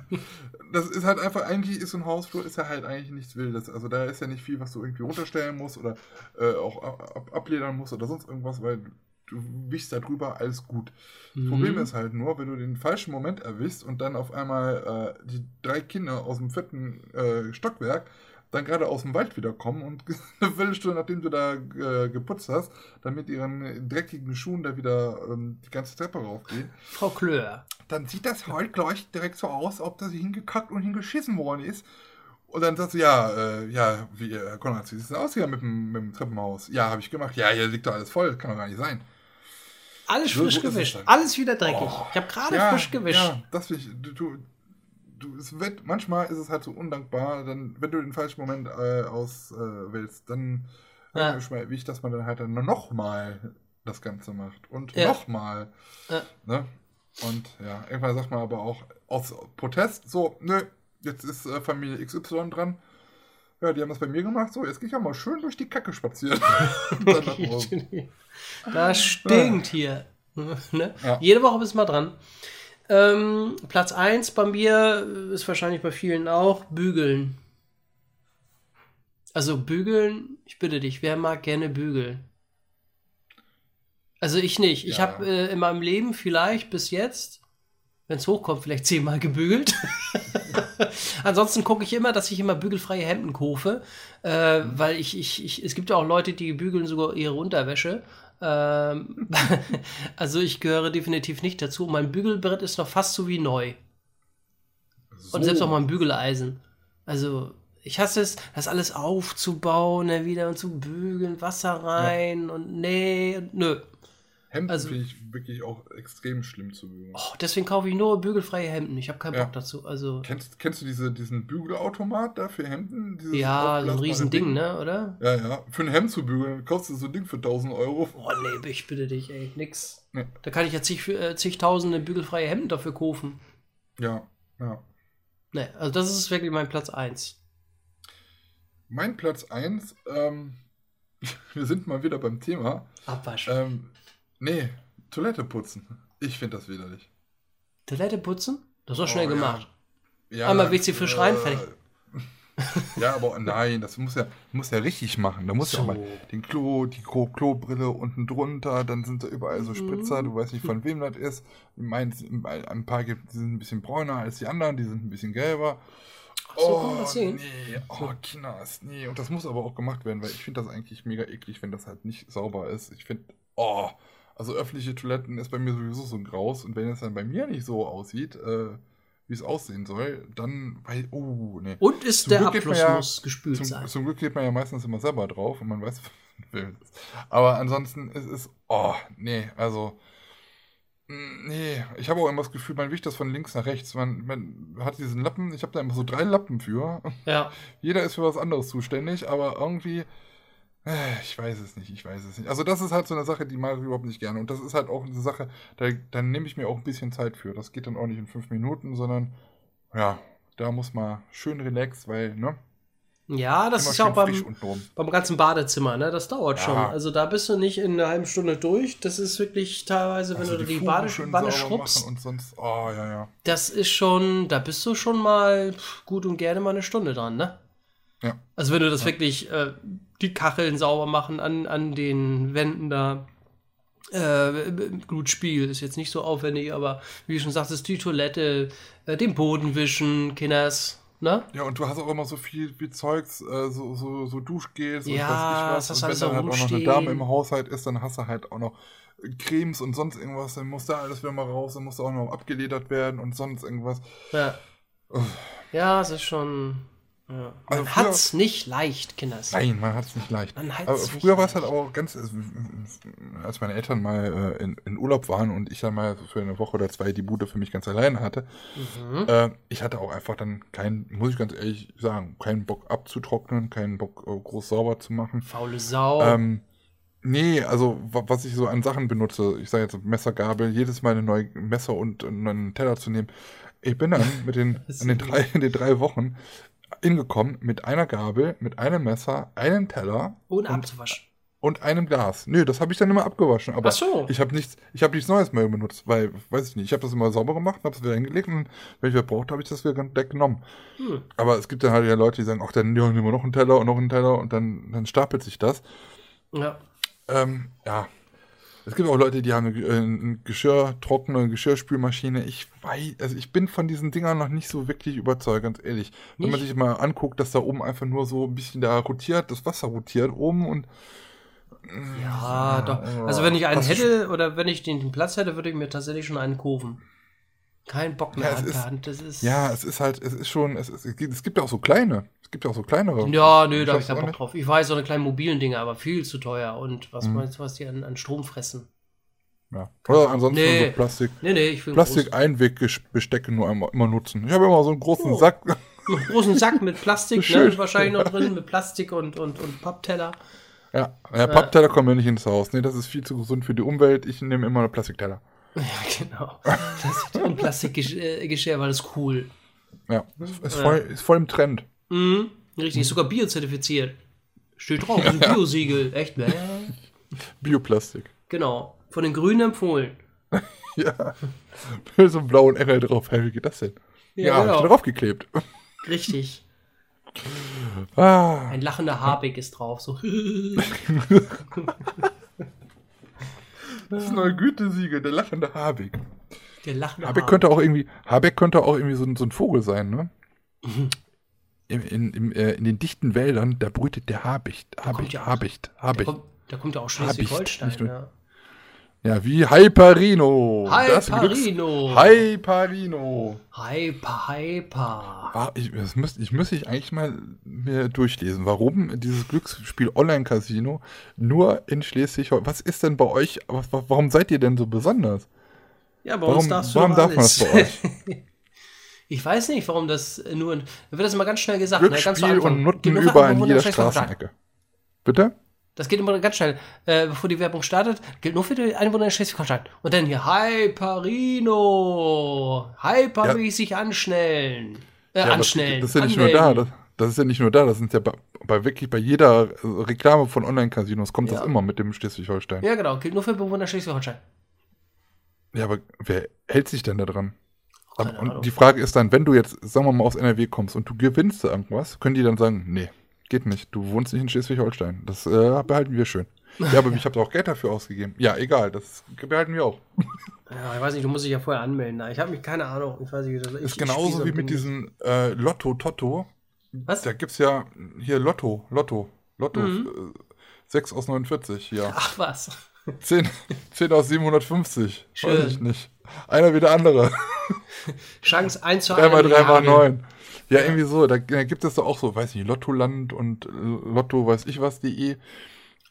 das ist halt einfach, eigentlich ist so ein Hausflur, ist ja halt eigentlich nichts Wildes. Also da ist ja nicht viel, was du irgendwie runterstellen musst oder äh, auch ab, abledern musst oder sonst irgendwas, weil du wischst da drüber, alles gut. Mhm. Problem ist halt nur, wenn du den falschen Moment erwischst und dann auf einmal äh, die drei Kinder aus dem vierten äh, Stockwerk dann gerade aus dem Wald wiederkommen und eine Viertelstunde, nachdem du da äh, geputzt hast, dann mit ihren dreckigen Schuhen da wieder ähm, die ganze Treppe raufgehen. Frau Klöhr. Dann sieht das halt gleich direkt so aus, ob das hingekackt und hingeschissen worden ist. Und dann sagst du, ja, äh, ja, wie, Herr äh, Konrad, wie sieht es aus hier mit dem, mit dem Treppenhaus? Ja, habe ich gemacht. Ja, hier liegt doch alles voll, kann doch gar nicht sein. Alles frisch so gewischt, alles wieder dreckig. Oh, ich habe gerade ja, frisch gewischt. Ja, das will ich, du, du du, es wird, manchmal ist es halt so undankbar, dann, wenn du den falschen Moment äh, auswählst, äh, dann ja. wie ich, dass man dann halt dann nochmal das Ganze macht und ja. nochmal. Ja. Ne? Und ja, irgendwann sagt man aber auch aus Protest, so, nö, jetzt ist äh, Familie XY dran. Ja, die haben das bei mir gemacht, so, jetzt gehe ich ja mal schön durch die Kacke spazieren. das stinkt hier. ne? Jede Woche bist du mal dran. Ähm, Platz 1 bei mir ist wahrscheinlich bei vielen auch Bügeln. Also bügeln, ich bitte dich, wer mag gerne bügeln? Also ich nicht. Ja. Ich habe äh, in meinem Leben vielleicht bis jetzt, wenn es hochkommt, vielleicht zehnmal gebügelt. Ansonsten gucke ich immer, dass ich immer bügelfreie Hemden kaufe, äh, mhm. weil ich, ich, ich, es gibt ja auch Leute, die bügeln sogar ihre Unterwäsche. Ähm, also ich gehöre definitiv nicht dazu. Mein Bügelbrett ist noch fast so wie neu. So. Und selbst auch mein Bügeleisen. Also Ich hasse es, das alles aufzubauen, dann wieder und zu bügeln, Wasser rein und nee, und nö. Hemden Also- finde ich wirklich auch extrem schlimm zu bügeln. Oh, deswegen kaufe ich nur bügelfreie Hemden. Ich habe keinen Ja. Bock dazu. Also, Kennst, kennst du diese, diesen Bügelautomat da für Hemden? Dieses ja, so ein Riesending, Ding? ne, oder? Ja, ja. Für ein Hemd zu bügeln kostet so ein Ding für 1000 Euro. Oh, nee, ich bitte dich, ey, nix. Nee. Da kann ich ja zig, äh, zigtausende bügelfreie Hemden dafür kaufen. Ja, ja. Nee, also das ist wirklich mein Platz 1. Mein Platz 1, ähm, wir sind mal wieder beim Thema. Abwasch. Ähm, nee, Toilette putzen. Ich finde das widerlich. Toilette putzen? Das ist doch schnell Oh, ja. gemacht. Ja, Einmal WC Fisch rein, äh, fertig. Ja, aber nein, das muss ja, muss ja richtig machen. Da muss ja So. auch mal den Klo, die Klo Klobrille unten drunter, dann sind da überall so Spritzer, du weißt nicht von wem das ist. Meins, ein paar gibt, die sind ein bisschen bräuner als die anderen, die sind ein bisschen gelber. Ach so, kann man das sehen? nee, oh, Kinders, nee. Und das muss aber auch gemacht werden, weil ich finde das eigentlich mega eklig, wenn das halt nicht sauber ist. Ich finde, oh, also öffentliche Toiletten ist bei mir sowieso so ein Graus. Und wenn es dann bei mir nicht so aussieht, äh, wie es aussehen soll, dann, weil, oh, nee. Und ist Zum der Glück Abfluss ja muss gespült Zum, sein. zum Glück geht man ja meistens immer selber drauf und man weiß, was. Aber ansonsten ist es, oh, nee, also, nee, ich habe auch immer das Gefühl, man wicht das von links nach rechts. Man, man hat diesen Lappen, ich habe da immer so drei Lappen für. Ja. Jeder ist für was anderes zuständig, aber irgendwie, ich weiß es nicht, ich weiß es nicht. Also das ist halt so eine Sache, die mag ich überhaupt nicht gerne. Und das ist halt auch eine Sache, da, da nehme ich mir auch ein bisschen Zeit für. Das geht dann auch nicht in fünf Minuten, sondern, ja, da muss man schön relaxed, weil, ne? Ja, das ist ja auch beim, beim ganzen Badezimmer, ne? Das dauert Ja. schon. Also da bist du nicht in einer halben Stunde durch. Das ist wirklich teilweise, wenn Also du die, Fugen Bade, schön Bade sauber schrubbst, und sonst, oh, ja, ja. das ist schon, da bist du schon mal gut und gerne mal eine Stunde dran, ne? Ja. Also wenn du das wirklich, äh, die Kacheln sauber machen an, an den Wänden da, äh, gut Spiel, ist jetzt nicht so aufwendig, aber wie du schon sagtest, die Toilette, äh, den Boden wischen, Kinders, ne? Ja, und du hast auch immer so viel wie Zeugs, äh, so, so, so Duschgels und Ja, was ich was. Und wenn dann da halt auch noch eine. Dame im Haushalt ist, dann hast du halt auch noch Cremes und sonst irgendwas, dann muss da alles wieder mal raus, dann muss da auch noch abgeledert werden und sonst irgendwas. Ja. Ja, es ist schon. Ja. Man Also früher- hat's nicht leicht, Kinders. Nein, man hat es nicht leicht. Man hat's Aber früher war es halt auch ganz, also, als meine Eltern mal äh, in, in Urlaub waren und ich dann mal für eine Woche oder zwei die Bude für mich ganz alleine hatte, Mhm. äh, ich hatte auch einfach dann keinen, muss ich ganz ehrlich sagen, keinen Bock abzutrocknen, keinen Bock äh, groß sauber zu machen. Faule Sau. Ähm, nee, also wa- was ich so an Sachen benutze, ich sage jetzt Messer, Gabel, jedes Mal eine neue Messer und einen Teller zu nehmen. Ich bin dann mit den, in den drei, in den drei Wochen hingekommen mit einer Gabel, mit einem Messer, einem Teller Ohne und, abzuwaschen. und einem Glas. Nö, das habe ich dann immer abgewaschen. Aber Ach so. ich habe nichts, ich habe nichts Neues mehr benutzt, weil, weiß ich nicht, ich habe das immer sauber gemacht, habe es wieder hingelegt und wenn ich wieder brauchte, habe ich das wieder direkt genommen. Hm. Aber es gibt dann halt ja Leute, die sagen, ach, dann ja, nehmen wir noch einen Teller und noch einen Teller und dann, dann stapelt sich das. Ja. Ähm, ja. Es gibt auch Leute, die haben eine, äh, eine Geschirrtrockner, eine Geschirrspülmaschine. Ich weiß, also ich bin von diesen Dingern noch nicht so wirklich überzeugt, ganz ehrlich. Wenn man Nicht? sich mal anguckt, dass da oben einfach nur so ein bisschen da rotiert, das Wasser rotiert oben und Ja, doch. oh, Also wenn ich einen hätte oder wenn ich den Platz hätte, würde ich mir tatsächlich schon einen kaufen. Kein Bock mehr Ja, an der Hand. Das ist. ja, es ist halt, es ist schon, es, ist, es, gibt, es gibt ja auch so kleine. Es gibt ja auch so kleinere. Ja, nö, da habe ich keinen Bock nicht. drauf. Ich weiß, so eine kleinen mobilen Dinge, aber viel zu teuer. Und was Mhm. meinst du, was die an, an Strom fressen? Ja. Oder ansonsten Nee. so Plastik. Nee, nee, ich will einen Plastik-Einwegbestecke nur einmal immer nutzen. Ich habe immer so einen großen Oh. Sack. einen großen Sack mit Plastik, Schön. ne? Wahrscheinlich noch drin, mit Plastik und, und, und Pappteller. Ja, ja Pappteller kommen ja nicht ins Haus. Nee, das ist viel zu gesund für die Umwelt. Ich nehme immer eine Plastikteller. Ja, genau. Das und Plastikgeschirr, weil das cool. Ja, ist voll, ist voll im Trend. Mhm. Richtig, ist sogar biozertifiziert. Steht drauf, ein Biosiegel. Echt, ne? Bioplastik. Genau. Von den Grünen empfohlen. Ja. Mit so einem blauen Engel drauf. Hey, wie geht das denn? Ja, Ja, genau. draufgeklebt. Richtig. Ah, Ein lachender Habeck ist drauf. So. das ist ein neuer Gütesiegel, der lachende Habeck. Der lachende Habeck Habeck. könnte auch irgendwie, Habeck könnte auch irgendwie so, ein- so ein Vogel sein, ne? In, in, äh, in den dichten Wäldern, da brütet der Habicht. Habicht, ja auch- Habicht, Da Habicht. kommt, da kommt ja auch Schleswig-Holstein. Ja. Ja, wie Hyperino. Hyperino. Hyperino. Hyper, hyper. Ich, das müsste ich, müsste ich eigentlich mal mir durchlesen, warum dieses Glücksspiel Online-Casino nur in Schleswig-Holstein. Was ist denn bei euch, warum seid ihr denn so besonders? Ja, bei Warum, uns darfst du warum darf man das bei euch? Ich weiß nicht, warum das nur. Da wird das immer ganz schnell gesagt. ne? Glücksspiel Anfang. und Nutten überall in jeder. Straßenecke. Bitte? Das geht immer ganz schnell. Äh, bevor die Werbung startet, gilt nur für die Einwohner in Schleswig-Holstein. Und dann hier Hyperino. Hypermäßig anschnellen. Äh, Ja, anschnellen. Das ist ja nicht nur da. anmelden. Das, das ist ja nicht nur da. Das sind ja bei, bei wirklich bei jeder äh, Reklame von Online-Casinos kommt Ja. das immer mit dem Schleswig-Holstein. Ja. Ja, genau. Gilt nur für Bewohner Schleswig-Holstein. aber wer hält sich denn da dran? Und Ahnung. die Frage ist dann, wenn du jetzt, sagen wir mal, aus NRW kommst und du gewinnst da irgendwas, können die dann sagen, nee, geht nicht. Du wohnst nicht in Schleswig-Holstein. Das äh, behalten wir schön. Ja, aber ich habe auch Geld dafür ausgegeben. Ja, egal, das behalten wir auch. Ja, ich weiß nicht, du musst dich ja vorher anmelden. Ich habe mich keine Ahnung. Ich weiß nicht, wie das ich, ist ich genauso so wie mit diesem äh, Lotto-Totto. Was? Da gibt's ja hier Lotto, Lotto, Lotto, Mhm. äh, 6 aus 49 hier. Ach was. 10, 10 aus 750. Schön. Weiß ich nicht. Einer wie der andere. Chance 1 zu 3 mal 3 mal Milliarde. 9. Ja, irgendwie so. Da, da gibt es doch auch so, weiß nicht, Lottoland und äh, Lotto, weiß ich was.de.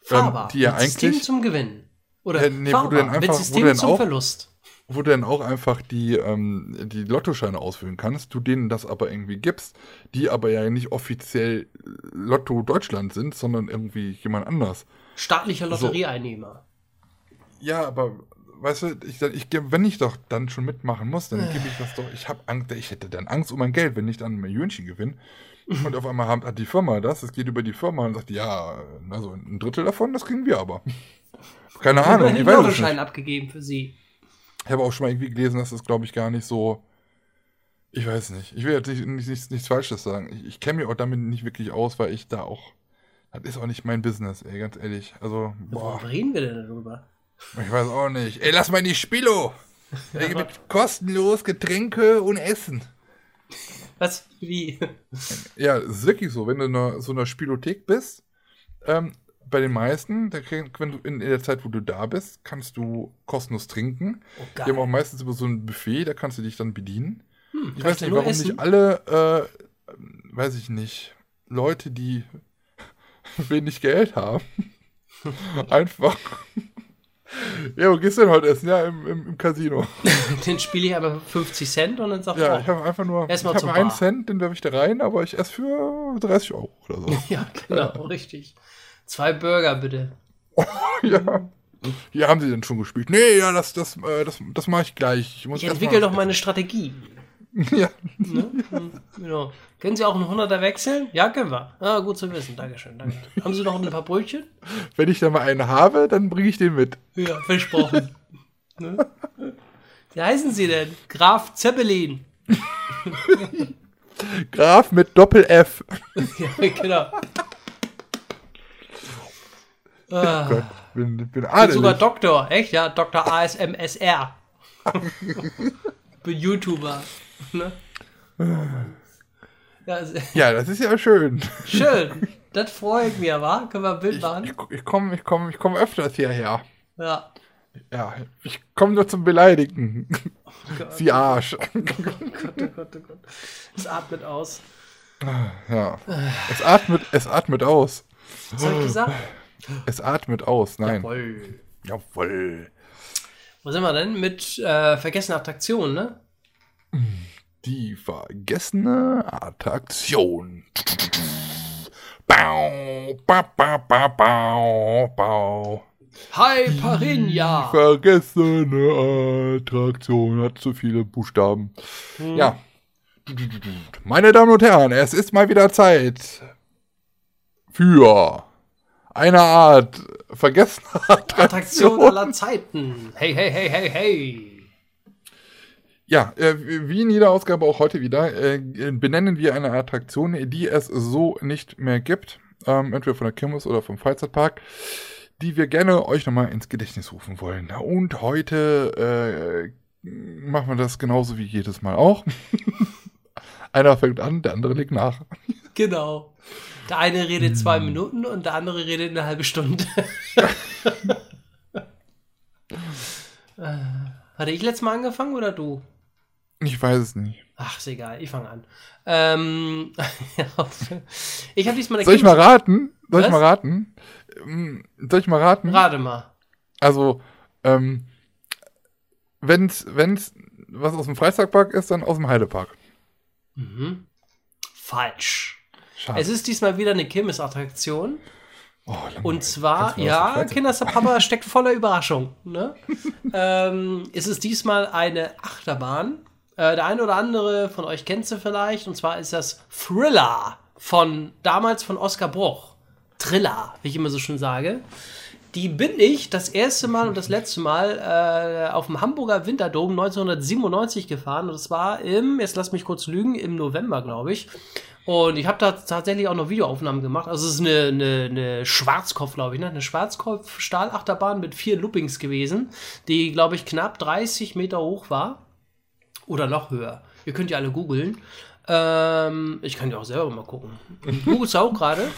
Fahrbar. Ähm, die ja mit System eigentlich, zum Gewinnen. Oder Ja, nee, wo fahrbar. du dann einfach- wo System du dann zum auch- Verlust. wo du dann auch einfach die, ähm, die Lottoscheine ausfüllen kannst, du denen das aber irgendwie gibst, die aber ja nicht offiziell Lotto Deutschland sind, sondern irgendwie jemand anders. Staatlicher Lotterieeinnehmer. Ja, aber weißt du, ich, ich, wenn ich doch dann schon mitmachen muss, dann gebe ich das doch. Ich habe Angst, ich hätte dann Angst um mein Geld, wenn ich dann ein Millionchen gewinne. Und auf einmal hat die Firma das, es geht über die Firma und sagt, ja, also ein Drittel davon, das kriegen wir aber. Keine Ahnung, einen ich weiß es Lottoschein nicht. abgegeben für sie. Ich habe auch schon mal irgendwie gelesen, dass das, glaube ich, gar nicht so. Ich weiß nicht. Ich will jetzt nicht, nicht, nichts, nichts Falsches sagen. Ich, ich kenne mich auch damit nicht wirklich aus, weil ich da auch. Das ist auch nicht mein Business, ey, ganz ehrlich. Also, boah. Warum reden wir denn darüber? Ich weiß auch nicht. Ey, lass mal in die Spilo. Ey, mit kostenlos Getränke und Essen. Was? Wie? Ja, es ist wirklich so. Wenn du in so einer Spielothek bist, ähm, bei den meisten, wenn du in, der Zeit, wo du da bist, kannst du kostenlos trinken. Oh, Die haben auch meistens über so ein Buffet, da kannst du dich dann bedienen. Hm, Ich weiß nicht, warum essen? nicht alle, äh, weiß ich nicht, Leute, die wenig Geld haben, einfach. Ja, wo gehst du denn heute essen? Ja, im, im, im Casino. Den spiele ich aber für 50 Cent und dann sagt Ja, ich habe einfach nur, ich zur einen. Cent, den werfe ich da rein, aber ich esse für 30 Euro oder so. ja, genau, richtig. Zwei Burger bitte. ja. Hier haben sie denn schon gespielt. Nee, ja, das, das, äh, das, das mache ich gleich. Ich, muss Ich entwickle doch meine Strategie. Ja. Ne? Hm, genau. Können Sie auch einen 100er wechseln? Ja, können wir. Ah, gut zu wissen. Dankeschön. Danke. Haben Sie noch ein paar Brötchen? Wenn ich da mal einen habe, dann bringe ich den mit. Ja, versprochen. ne? Wie heißen Sie denn? Graf Zeppelin. Graf mit Doppel-F. ja, genau. Ah, Gott, bin, bin bin adelig. sogar Doktor. Echt? Ja, Dr. ASMSR. bin YouTuber. Ne? Ja, also, Ja, das ist ja schön. schön. Das freut mich, wa? Können wir ein Bild Ich, machen? ich, ich komme ich komm, ich komm öfters hierher. Ja. Ja, ich komme nur zum Beleidigen. Sie Arsch. Gott, oh Gott, oh Gott. Es atmet aus. Ja. Es atmet, es atmet aus. Was hab ich gesagt? Es atmet aus. Nein. Jawohl. Jawohl. Wo sind wir denn? Mit äh, vergessene Attraktionen, ne? Die vergessene Attraktion. Bau, ba, ba, ba, bau, bau. Hyperinja! Vergessene Attraktion hat zu viele Buchstaben. Hm. Ja. Meine Damen und Herren, es ist mal wieder Zeit für eine Art vergessene Attraktion Attraktion. aller Zeiten. Hey, hey, hey, hey, hey. Ja, äh, wie in jeder Ausgabe auch heute wieder, äh, benennen wir eine Attraktion, die es so nicht mehr gibt. Ähm, entweder von der Kirmes oder vom Freizeitpark, die wir gerne euch nochmal ins Gedächtnis rufen wollen. Und heute äh, machen wir das genauso wie jedes Mal auch. Einer fängt an, der andere legt nach. Genau. Der eine redet zwei Minuten und der andere redet eine halbe Stunde. Hatte ich letztes Mal angefangen oder du? Ich weiß es nicht. Ach, ist egal, ich fange an. Ähm, ich habe diesmal eine Soll ich mal raten? Soll ich Was? mal raten? Ähm, Soll ich mal raten? Rate mal. Also, ähm, wenn's, wenn's was aus dem Freizeitpark ist, dann aus dem Heidepark. Mhm. Falsch. Schade. Es ist diesmal wieder eine Kirmesattraktion. oh. Und zwar, ja, Freizeitpark- Kinderpapa steckt voller Überraschung. Ne? ähm, es ist diesmal eine Achterbahn. Äh, der eine oder andere von euch kennt sie vielleicht. Und zwar ist das Thriller von damals von Oskar Bruch. Thriller, wie ich immer so schön sage. Die bin ich das erste Mal und das letzte Mal äh, auf dem Hamburger Winterdom 1997 gefahren. Und das war im, jetzt lass mich kurz lügen, im November, glaube ich. Und ich habe da tatsächlich auch noch Videoaufnahmen gemacht. Also es ist eine, eine, eine Schwarzkopf, glaube ich, ne? Eine Schwarzkopf-Stahlachterbahn mit vier Loopings gewesen, die, glaube ich, knapp 30 Meter hoch war. Oder noch höher. Ihr könnt ja alle googeln. Ähm, ich kann ja auch selber mal gucken. Googelst du auch gerade?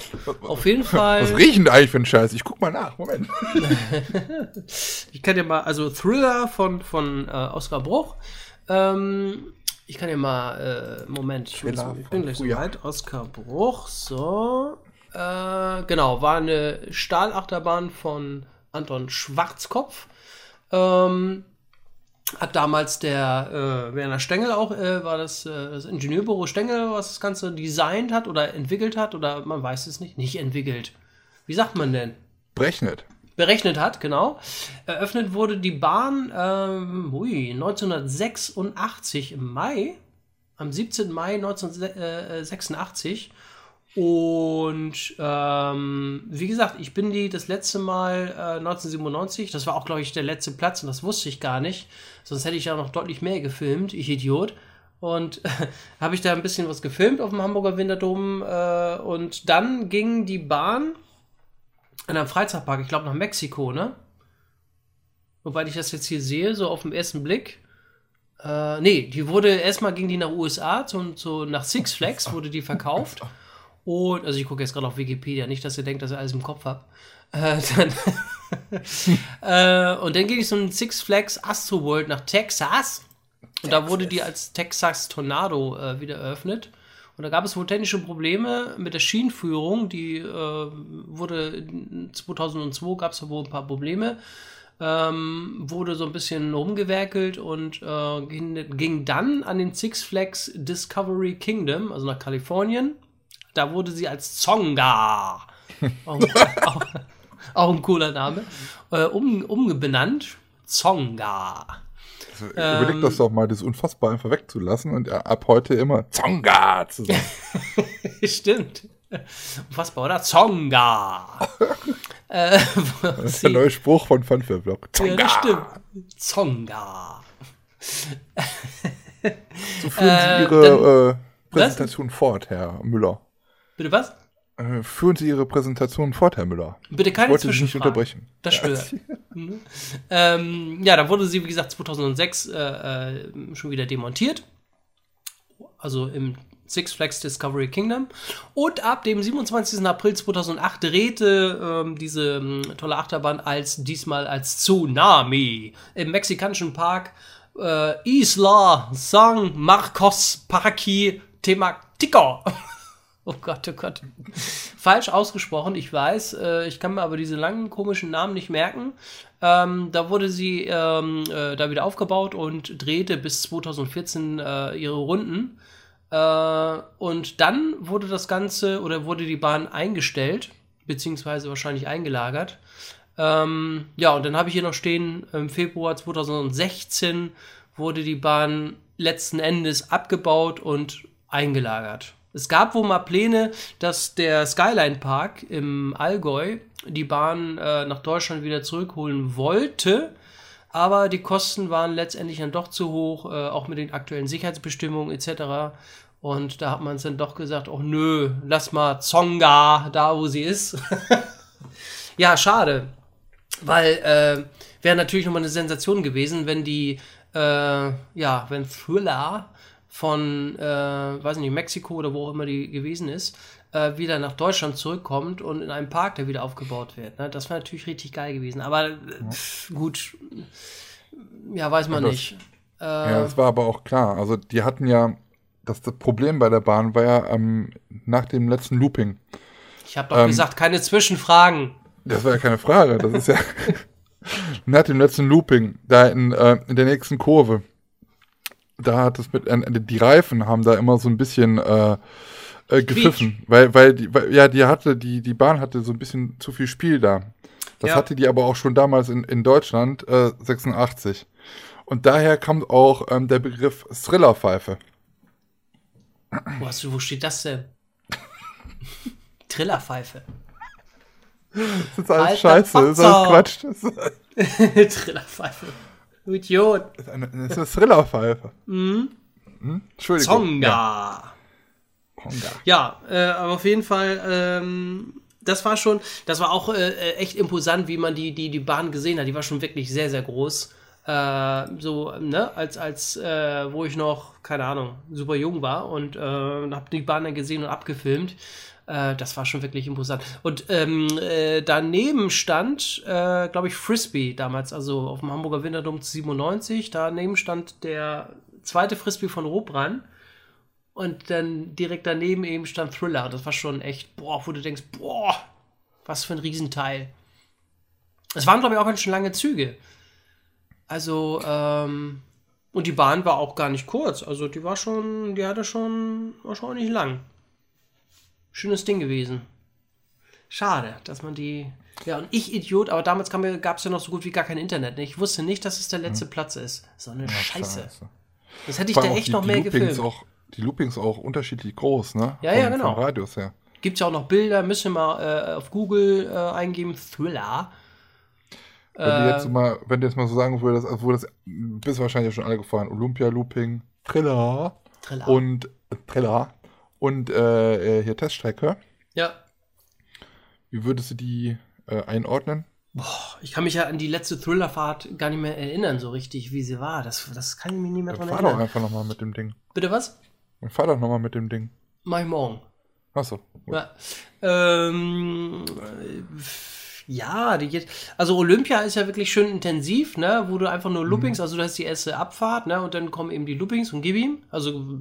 Auf jeden Fall. Was riechen da eigentlich für ein Scheiß? Ich guck mal nach. Moment. Ich kann dir mal, also Thriller von, von äh, Oskar Bruch. Ähm, ich kann dir mal, äh, Moment, ich bin, Thriller ich bin gleich so früher. weit. Oskar Bruch, so. Äh, genau, war eine Stahlachterbahn von Anton Schwarzkopf. Ähm, hat damals der äh, Werner Stengel auch, äh, war das, äh, das Ingenieurbüro Stengel, was das Ganze designt hat oder entwickelt hat, oder man weiß es nicht, nicht entwickelt. Wie sagt man denn? Berechnet. berechnet hat, genau. Eröffnet wurde die Bahn ähm, ui, 1986 im Mai, am 17. Mai 1986. Und ähm, wie gesagt, ich bin die das letzte Mal äh, 1997, das war auch, glaube ich, der letzte Platz und das wusste ich gar nicht. Sonst hätte ich ja noch deutlich mehr gefilmt, ich Idiot. Und habe ich da ein bisschen was gefilmt auf dem Hamburger Winterdom. Äh, und dann ging die Bahn in einem Freizeitpark, ich glaube nach Mexiko, ne? Wobei ich das jetzt hier sehe, so auf den ersten Blick. Äh, nee, die wurde, erstmal ging die nach USA, zu, zu, nach Six Flags wurde die verkauft. Und, also ich gucke jetzt gerade auf Wikipedia, nicht, dass ihr denkt, dass ihr alles im Kopf habt. Äh, dann, äh, und dann ging ich ein Six Flags Astro World nach Texas. Und da wurde die als Texas Tornado äh, wieder eröffnet. Und da gab es wohl technische Probleme mit der Schienenführung. Die äh, wurde 2002 gab es wohl ein paar Probleme. Ähm, wurde so ein bisschen rumgewerkelt und äh, ging, ging dann an den Six Flags Discovery Kingdom, also nach Kalifornien. Da wurde sie als Zonga, auch, auch, auch ein cooler Name, äh, um, umbenannt. Zonga. Also, überleg das doch mal, das unfassbar einfach wegzulassen und ab heute immer Zonga zu sagen. Stimmt. Unfassbar, oder? Zonga. äh, Das ist der neue Spruch von Funfair-Blog. ja, das stimmt. Zonga. So führen Äh, Sie Ihre äh, Präsentation fort, Herr Müller. Bitte was? Äh, führen Sie Ihre Präsentation fort, Herr Müller. Bitte Ich keine wollte Sie nicht unterbrechen. Das stört. Mhm. ähm, ja, da wurde sie, wie gesagt, 2006 äh, äh, schon wieder demontiert. Also im Six Flags Discovery Kingdom. Und ab dem 27. April 2008 drehte ähm, diese ähm, tolle Achterbahn als diesmal als Tsunami im mexikanischen Park äh, Isla San Marcos Parque Temactico. Oh Gott, oh Gott. Falsch ausgesprochen, ich weiß. Äh, ich kann mir aber diese langen, komischen Namen nicht merken. Ähm, da wurde sie ähm, äh, da wieder aufgebaut und drehte bis 2014 äh, ihre Runden. Äh, und dann wurde das Ganze oder wurde die Bahn eingestellt, beziehungsweise wahrscheinlich eingelagert. Ähm, ja, und dann habe ich hier noch stehen, im Februar 2016 wurde die Bahn letzten Endes abgebaut und eingelagert. Es gab wohl mal Pläne, dass der Skyline Park im Allgäu die Bahn äh, nach Deutschland wieder zurückholen wollte, aber die Kosten waren letztendlich dann doch zu hoch, äh, auch mit den aktuellen Sicherheitsbestimmungen etc. Und da hat man es dann doch gesagt, oh nö, lass mal Zonga da, wo sie ist. ja, schade. Weil äh, wäre natürlich nochmal eine Sensation gewesen, wenn die, äh, ja, wenn Thriller von, äh, weiß nicht, Mexiko oder wo auch immer die gewesen ist, äh, wieder nach Deutschland zurückkommt und in einem Park, der wieder aufgebaut wird. Ne? Das wäre natürlich richtig geil gewesen. Aber äh, pf, gut, Ja, weiß man Das- nicht. Äh, Ja, das war aber auch klar. Also die hatten ja, das, das Problem bei der Bahn war ja ähm, nach dem letzten Looping. ich habe doch ähm, gesagt, keine Zwischenfragen. Das war ja keine Frage. Das ist ja nach dem letzten Looping, da in, äh, in der nächsten Kurve, da hat es mit, äh, die Reifen haben da immer so ein bisschen äh, äh, gepfiffen, weil, weil, die, weil, ja, die hatte, die, die Bahn hatte so ein bisschen zu viel Spiel da. Das Ja. hatte die aber auch schon damals in, in Deutschland, äh, 86. Und daher kam auch ähm, der Begriff Thrillerpfeife. Wo, hast du, wo steht das denn? Trillerpfeife. Das ist alles Alter scheiße, das ist alles Quatsch. Trillerpfeife. Du Idiot. das ist eine, das ist eine Thrillerpfeife. Hm? Entschuldigung. Ja. Zonga. Konga. Ja, äh, aber auf jeden Fall, ähm, das war schon, das war auch äh, äh, echt imposant, wie man die, die, die Bahn gesehen hat. Die war schon wirklich sehr, sehr groß. Äh, so, ne, als, als, äh, wo ich noch, keine Ahnung, super jung war und äh, habe die Bahn dann gesehen und abgefilmt. Äh, das war schon wirklich imposant. Und ähm, äh, daneben stand, äh, glaube ich, Frisbee damals, also auf dem Hamburger Winterdom 97. Daneben stand der zweite Frisbee von Robran. Und dann direkt daneben eben stand Thriller. Das war schon echt, boah, wo du denkst, boah, was für ein Riesenteil. Es waren, glaube ich, auch ganz schön lange Züge. Also, ähm, und die Bahn war auch gar nicht kurz. Also, die war schon, die hatte schon, war schon nicht lang. Schönes Ding gewesen. Schade, dass man die. Ja, und ich Idiot, aber damals gab es ja noch so gut wie gar kein Internet. ne? Ich wusste nicht, dass es der letzte Platz ist. So eine Scheiße. Das hätte ich da echt die, noch die mehr Loopings gefilmt. Auch, die Loopings auch unterschiedlich groß, ne? Ja, ja, Von- genau. Vom Radius her. Gibt ja auch noch Bilder, müssen wir mal äh, auf Google äh, eingeben, Thriller. Wenn du Äh. jetzt mal, wenn du jetzt mal so sagen würdest, also wo das bist du wahrscheinlich schon alle gefahren, Olympia Looping, Thriller Thriller. und äh, Thriller und äh, äh, hier Teststrecke. ja. Wie würdest du die äh, einordnen? Ich kann mich ja an die letzte Thrillerfahrt gar nicht mehr erinnern, so richtig, wie sie war. Das, das kann ich mich nicht mehr dran fahr doch erinnern. einfach nochmal mit dem Ding. Bitte was? Dann fahr doch nochmal mit dem Ding. Mach ich morgen. Achso. Ja. Ähm, äh, ja, die geht, also Olympia ist ja wirklich schön intensiv, ne, wo du einfach nur Loopings, also du hast die erste Abfahrt, ne, und dann kommen eben die Loopings und gib ihm, also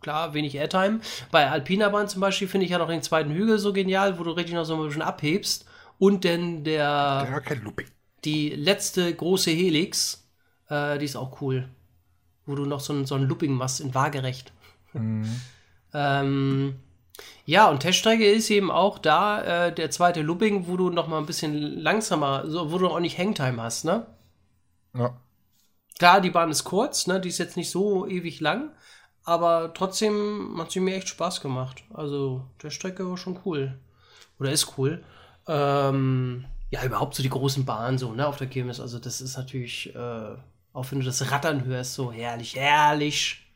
klar, wenig Airtime. Bei Alpina Bahn zum Beispiel finde ich ja noch den zweiten Hügel so genial, wo du richtig noch so ein bisschen abhebst und dann der, Ja, kein Looping. die letzte große Helix, äh, die ist auch cool, wo du noch so ein, so ein Looping machst in waagerecht. Ähm, ja, und Teststrecke ist eben auch da äh, der zweite Looping, wo du noch mal ein bisschen langsamer, so, wo du auch nicht Hangtime hast, ne? Ja. Klar, die Bahn ist kurz, ne? Die ist jetzt nicht so ewig lang, aber trotzdem hat sie mir echt Spaß gemacht. Also, Teststrecke war schon cool. Oder ist cool. Ähm, ja, überhaupt so die großen Bahnen so, ne, auf der Kirmes. Also, das ist natürlich, äh, auch wenn du das Rattern hörst, so herrlich, herrlich.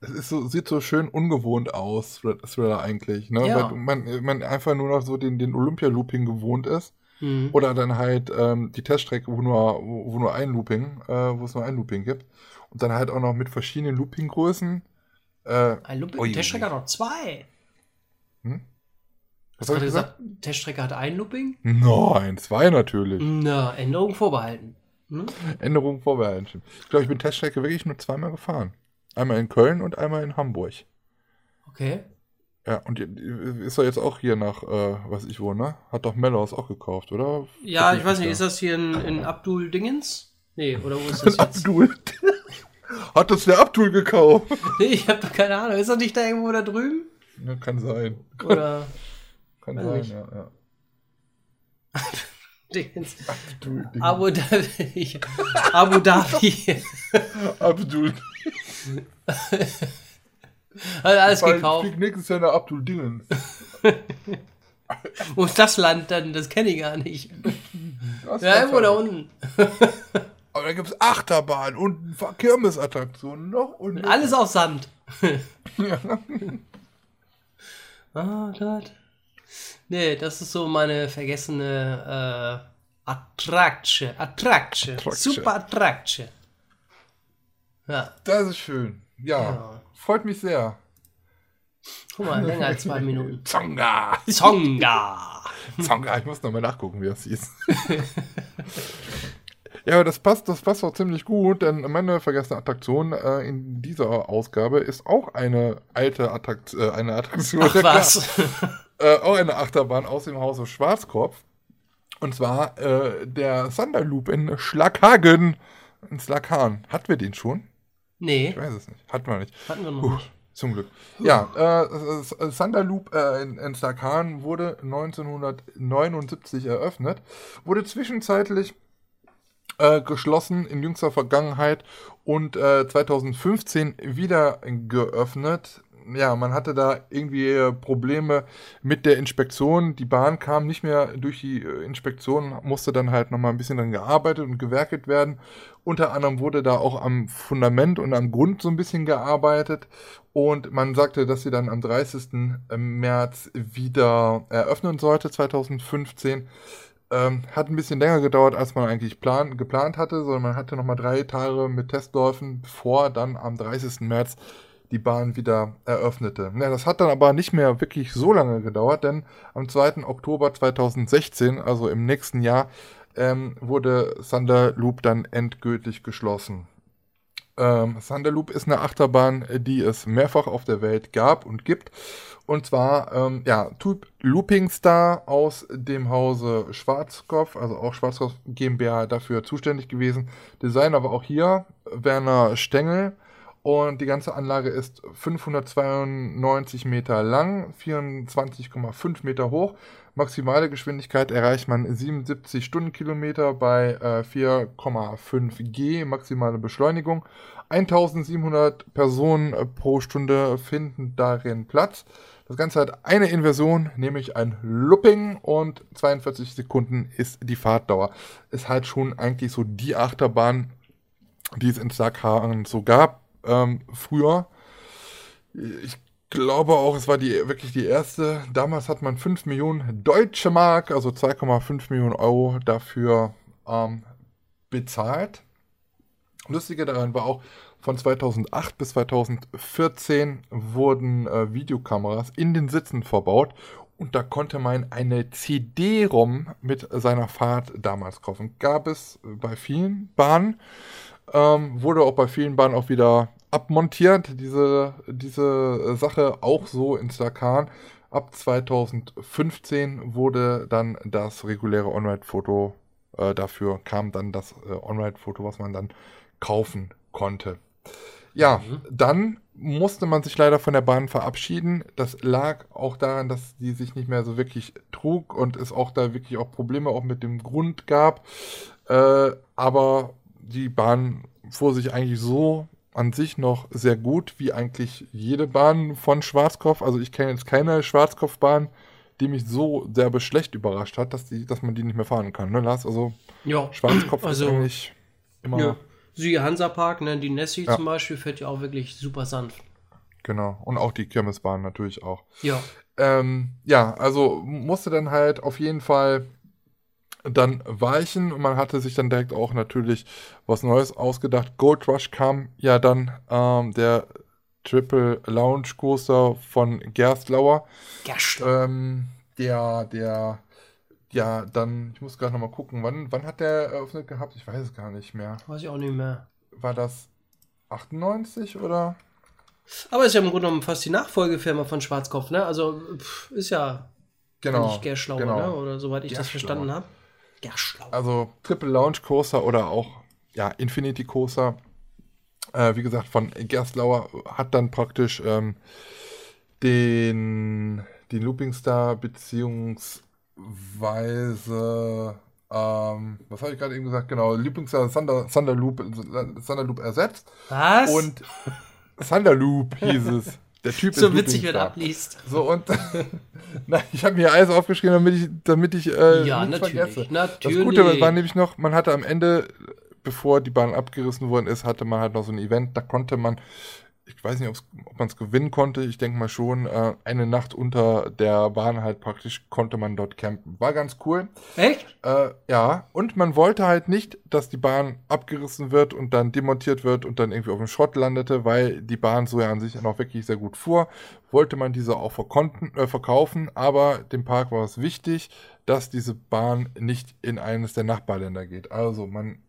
Es ist so, sieht so schön ungewohnt aus, Thrill- Thriller eigentlich, ne? Ja. Weil man, man einfach nur noch so den, den Olympia-Looping gewohnt ist. Mhm. Oder dann halt ähm, die Teststrecke, wo nur, wo, wo nur ein Looping, äh, wo es nur ein Looping gibt. Und dann halt auch noch mit verschiedenen Looping-Größen. Äh, Ein Looping, Ui. Teststrecke hat noch zwei. was Hast du ich gesagt, Teststrecke hat ein Looping? Nein, zwei natürlich. Na, Änderung vorbehalten. Hm? Änderungen vorbehalten. Ich glaube, ich bin Teststrecke wirklich nur zweimal gefahren. Einmal in Köln und einmal in Hamburg. Okay. Ja, und ist doch jetzt auch hier nach, äh, was ich wo, ne? Hat doch Mellows auch gekauft, oder? Ja, ich weiß nicht, ist das hier in, in Abdul Dingens? Nee, oder wo ist das jetzt? Abdul. Hat das der Abdul gekauft? Nee, ich hab doch keine Ahnung. Ist das nicht da irgendwo da drüben? Ja, kann sein. Oder Kann sein, nicht. ja, ja. Dingens? Abdul. Ding. Abu Dhabi. Abu Dhabi. Abdul. Hat alles Weil gekauft. fliegt nächstes Jahr nach Abdul Dingen. Wo ist das Land dann? Das kenne ich gar nicht. Das Ja, irgendwo da unten. Aber da gibt es Achterbahn und Kirmesattraktionen noch und Alles auf Sand. Ja. Oh Gott. Nee, das ist so meine vergessene äh. Attraction. Attraction. Super Attraction. Ja, Das ist schön. Ja, Ja. freut mich sehr. guck mal, länger als zwei Minuten. Zonga. Zonga. Zonga, ich muss nochmal nachgucken, wie das hieß. Ja, aber das passt, das passt auch ziemlich gut, denn meine vergessene Attraktion äh, in dieser Ausgabe ist auch eine alte Attrakt äh, eine Attraktion. Ach was? äh, auch eine Achterbahn aus dem Hause Schwarzkopf. Und zwar äh, der Thunderloop in Schlaghagen. In Schlaghagen. Hatten wir den schon? Nee, Ich weiß es nicht. Hatten wir nicht. hatten wir noch Puh, nicht. zum Glück. Ja, äh, Thunderloop äh, in, in Starkan wurde 1979 eröffnet, wurde zwischenzeitlich äh, geschlossen in jüngster Vergangenheit und äh, 2015 wieder geöffnet. Ja, man hatte da irgendwie äh, Probleme mit der Inspektion. Die Bahn kam nicht mehr durch die äh, Inspektion, musste dann halt nochmal ein bisschen dann gearbeitet und gewerkelt werden. Unter anderem wurde da auch am Fundament und am Grund so ein bisschen gearbeitet. Und man sagte, dass sie dann am 30. März wieder eröffnen sollte, 2015. Ähm, hat ein bisschen länger gedauert, als man eigentlich plan geplant hatte, sondern man hatte nochmal drei Tage mit Testläufen, bevor dann am 30. März die Bahn wieder eröffnete. Ja, das hat dann aber nicht mehr wirklich so lange gedauert, denn am 2. Oktober 2016, also im nächsten Jahr, ähm, wurde Thunder Loop dann endgültig geschlossen. Ähm, Thunder ist eine Achterbahn, die es mehrfach auf der Welt gab und gibt. Und zwar, ähm, ja, Typ Looping Star aus dem Hause Schwarzkopf, also auch Schwarzkopf GmbH dafür zuständig gewesen. Designer war auch hier Werner Stengel. Und die ganze Anlage ist 592 Meter lang, 24,5 Meter hoch. Maximale Geschwindigkeit erreicht man 77 Stundenkilometer bei äh, 4,5 G, maximale Beschleunigung. 1700 Personen äh, pro Stunde finden darin Platz. Das Ganze hat eine Inversion, nämlich ein Looping und 42 Sekunden ist die Fahrtdauer. Ist halt schon eigentlich so die Achterbahn, die es in Starkhagen so gab ähm, früher. Ich glaube auch, es war die wirklich die erste. Damals hat man 5 Millionen deutsche Mark, also 2,5 Millionen Euro dafür ähm, bezahlt. Lustige daran war auch, von 2008 bis 2014 wurden äh, Videokameras in den Sitzen verbaut und da konnte man eine CD-ROM mit seiner Fahrt damals kaufen. Gab es bei vielen Bahnen, ähm, wurde auch bei vielen Bahnen auch wieder abmontiert, diese, diese Sache auch so in Starkan. Ab 2015 wurde dann das reguläre On-Ride-Foto, äh, dafür kam dann das äh, On-Ride-Foto, was man dann kaufen konnte. Ja, Mhm. dann musste man sich leider von der Bahn verabschieden. Das lag auch daran, dass die sich nicht mehr so wirklich trug und es auch da wirklich auch Probleme auch mit dem Grund gab. Äh, aber die Bahn fuhr sich eigentlich so an sich noch sehr gut, wie eigentlich jede Bahn von Schwarzkopf. Also ich kenne jetzt keine Schwarzkopfbahn, die mich so derbe schlecht überrascht hat, dass, die, dass man die nicht mehr fahren kann. Ne, Lars? Also Ja, Schwarzkopf Also, ist eigentlich immer... ja. Hansa Park, ne, die Nessie Ja. zum Beispiel, fährt ja auch wirklich super sanft. Genau. Und auch die Kirmesbahn natürlich auch. Ja. Ähm, ja, also musste dann halt auf jeden Fall dann weichen und man hatte sich dann direkt auch natürlich was Neues ausgedacht. Gold Rush kam ja dann ähm, der Triple Lounge Coaster von Gerstlauer. Gerstl. Ähm, der, der, ja, dann, ich muss gerade nochmal gucken, wann, wann hat der eröffnet gehabt? Ich weiß es gar nicht mehr. Weiß ich auch nicht mehr. War das 98 oder? Aber ist ja im Grunde genommen fast die Nachfolgefirma von Schwarzkopf, ne? Also pff, ist ja Genau. nicht Gerschlauer, genau. ne? Oder soweit ich das verstanden habe. Gerschlauer. Also Triple Launch Coaster oder auch ja, Infinity Coaster, äh, wie gesagt, von Gerstlauer hat dann praktisch ähm, den, den Looping Star beziehungsweise ähm, was habe ich gerade eben gesagt? Genau, Looping Star Thunder, Thunder, Loop, Thunder Loop ersetzt Was? und Thunder Loop hieß es. Der Typ so ist witzig, Looping wenn du abliest. So und Nein, ich habe mir alles aufgeschrieben, damit ich, damit ich äh, Ja, natürlich. vergesse. Natürlich. Das Gute war nämlich noch, man hatte am Ende, bevor die Bahn abgerissen worden ist, hatte man halt noch so ein Event, da konnte man, ich weiß nicht, ob man es gewinnen konnte, ich denke mal schon, äh, eine Nacht unter der Bahn halt praktisch konnte man dort campen. War ganz cool. Echt? Äh, ja, und man wollte halt nicht, dass die Bahn abgerissen wird und dann demontiert wird und dann irgendwie auf dem Schrott landete, weil die Bahn so ja an sich noch wirklich sehr gut fuhr. Wollte man diese auch äh, verkaufen, aber dem Park war es wichtig, dass diese Bahn nicht in eines der Nachbarländer geht. Also man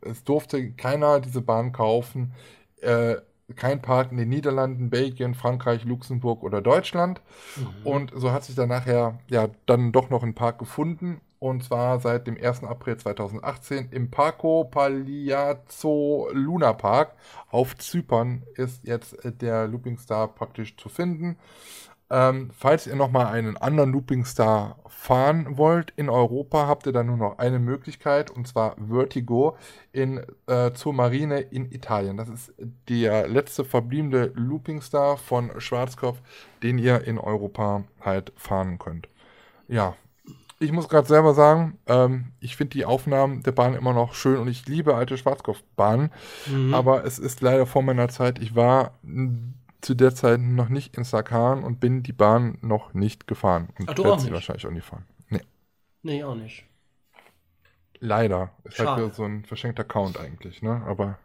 es durfte keiner diese Bahn kaufen. Äh, kein Park in den Niederlanden, Belgien, Frankreich, Luxemburg oder Deutschland. Mhm. Und so hat sich dann nachher ja dann doch noch ein Park gefunden. Und zwar seit dem 1. April 2018 im Parco Pagliazzo Luna Park auf Zypern ist jetzt der Looping Star praktisch zu finden. Ähm, falls ihr nochmal einen anderen Looping Star fahren wollt in Europa, habt ihr dann nur noch eine Möglichkeit und zwar Vertigo in, äh, zur Marine in Italien. Das ist der letzte verbliebene Looping Star von Schwarzkopf, den ihr in Europa halt fahren könnt. Ja, ich muss gerade selber sagen, ähm, ich finde die Aufnahmen der Bahn immer noch schön und ich liebe alte Schwarzkopfbahnen, mhm. aber es ist leider vor meiner Zeit. Ich war zu der Zeit noch nicht in Sakan und bin die Bahn noch nicht gefahren. Und Ach, du auch sie wahrscheinlich auch nicht fahren. Nee. Nee, auch nicht. Leider. Ist Schade. halt so ein verschenkter Count eigentlich, ne? Aber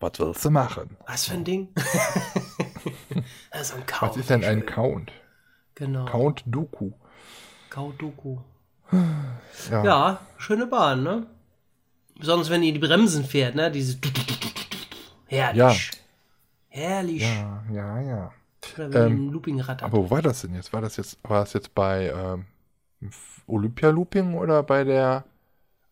was willst du machen? Was für ein Ding? also ein Count. Was ist denn ein Count? Genau. Count Doku. Count Doku. Ja. ja, schöne Bahn, ne? Besonders wenn ihr die Bremsen fährt, ne? Diese. Herrlich. Ja. Herrlich. Ja, ja, ja. Ähm, Looping rattert. Aber wo war das denn jetzt? War das jetzt, war das jetzt bei ähm, Olympia Looping oder bei der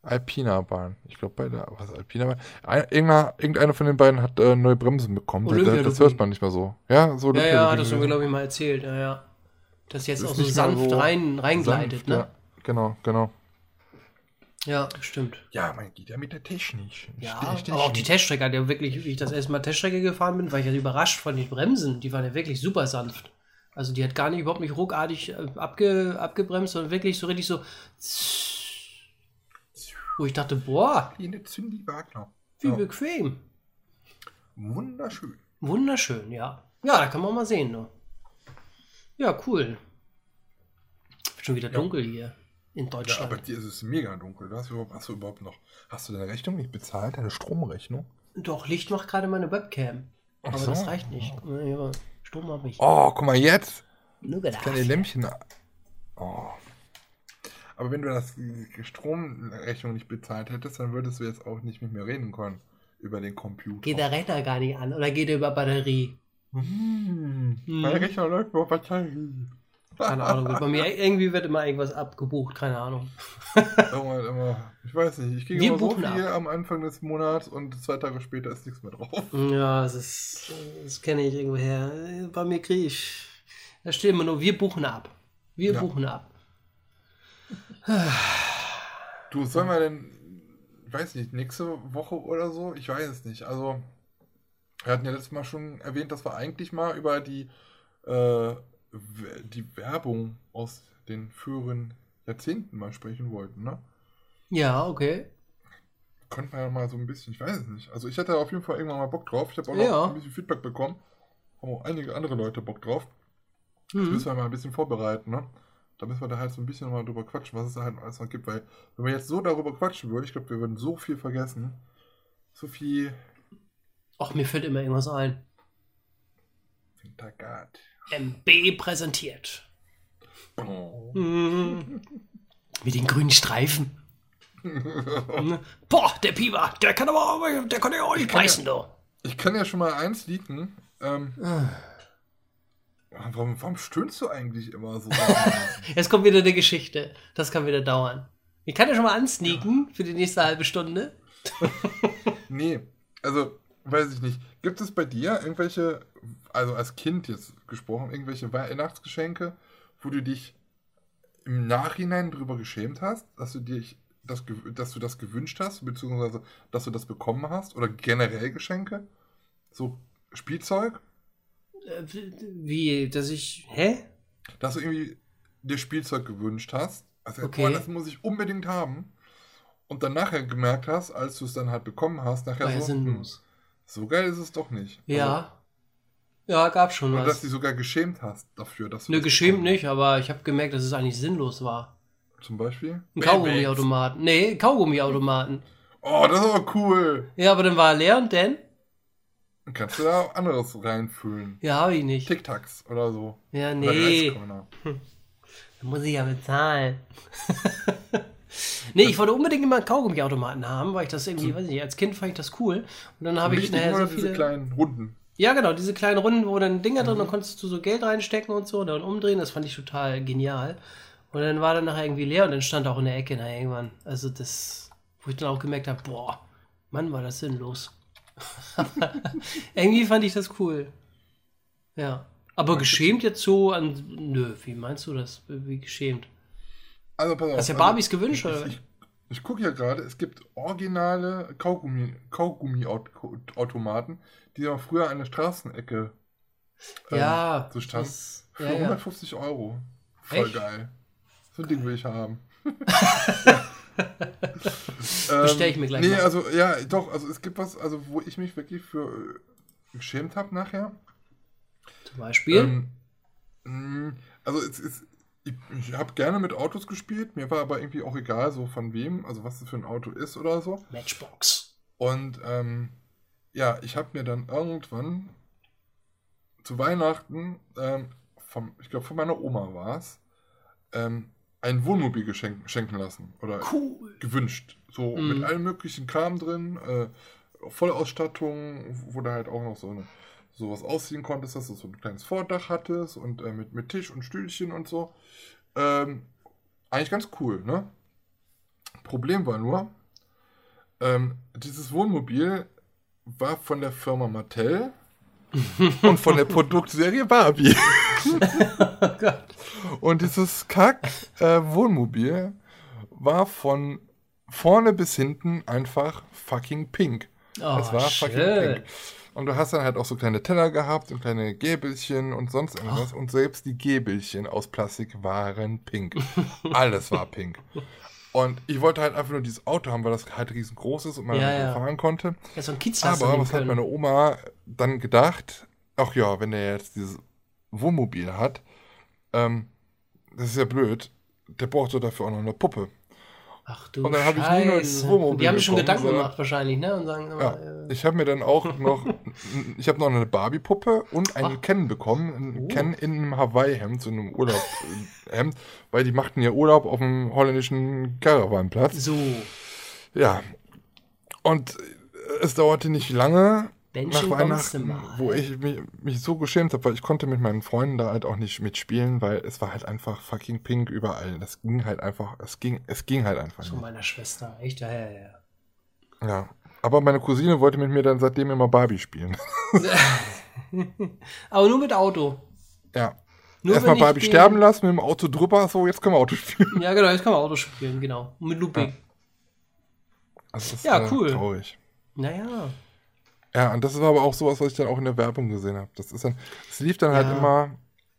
Alpina Bahn? Ich glaube bei der, was Alpina Bahn? Ein, irgendeiner, irgendeiner von den beiden hat äh, neue Bremsen bekommen. Das, das, hört man nicht mehr so. Ja, so Ja, ja, das haben wir, glaube ich, mal erzählt. Ja, ja. Das jetzt das auch so sanft so rein, reingleitet, sanft, ne? Ja, genau, genau. Ja, stimmt. Ja, man geht ja mit der Technik. Ja, aber auch die Teststrecke hat ja wirklich, wie ich das erste Mal Teststrecke gefahren bin, war ich ja überrascht von den Bremsen. Die waren ja wirklich super sanft. Also die hat gar nicht überhaupt nicht ruckartig äh, abge, abgebremst, sondern wirklich so richtig so. Wo ich dachte, boah. Wie eine Zündi Wagner. Wie ja. bequem. Wunderschön. Wunderschön, ja. Ja, da kann man mal sehen. Ne? Ja, cool. Schon wieder dunkel ja. hier in Deutschland. Ja, aber dir ist es mega dunkel. Du hast, überhaupt, hast du überhaupt noch, hast du deine Rechnung nicht bezahlt, deine Stromrechnung? Doch, Licht macht gerade meine Webcam. Ach aber so. das reicht nicht. Ja, Strom habe ich. Oh, guck mal jetzt. Nur. Das kleine Lämpchen. Oh. Aber wenn du das die Stromrechnung nicht bezahlt hättest, dann würdest du jetzt auch nicht mit mir reden können über den Computer. Geht der Rechner gar nicht an oder geht er über Batterie? Hm. Hm. Mein Rechner läuft über Batterie. Keine Ahnung. Bei mir irgendwie wird immer irgendwas abgebucht, keine Ahnung. immer, immer. Ich weiß nicht. Ich kriege immer so viel ab. am Anfang des Monats und zwei Tage später ist nichts mehr drauf. Ja, das ist. Das kenne ich irgendwoher. Bei mir kriege ich. Da steht immer nur, wir buchen ab. Wir ja. buchen ab. du, sollen wir denn, ich weiß nicht, nächste Woche oder so? Ich weiß es nicht. Also, wir hatten ja letztes Mal schon erwähnt, dass wir eigentlich mal über die äh, die Werbung aus den früheren Jahrzehnten mal sprechen wollten, ne? Ja, okay. Könnte man ja mal so ein bisschen, ich weiß es nicht. Also ich hatte auf jeden Fall irgendwann mal Bock drauf. Ich habe auch noch ja. ein bisschen Feedback bekommen. Haben auch einige andere Leute Bock drauf. Mhm. Das müssen wir mal ein bisschen vorbereiten, ne? Da müssen wir da halt so ein bisschen mal drüber quatschen, was es da halt alles noch gibt. Weil, wenn wir jetzt so darüber quatschen würden, ich glaube, wir würden so viel vergessen. So viel. Ach, mir fällt immer irgendwas ein. Wintergard. MB präsentiert. Oh. Mit den grünen Streifen. Boah, der Piva, der kann aber auch, der kann ja auch nicht beißen, ja, Ich kann ja schon mal eins liegen. Ähm, ah. warum, warum stöhnst du eigentlich immer so? Jetzt kommt wieder eine Geschichte. Das kann wieder dauern. Ich kann ja schon mal ansneaken ja. für die nächste halbe Stunde. nee, also weiß ich nicht. Gibt es bei dir irgendwelche also als Kind jetzt gesprochen, irgendwelche Weihnachtsgeschenke, wo du dich im Nachhinein darüber geschämt hast, dass du dich das, dass du das gewünscht hast, beziehungsweise dass du das bekommen hast, oder generell Geschenke? So Spielzeug? Wie, dass ich. Hä? Dass du irgendwie dir Spielzeug gewünscht hast. Also, okay. boah, das muss ich unbedingt haben. Und dann nachher gemerkt hast, als du es dann halt bekommen hast, nachher War so. Hm, so geil ist es doch nicht. Ja. Also, ja, gab schon was. Und dass du sogar geschämt hast dafür, dass du. Nö, geschämt nicht, aber ich habe gemerkt, dass es eigentlich sinnlos war. Zum Beispiel? Ein Kaugummiautomaten. Nee, Kaugummiautomaten. Oh, das ist aber cool. Ja, aber dann war er leer und dann? Dann kannst du da anderes reinfüllen. Ja, habe ich nicht. Tic-Tacs oder so. Ja, nee. Hm. Dann muss ich ja bezahlen. Nee, ich wollte unbedingt immer einen Kaugummiautomaten haben, weil ich das irgendwie, weiß ich nicht, als Kind fand ich das cool. Und dann habe ich nachher so diese viele. kleinen Runden. Ja, genau, diese kleinen Runden, wo dann Dinger Mhm. drin, dann konntest du so Geld reinstecken und so, und dann umdrehen, das fand ich total genial. Und dann war dann nachher irgendwie leer und dann stand auch in der Ecke nachher irgendwann. Also das, wo ich dann auch gemerkt habe, boah, Mann, war das sinnlos. irgendwie fand ich das cool. Ja. Aber geschämt jetzt so an. Nö, wie meinst du das? Wie geschämt? Also pass auf. Hast du also, Barbies gewünscht, oder? Ich, ich gucke ja gerade, es gibt originale Kaugummi, Kaugummi-Automaten, die ja früher an der Straßenecke ähm, Ja. so standen. das- Für ja, ja. 150 Euro. Voll Echt? geil. So ein Ding will ich haben. Bestell ich mir gleich Ähm, Nee, mal. also, ja, doch, also es gibt was, also wo ich mich wirklich für äh, geschämt habe nachher. Zum Beispiel. Ähm, mh, also es ist, ich, ich habe gerne mit Autos gespielt, mir war aber irgendwie auch egal, so von wem, also was es für ein Auto ist oder so. Matchbox. Und ähm, ja, ich habe mir dann irgendwann zu Weihnachten, ähm, vom, ich glaube von meiner Oma war es, ähm, ein Wohnmobil geschenk, schenken lassen oder Cool. gewünscht. So Mhm. mit allem möglichen Kram drin, äh, Vollausstattung, wo du halt auch noch so eine sowas ausziehen konntest, dass du so ein kleines Vordach hattest und äh, mit, mit Tisch und Stühlchen und so. Ähm, eigentlich ganz cool, ne? Problem war nur, ähm, dieses Wohnmobil war von der Firma Mattel und von der Produktserie Barbie. Oh Gott. Und dieses Kack-Wohnmobil war von vorne bis hinten einfach fucking pink. Oh, es war fucking schön. pink. Und du hast dann halt auch so kleine Teller gehabt und kleine Gäbelchen und sonst irgendwas. Und selbst die Gäbelchen aus Plastik waren pink. Alles war pink. Und ich wollte halt einfach nur dieses Auto haben, weil das halt riesengroß ist und man Ja, damit ja. fahren konnte. Ja, so ein du Aber was hat können. meine Oma dann gedacht? Ach ja, wenn der jetzt dieses Wohnmobil hat, ähm, das ist ja blöd. Der braucht doch dafür auch noch eine Puppe. Ach du Und dann hab ich nie nur dieses. Wohnmobil Die haben sich schon bekommen, Gedanken sondern- gemacht wahrscheinlich, ne? Und sagen, Ja, immer, äh, ich habe mir dann auch noch, ich habe noch eine Barbie-Puppe und einen. Ken bekommen. Ein Oh. Ken in einem Hawaii-Hemd, so einem Urlaub-Hemd, weil die machten ja Urlaub auf dem holländischen Caravanplatz. so. Ja. Und es dauerte nicht lange Menschen nach Weihnachten, wo ich mich, mich so geschämt habe, weil ich konnte mit meinen Freunden da halt auch nicht mitspielen, weil es war halt einfach fucking pink überall. Das ging halt einfach, es ging, es ging halt einfach nicht. meiner Schwester. Echt, ja, ja, ja. Ja. Aber meine Cousine wollte mit mir dann seitdem immer Barbie spielen. Aber nur mit Auto. ja. Nur Erstmal Barbie den- sterben lassen, mit dem Auto drüber, so, jetzt können wir Auto spielen. Ja, genau, jetzt kann man Auto spielen, genau. Und mit Looping. Das ist, Ja, cool. traurig. Naja. Ja, und das war aber auch sowas, was ich dann auch in der Werbung gesehen habe. Das ist dann, es lief dann halt Ja. immer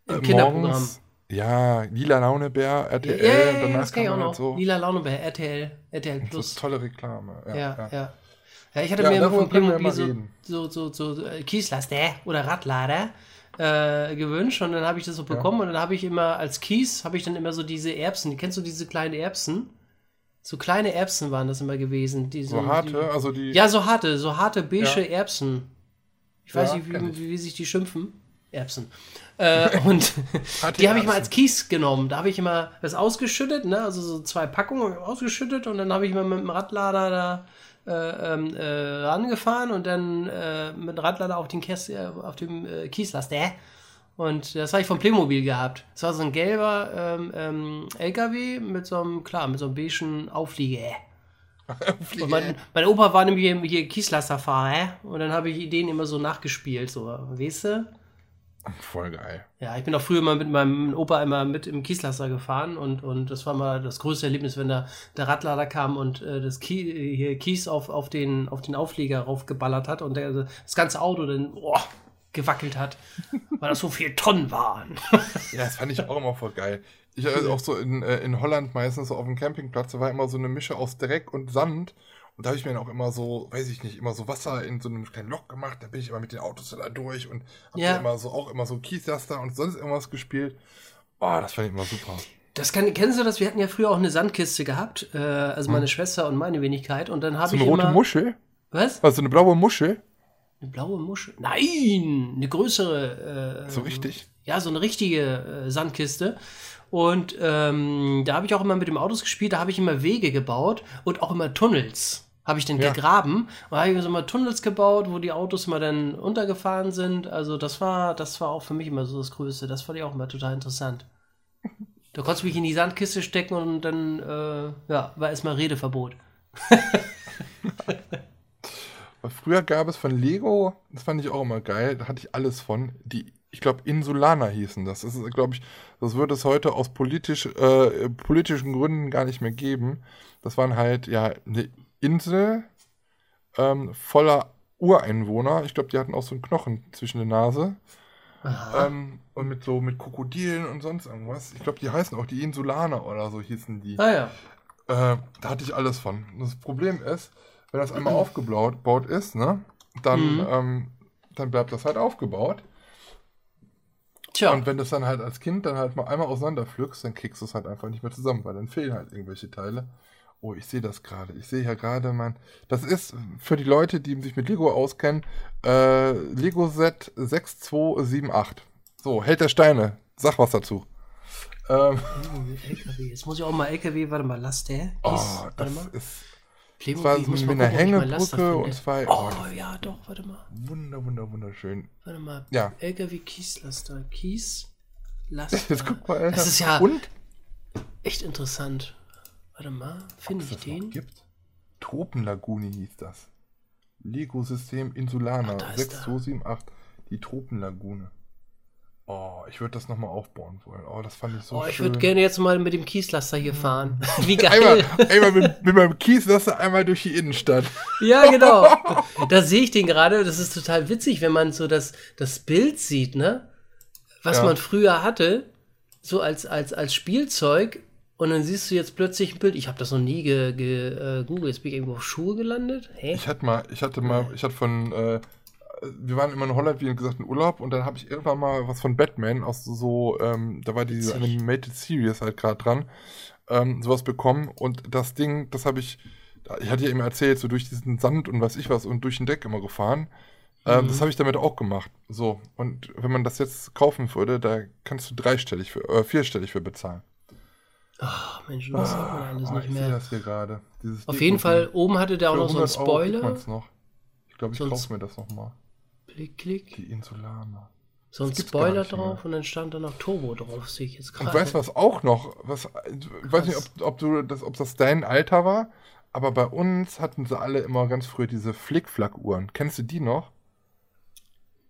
Im äh, Kinderprogramm. morgens. Ja, Lila Launebär, RTL, ja, danach das kann ich auch halt noch. so. Lila Laune bei RTL, RTL Plus. tolle Reklame. Ja, Ja, ja. ja. Ich hatte mir immer von Playmobil so, so, so, so äh, Kieslaster oder Radlader äh, gewünscht und dann habe ich das so bekommen und dann habe ich immer als Kies, habe ich dann immer so diese Erbsen, kennst du diese kleinen Erbsen? So kleine Erbsen waren das immer gewesen. Die So harte, also die. Die, ja, so harte, so harte beige Ja. Erbsen. Ich weiß Ja, nicht, kenn wie, wie, wie sich die schimpfen. Erbsen. Äh, und die habe ich mal als Kies genommen. Da habe ich immer das ausgeschüttet, ne? also so zwei Packungen ausgeschüttet und dann habe ich mal mit dem Radlader da äh, ähm, äh, rangefahren und dann äh, mit dem Radlader auf den Kies, äh, auf dem äh, Kieslaster. Und das habe ich vom Playmobil gehabt. Das war so ein gelber ähm, ähm, LKW mit so einem, klar, mit so einem beigen Auflieger. Und mein, mein Opa war nämlich hier, hier Kieslasterfahrer und dann habe ich den immer so nachgespielt, so, weißt du? Voll geil. Ja, ich bin auch früher mal mit meinem Opa immer mit im Kieslaster gefahren und, und das war mal das größte Erlebnis, wenn da der Radlader kam und äh, das Kie, hier Kies auf, auf, den, auf den Auflieger raufgeballert hat und der, das ganze Auto dann oh, gewackelt hat, weil das so viel Tonnen waren. Ja, das fand ich auch immer voll geil. Ich also auch so in, äh, in Holland meistens so auf dem Campingplatz, da war immer so eine Mische aus Dreck und Sand. Und da habe ich mir dann auch immer so, weiß ich nicht, immer so Wasser in so einem kleinen Loch gemacht. Da bin ich immer mit den Autos da durch und habe Ja. immer so auch immer so Kieslaster und sonst irgendwas gespielt. Boah, das fand ich immer super. Das kann, kennst du das? Wir hatten ja früher auch eine Sandkiste gehabt, äh, also meine Schwester und meine Wenigkeit und dann habe So ich eine rote immer... Muschel? Was? Also eine blaue Muschel? Eine blaue Muschel? Nein, eine größere. Äh, So richtig? Ja, so eine richtige äh, Sandkiste. Und ähm, da habe ich auch immer mit dem Autos gespielt, da habe ich immer Wege gebaut und auch immer Tunnels habe ich dann Ja. gegraben und habe ich so mal Tunnels gebaut, wo die Autos mal dann untergefahren sind. Also das war, das war auch für mich immer so das Größte. Das fand ich auch immer total interessant. Da konntest du mich in die Sandkiste stecken und dann äh, ja, war erstmal Redeverbot. Früher gab es von Lego, das fand ich auch immer geil, da hatte ich alles von, die, ich glaube, Insulaner hießen das. Das ist, glaube ich, das würde es heute aus politisch, äh, politischen Gründen gar nicht mehr geben. Das waren halt, ja, eine Insel ähm, voller Ureinwohner. Ich glaube, die hatten auch so einen Knochen zwischen der Nase. Ähm, und mit so, mit Krokodilen und sonst irgendwas. Ich glaube, die heißen auch die Insulaner oder so hießen die. Ah ja. Äh, da hatte ich alles von. Das Problem ist, wenn das einmal aufgebaut baut ist, ne, dann, Mhm. ähm, dann bleibt das halt aufgebaut. Tja. Und wenn du es dann halt als Kind dann halt mal einmal auseinanderpflückst, dann kriegst du es halt einfach nicht mehr zusammen, weil dann fehlen halt irgendwelche Teile. Oh, ich sehe das gerade. Ich sehe ja gerade mein. Das ist für die Leute, die sich mit Lego auskennen, äh, Lego Set 6278. So, Held der Steine. Sag was dazu. Ähm, LKW. Jetzt muss ich auch mal LKW, warte mal, Laster. oh, Hieß- warte das mal. ist. Playmobil, war so mit einer Hängebrücke und zwei- Oh, oh, ja, doch, warte mal. Wunder, wunder, wunderschön. Warte mal. Ja. LKW Kieslaster. Kieslaster. Jetzt guck mal, Alter. Das ist ja Und? echt interessant. Warte mal, finde ich den? gibt? Tropenlagune hieß das. Lego-System Insulana Ach, da ist er. 6278. Die Tropenlagune. Oh, ich würde das nochmal aufbauen wollen. Oh, das fand ich so oh, ich schön. würde gerne jetzt mal mit dem Kieslaster hier fahren. Wie Einmal, geil. einmal mit, mit meinem Kies, das einmal durch die Innenstadt. Ja, genau. Da sehe ich den gerade. Das ist total witzig, wenn man so das, das Bild sieht, ne? Was Ja. man früher hatte, so als, als, als Spielzeug. Und dann siehst du jetzt plötzlich ein Bild. Ich habe das noch nie ge, ge, äh. Jetzt bin ich irgendwo auf Schuhe gelandet. Hä? Ich hatte mal, ich hatte mal, ich hatte von, äh, wir waren immer in Holland, wie gesagt, in Urlaub und dann habe ich irgendwann mal was von Batman aus so, ähm, da war diese. Animated Series halt gerade dran, ähm, sowas bekommen und das Ding, das habe ich, ich hatte ja immer erzählt, so durch diesen Sand und weiß ich was und durch den Deck immer gefahren. Ähm, Mhm. Das habe ich damit auch gemacht. So, und wenn man das jetzt kaufen würde, da kannst du dreistellig für, äh, vierstellig für bezahlen. Ach, Mensch, das hat man alles Oh, nicht ich mehr. das hier gerade. Auf jeden Deko-Ding. Fall, oben hatte der auch noch so einen 100 Euro kriegt Spoiler. man's noch. Ich glaube, ich So kaufe mir das nochmal. Klick, klick. Die Insulaner. So ein Spoiler drauf und dann stand da noch Turbo drauf, sehe ich jetzt gerade. Und weißt du, was auch noch? Was, ich weiß nicht, ob, ob, du das, ob das dein Alter war, aber bei uns hatten sie alle immer ganz früher diese Flickflack-Uhren. Kennst du die noch?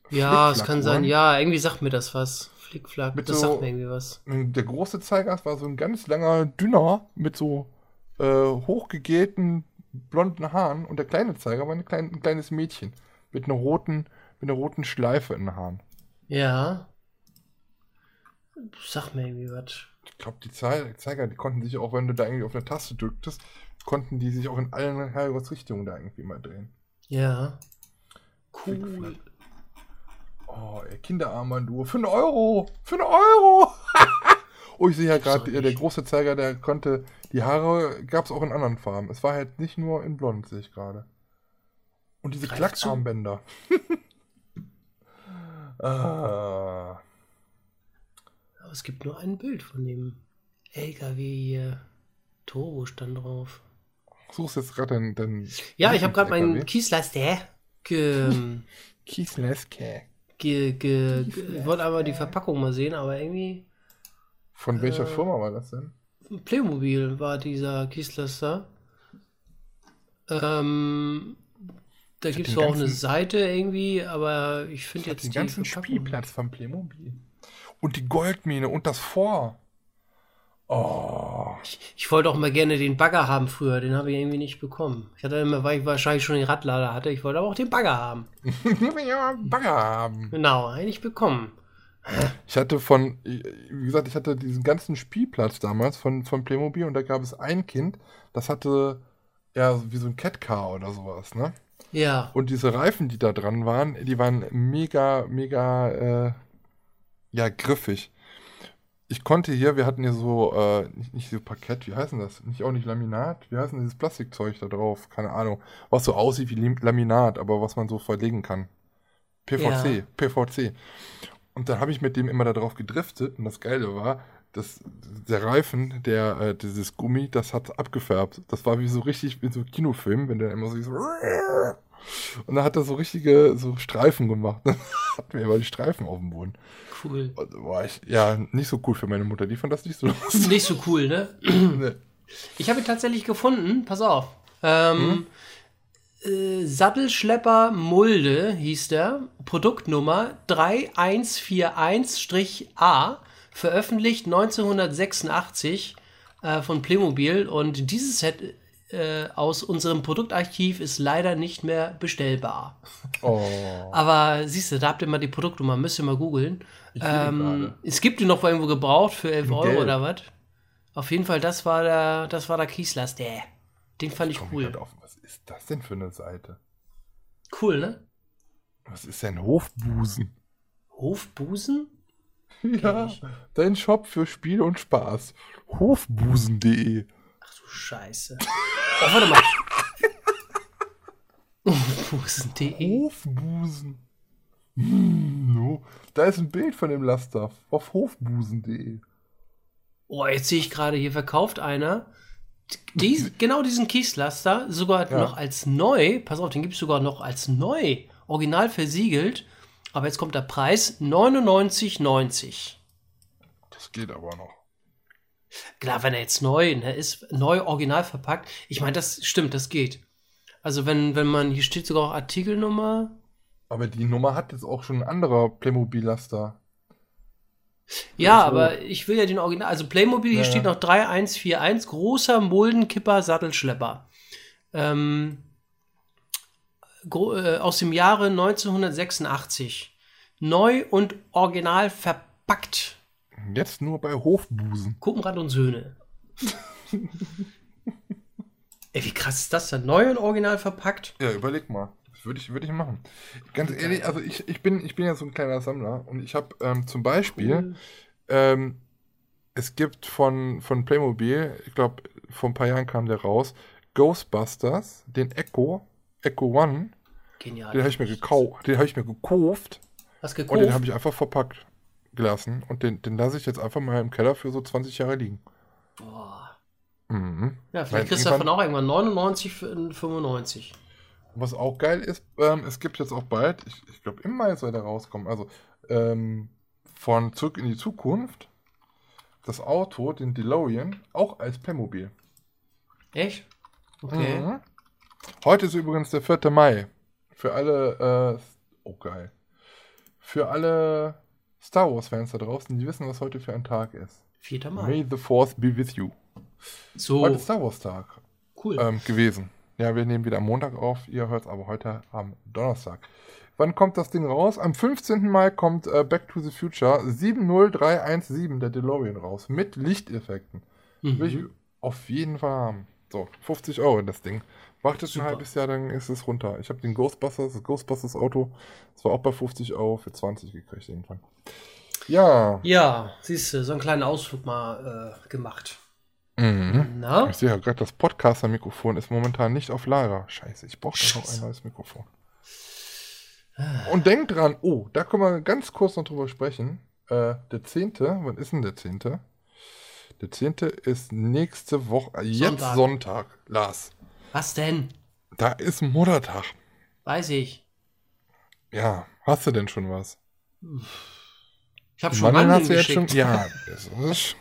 Ja, es kann sein. Ja, irgendwie sagt mir das was. Flickflack, Mit das so- sagt mir irgendwie was. Der große Zeiger war so ein ganz langer, dünner, mit so äh, hochgegelten, blonden Haaren. Und der kleine Zeiger war eine klein, ein kleines Mädchen mit einer roten, mit einer roten Schleife in den Haaren. Ja. Sag mir irgendwie was. Ich glaube, die Zei- Zeiger, die konnten sich auch, wenn du da irgendwie auf eine Taste drücktest, konnten die sich auch in allen Herrgottsrichtungen da irgendwie mal drehen. Ja. Cool. Oh, ey, Kinderarmbanduhr. Für einen Euro! Für einen Euro! oh, ich sehe ja gerade, der, nicht. große Zeiger, der konnte. Die Haare gab es auch in anderen Farben. Es war halt nicht nur in blond, sehe ich gerade. Und diese. Klackarmbänder. ah, Aber es gibt nur ein Bild von dem LKW hier. Turbo stand drauf. suchst jetzt gerade den, den. Ja, ich habe gerade meinen? Kieslaster ge, Kiesleske. ge, ge, ge ich wollte aber die Verpackung mal sehen, aber irgendwie Von welcher Äh, Firma war das denn? Playmobil war dieser Kieslaster. Ähm, da gibt es auch eine Seite irgendwie, aber ich Ich finde jetzt den die ganzen Spielplatz von Playmobil. Und die Goldmine und das Vor. Oh. Ich, ich wollte auch mal gerne den Bagger haben früher, den habe ich irgendwie nicht bekommen. Ich hatte immer, weil ich wahrscheinlich schon den Radlader hatte, ich wollte aber auch den Bagger haben. ja, Bagger haben. Genau, eigentlich bekommen. Ich hatte von, wie gesagt, ich hatte diesen ganzen Spielplatz damals von, von Playmobil und da gab es ein Kind, das hatte ja wie so ein Catcar oder sowas, ne? Ja, Und diese Reifen, die da dran waren, die waren mega, mega, äh, ja, griffig. Ich konnte hier, wir hatten hier so, äh, nicht, nicht so Parkett, wie heißen das? Nicht auch nicht Laminat? Wie heißt denn dieses Plastikzeug da drauf? Keine Ahnung. Was so aussieht wie Laminat, aber was man so verlegen kann. PVC, Ja. PVC. Und dann habe ich mit dem immer da drauf gedriftet und das Geile war, das, der Reifen, der, äh, dieses Gummi, das hat abgefärbt. Das war wie so richtig, wie so ein Kinofilm, wenn der immer so, so und dann hat er so richtige so Streifen gemacht. Dann hatten wir immer die Streifen auf dem Boden. Cool. Und war ich, ja, nicht so cool für meine Mutter. Die fand das nicht so lustig. Nicht so cool, ne? Nee. Ich habe ihn tatsächlich gefunden, pass auf. Ähm, äh, Sattelschlepper Mulde hieß der. Produktnummer 3141-A, veröffentlicht 1986 äh, von Playmobil. Und dieses Set äh, aus unserem Produktarchiv ist leider nicht mehr bestellbar. Oh. Aber siehst du, da habt ihr mal die Produktnummer, müsst ihr mal googeln. Ähm, es gibt die noch irgendwo gebraucht für 11 In Euro Gelb. oder was? Auf jeden Fall, das war der, das war der Kieslers, der. Den fand ich ich cool. auf. Was ist das denn für eine Seite? Cool, ne? Was ist denn Hofbusen? Hofbusen? Ja, dein Shop für Spiel und Spaß. Hofbusen.de. Ach du Scheiße. Oh, warte mal. Hofbusen.de. Hofbusen. Hm, no. Da ist ein Bild von dem Laster auf hofbusen.de. Oh, jetzt sehe ich gerade, hier verkauft einer dies, genau diesen Kieslaster sogar Ja. noch als neu. Pass auf, den gibt es sogar noch als neu. Original versiegelt. Aber jetzt kommt der Preis 99,90. Das geht aber noch. Klar, wenn er jetzt neu ne, ist, neu original verpackt. Ich meine, das stimmt, das geht. Also wenn, wenn man, hier steht sogar auch Artikelnummer. Aber die Nummer hat jetzt auch schon ein anderer Playmobil-Laster. Ja, so. aber ich will ja den Original. Also Playmobil, hier Ja, steht noch 3141, großer Muldenkipper Sattelschlepper. Ähm, äh, aus dem Jahre 1986. Neu und original verpackt. Jetzt nur bei Hofbusen. Kuppenrad und Söhne. Ey, wie krass ist das denn? Neu und original verpackt? Ja, überleg mal. Das würde ich, würde ich machen. Ganz ehrlich, also ich, ich, bin, ich bin ja so ein kleiner Sammler und ich habe ähm, zum Beispiel, ähm, es gibt von, von Playmobil, ich glaube, vor ein paar Jahren kam der raus, Ghostbusters, den Echo, Echo One, Genial. den habe ich mir gekauft, den habe ich mir gekauft Was und gekauft? den habe ich einfach verpackt gelassen und den, den lasse ich jetzt einfach mal im Keller für so 20 Jahre liegen. Boah. Mhm. Ja, vielleicht kriegst du davon auch irgendwann 99 für 95. Was auch geil ist, ähm, es gibt jetzt auch bald, ich, ich glaube im Mai soll der rauskommen, also ähm, von Zurück in die Zukunft, das Auto, den DeLorean, auch als Playmobil. Echt? Okay. Mhm. Heute ist übrigens der 4. Mai. Für alle, äh, oh geil. Für alle Star Wars-Fans da draußen, die wissen, was heute für ein Tag ist. 4. Mai. May the Force be with you. So, Heute ist Star Wars-Tag cool. ähm, gewesen. Ja, wir nehmen wieder am Montag auf. Ihr hört es aber heute am Donnerstag. Wann kommt das Ding raus? Am 15. Mai kommt äh, Back to the Future 70317, der DeLorean, raus. Mit Lichteffekten. Will ich Mhm. auf jeden Fall haben. So, 50 Euro das Ding. Wartet ein Super. halbes Jahr, dann ist es runter. Ich habe den Ghostbusters, das Ghostbusters Auto, das war auch bei 50 Euro für 20 gekriegt irgendwann. Ja. Ja, siehst du, so einen kleinen Ausflug mal äh, gemacht. Mhm. Na? Ich sehe ja gerade, das Podcaster-Mikrofon ist momentan nicht auf Lager. Scheiße, ich brauche noch ein neues Mikrofon. Und denkt dran, oh, da können wir ganz kurz noch drüber sprechen. Äh, der 10., wann ist denn der 10.? Der 10. ist nächste Woche, jetzt Sonntag. Sonntag, Lars. Was denn? Da ist Muttertag. Weiß ich. Ja, hast du denn schon was? Ich habe schon Mandeln hast du jetzt geschickt. schon. Ja, das ist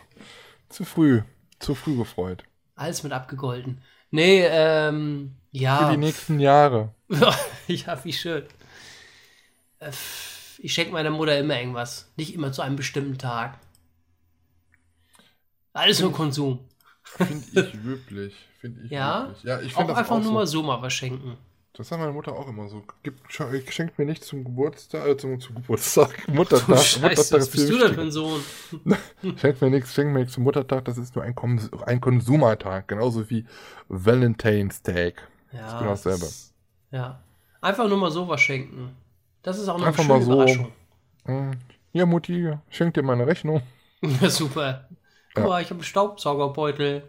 zu früh. Zu früh gefreut. Alles mit abgegolten. Nee, ähm, Für ja. die nächsten Jahre. ja, wie schön. Äh, Ich schenke meiner Mutter immer irgendwas. Nicht immer zu einem bestimmten Tag. Alles nur Konsum. Finde ich üblich. Finde ich Ja? üblich. Ja, ich Auch finde das einfach auch nur so. mal so mal was schenken. Das hat meine Mutter auch immer so. Sch- schenkt mir nicht zum Geburtstag, äh, zum, zum Geburtstag, Muttertag. Du Scheiße, Muttertag was ist bist du denn für ein Sohn? Schenkt mir nichts, schenkt mir nichts zum Muttertag, das ist nur ein, Kons ein Konsumertag, genauso wie Valentine's Tag. Ja, genau dasselbe. das- Ja. Einfach nur mal so was schenken. Das ist auch noch Einfach eine schöne mal so. Überraschung. Hm. Ja, Mutti, schenk dir meine Rechnung. Ja, super. Guck Ja. mal, ich habe einen Staubsaugerbeutel.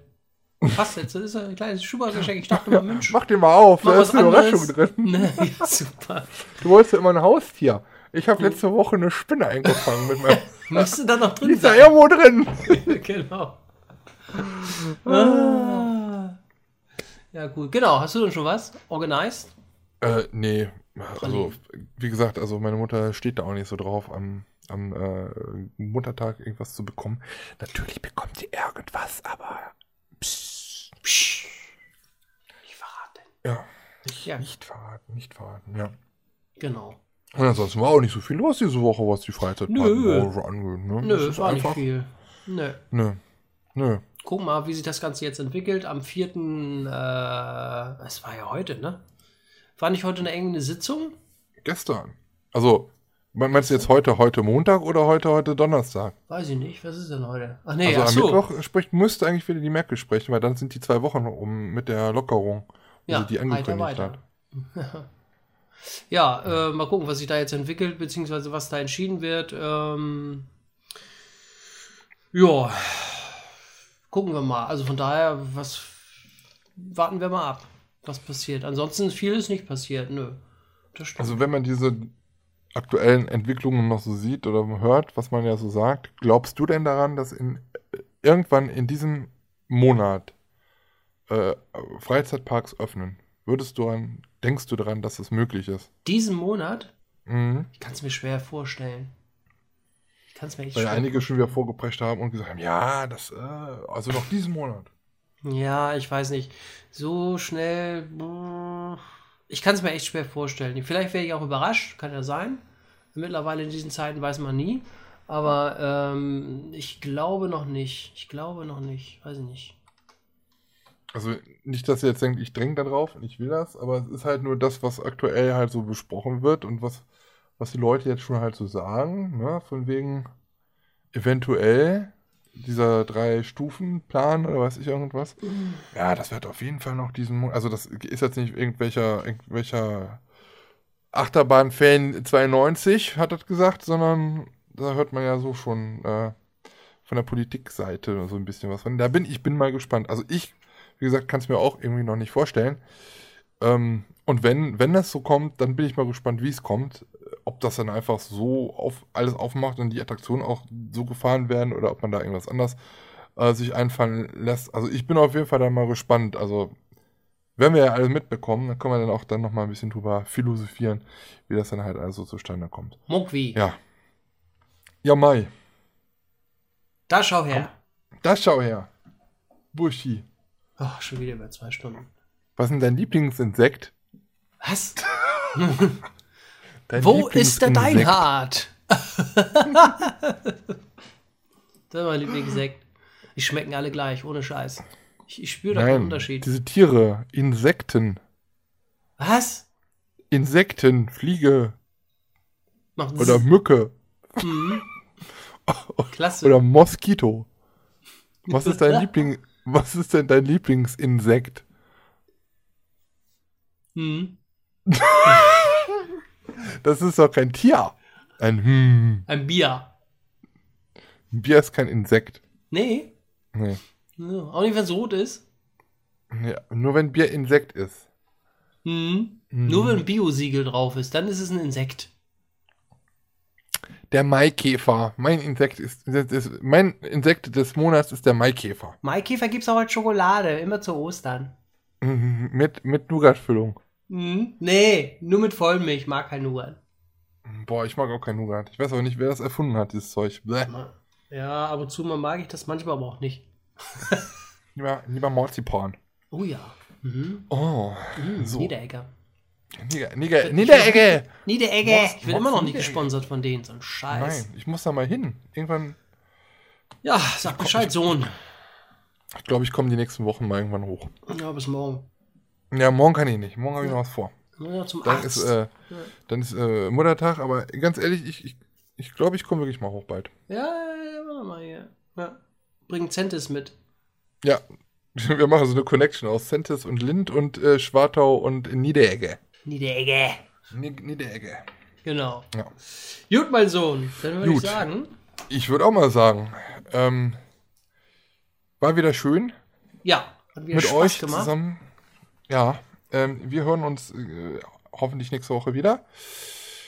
Passt jetzt, das ist ein kleines Schubergeschenk. Ich dachte mal, Mensch, Mach den mal auf, da ist eine Überraschung anderes. drin. Ne, ja, super. Du wolltest ja immer ein Haustier. Ich habe letzte Woche eine Spinne eingefangen mit meinem, Müsste da noch Die drin ist da irgendwo drin. genau. Ah. Ja, gut. Genau. Hast du denn schon was? Organized? Äh, nee. Also, wie gesagt, also meine Mutter steht da auch nicht so drauf, am, am äh, Muttertag irgendwas zu bekommen. Natürlich bekommt sie irgendwas, aber. Psst. Psch. Nicht verraten. Ja. Nicht, Ja. nicht verraten, nicht verraten, ja. Genau. Und ansonsten war auch nicht so viel los diese Woche, was die Nö. Freizeitparkbranche angeht. Ne? Nö, ist war nicht einfach- viel. Nö. Nö. Nö. Guck mal, wie sich das Ganze jetzt entwickelt. Am 4. Äh, es war ja heute, ne? War nicht heute eine enge Sitzung? Gestern. Also, meinst du jetzt heute, heute Montag oder heute, heute Donnerstag? Weiß ich nicht. Was ist denn heute? Ach nee, also ach am so. Mittwoch spricht, müsste eigentlich wieder die Merkel sprechen, weil dann sind die zwei Wochen um mit der Lockerung, Ja, sie die angekündigt weiter, hat. Ja, äh, mal gucken, was sich da jetzt entwickelt, beziehungsweise was da entschieden wird. Ähm, ja, gucken wir mal. Also von daher, was warten wir mal ab, was passiert. Ansonsten viel ist nicht passiert, nö. Das stimmt. Also wenn man diese aktuellen Entwicklungen noch so sieht oder hört, was man ja so sagt, glaubst du denn daran, dass in irgendwann in diesem Monat äh, Freizeitparks öffnen? Würdest du an, denkst du daran, dass es möglich ist? Diesen Monat, Mhm. ich kann es mir schwer vorstellen. Ich kann es mir echt Weil einige schon wieder vorgeprescht haben und gesagt haben, ja, das, äh, also noch diesen Monat. Ja, ich weiß nicht. So schnell. boah, Ich kann es mir echt schwer vorstellen. Vielleicht werde ich auch überrascht, kann ja sein. Mittlerweile in diesen Zeiten weiß man nie. Aber ähm, ich glaube noch nicht. Ich glaube noch nicht. Weiß ich nicht. Also nicht, dass ihr jetzt denkt, ich dränge da drauf und ich will das, aber es ist halt nur das, was aktuell halt so besprochen wird und was, was die Leute jetzt schon halt so sagen, ne? Von wegen eventuell dieser Drei-Stufen-Plan oder weiß ich irgendwas. Ja, das wird auf jeden Fall noch diesen Monat. Also das ist jetzt nicht irgendwelcher, irgendwelcher Achterbahn-Fan 92 hat das gesagt, sondern da hört man ja so schon äh, von der Politikseite so ein bisschen was von. Da bin ich bin mal gespannt. Also ich, wie gesagt, kann es mir auch irgendwie noch nicht vorstellen. Ähm, und wenn, wenn das so kommt, dann bin ich mal gespannt, wie es kommt. Ob das dann einfach so auf alles aufmacht und die Attraktionen auch so gefahren werden oder ob man da irgendwas anders äh, sich einfallen lässt. Also ich bin auf jeden Fall da mal gespannt. Also wenn wir ja alles mitbekommen, dann können wir dann auch dann nochmal ein bisschen drüber philosophieren, wie das dann halt alles so zustande kommt. Mokwi. Ja. Ja, Mai. Da schau her. Da schau her. Buschi. Ach, schon wieder über zwei Stunden. Was ist denn dein Lieblingsinsekt? Was? Dein Wo ist der? Deinhard? das ist mein Lieblingssekt. Die schmecken alle gleich, ohne Scheiß. Ich, ich spüre da keinen Unterschied. diese Tiere, Insekten. Was? Insekten, Fliege Macht oder Mücke Mhm. Klasse. oder Moskito. Was ist dein Liebling, was ist denn dein Lieblingsinsekt? Mhm. Das ist doch kein Tier. Ein hm. Ein Bier. Ein Bier ist kein Insekt. Nee. Nee. Ja, Auch nicht, wenn es rot ist. Ja, nur wenn Bier Insekt ist. Mhm. Mhm. Nur wenn ein Biosiegel drauf ist, dann ist es ein Insekt. Der Maikäfer. Mein Insekt ist, das ist mein Insekt des Monats ist der Maikäfer. Maikäfer gibt es auch als Schokolade, immer zu Ostern. Mhm, Mit, mit Nougat-Füllung. Mhm. Nee, nur mit Vollmilch, ich mag kein Nougat. Boah, ich mag auch kein Nougat. Ich weiß auch nicht, wer das erfunden hat, dieses Zeug. Bäh. Ja, ab und zu mal mag ich das, manchmal aber auch nicht. Lieber, lieber Marzipan. Oh ja. Mhm. Oh, Mhm. so. Niederegger. Nieder, Nieder, Niederegge! Niederegge! Ich bin immer noch nicht gesponsert von denen, so ein Scheiß. Nein, ich muss da mal hin. Irgendwann, Ja, sag Bescheid, Sohn. ich glaube, ich komme die nächsten Wochen mal irgendwann hoch. Ja, bis morgen. Ja, morgen kann ich nicht. Morgen habe ich noch was vor. Zum Dann Arzt. ist, äh, dann ist äh, Muttertag, aber ganz ehrlich, ich, ich, ich glaube, ich komme wirklich mal hoch bald. ja, ja, mal hier. Ja. Bring Centis mit. Ja, wir machen so eine Connection aus Centis und Lind und äh, Schwartau und Niederegge. Niederegge. Ni- Niederegge. Genau. Ja. Gut, mein Sohn. Dann würde ich sagen, Ich würde auch mal sagen, ähm, war wieder schön ja, hat wieder mit Spaß euch gemacht. zusammen. Ja, ähm, wir hören uns äh, hoffentlich nächste Woche wieder.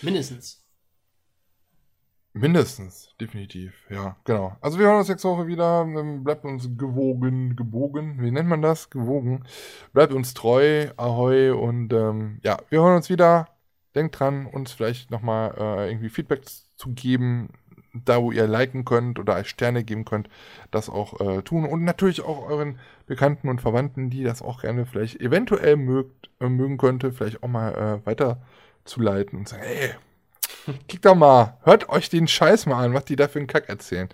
Mindestens. Mindestens, definitiv, ja, genau. Also wir hören uns nächste Woche wieder. Ähm, bleibt uns gewogen, gebogen, wie nennt man das? Gewogen. Bleibt uns treu, ahoi und ähm, ja, wir hören uns wieder. Denkt dran, uns vielleicht nochmal äh, irgendwie Feedback zu geben, da wo ihr liken könnt oder als Sterne geben könnt, das auch äh, tun. Und natürlich auch euren Bekannten und Verwandten, die das auch gerne vielleicht eventuell mögt, äh, mögen könnte, vielleicht auch mal äh, weiterzuleiten und sagen, hey, Kickt doch mal, hört euch den Scheiß mal an, was die da für einen Kack erzählen.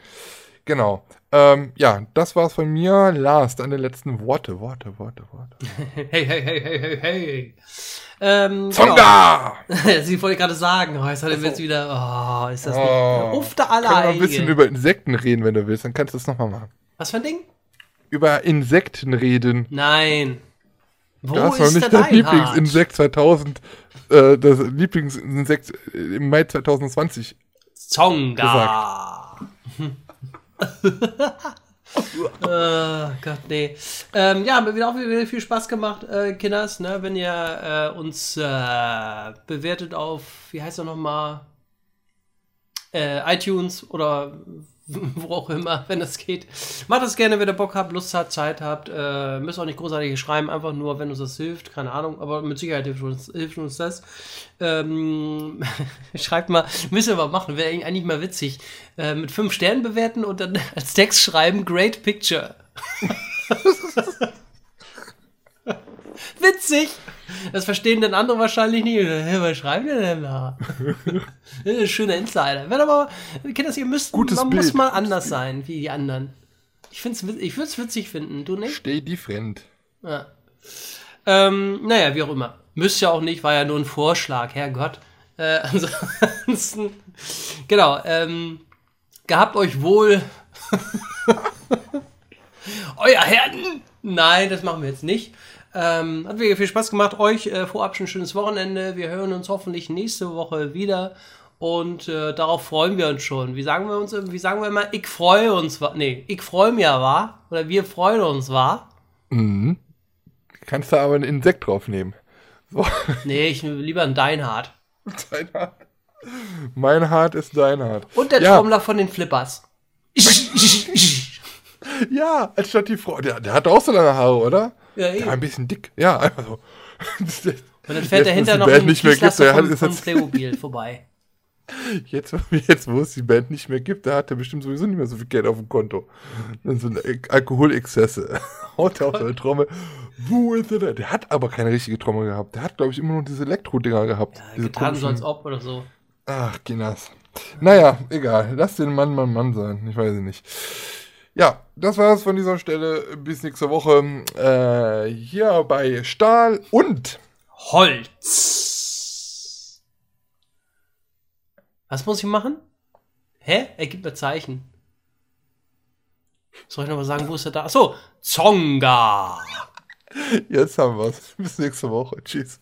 Genau. Ähm, ja, das war's von mir. Lars, deine letzten Worte, Worte, Worte, Worte. Hey, hey, hey, hey, hey, hey. Ähm, Zonga! Genau. Sie wollte gerade sagen, oh, jetzt hat er jetzt wieder, oh, ist das Oh. nicht, uff, da alle Können wir ein bisschen über Insekten reden, wenn du willst, dann kannst du das nochmal machen. Was für ein Ding? Über Insekten reden. Nein. Wo noch ist nicht der das? Lieblingsinsekt 2000, äh, das Lieblingsinsekt im Mai 2020. Zonga. äh, Gott, nee. Ähm, ja, mir wieder auch wieder viel Spaß gemacht, äh, Kinders, ne? Wenn ihr äh, uns äh, bewertet auf, wie heißt er nochmal? Äh, iTunes oder wo auch immer, wenn es geht. Macht das gerne, wenn ihr Bock habt, Lust habt, Zeit habt. Äh, müsst auch nicht großartig schreiben, einfach nur, wenn uns das hilft. Keine Ahnung, aber mit Sicherheit hilft uns, hilft uns das. Ähm, schreibt mal, müssen wir mal machen, wäre eigentlich mal witzig. Äh, mit fünf Sternen bewerten und dann als Text schreiben, great picture. Witzig! Das verstehen dann andere wahrscheinlich nicht. Hä, Was schreiben die denn da? Schöner Insider. Wenn aber, Kinders, ihr müsst, Gutes man muss Bild. mal anders sein wie die anderen. Ich, find's, ich würde es witzig finden, du nicht? Steh die Friend. Ja. Ähm, naja, wie auch immer. Müsst ja auch nicht, war ja nur ein Vorschlag, Herrgott. Äh, ansonsten, genau, ähm, gehabt euch wohl. Euer Herden! Nein, das machen wir jetzt nicht. Ähm, hat wirklich viel Spaß gemacht. Euch äh, vorab schon ein schönes Wochenende. Wir hören uns hoffentlich nächste Woche wieder. Und äh, darauf freuen wir uns schon. Wie sagen wir uns, wie sagen wir immer, ich freue uns, wa- nee, ich freue mich ja, war? Oder wir freuen uns, war? Mhm. Kannst da aber ein Insekt draufnehmen. So. Nee, ich nehme lieber ein Deinhard. Dein Hart. Mein Hart ist dein Hart. Und der ja, Trommler von den Flippers. Ja, anstatt die Frau. Der, der hat auch so lange Haare, oder? Ja, Der eben. ein bisschen dick. Ja, einfach so. Und dann fährt dahinter es die noch ein nicht mehr gibt, der hat, von, jetzt, Playmobil vorbei. jetzt, jetzt, wo es die Band nicht mehr gibt, da hat er bestimmt sowieso nicht mehr so viel Geld auf dem Konto. Dann so eine Alkoholexzesse. Haut er auf seine Trommel. Wo ist er denn? Der hat aber keine richtige Trommel gehabt. Der hat, glaube ich, immer nur diese Elektro-Dinger gehabt. diese Getan so als ob oder so. Ach, Ginas. Naja, egal. Lass den Mann Mann Mann sein. Ich weiß es nicht. Ja, das war's von dieser Stelle. Bis nächste Woche. Äh, hier bei Stahl und Holz. Was muss ich machen? Hä? Er gibt mir Zeichen. Soll ich noch mal sagen, wo ist er da? Achso, Zonga. jetzt haben wir's. Bis nächste Woche. Tschüss.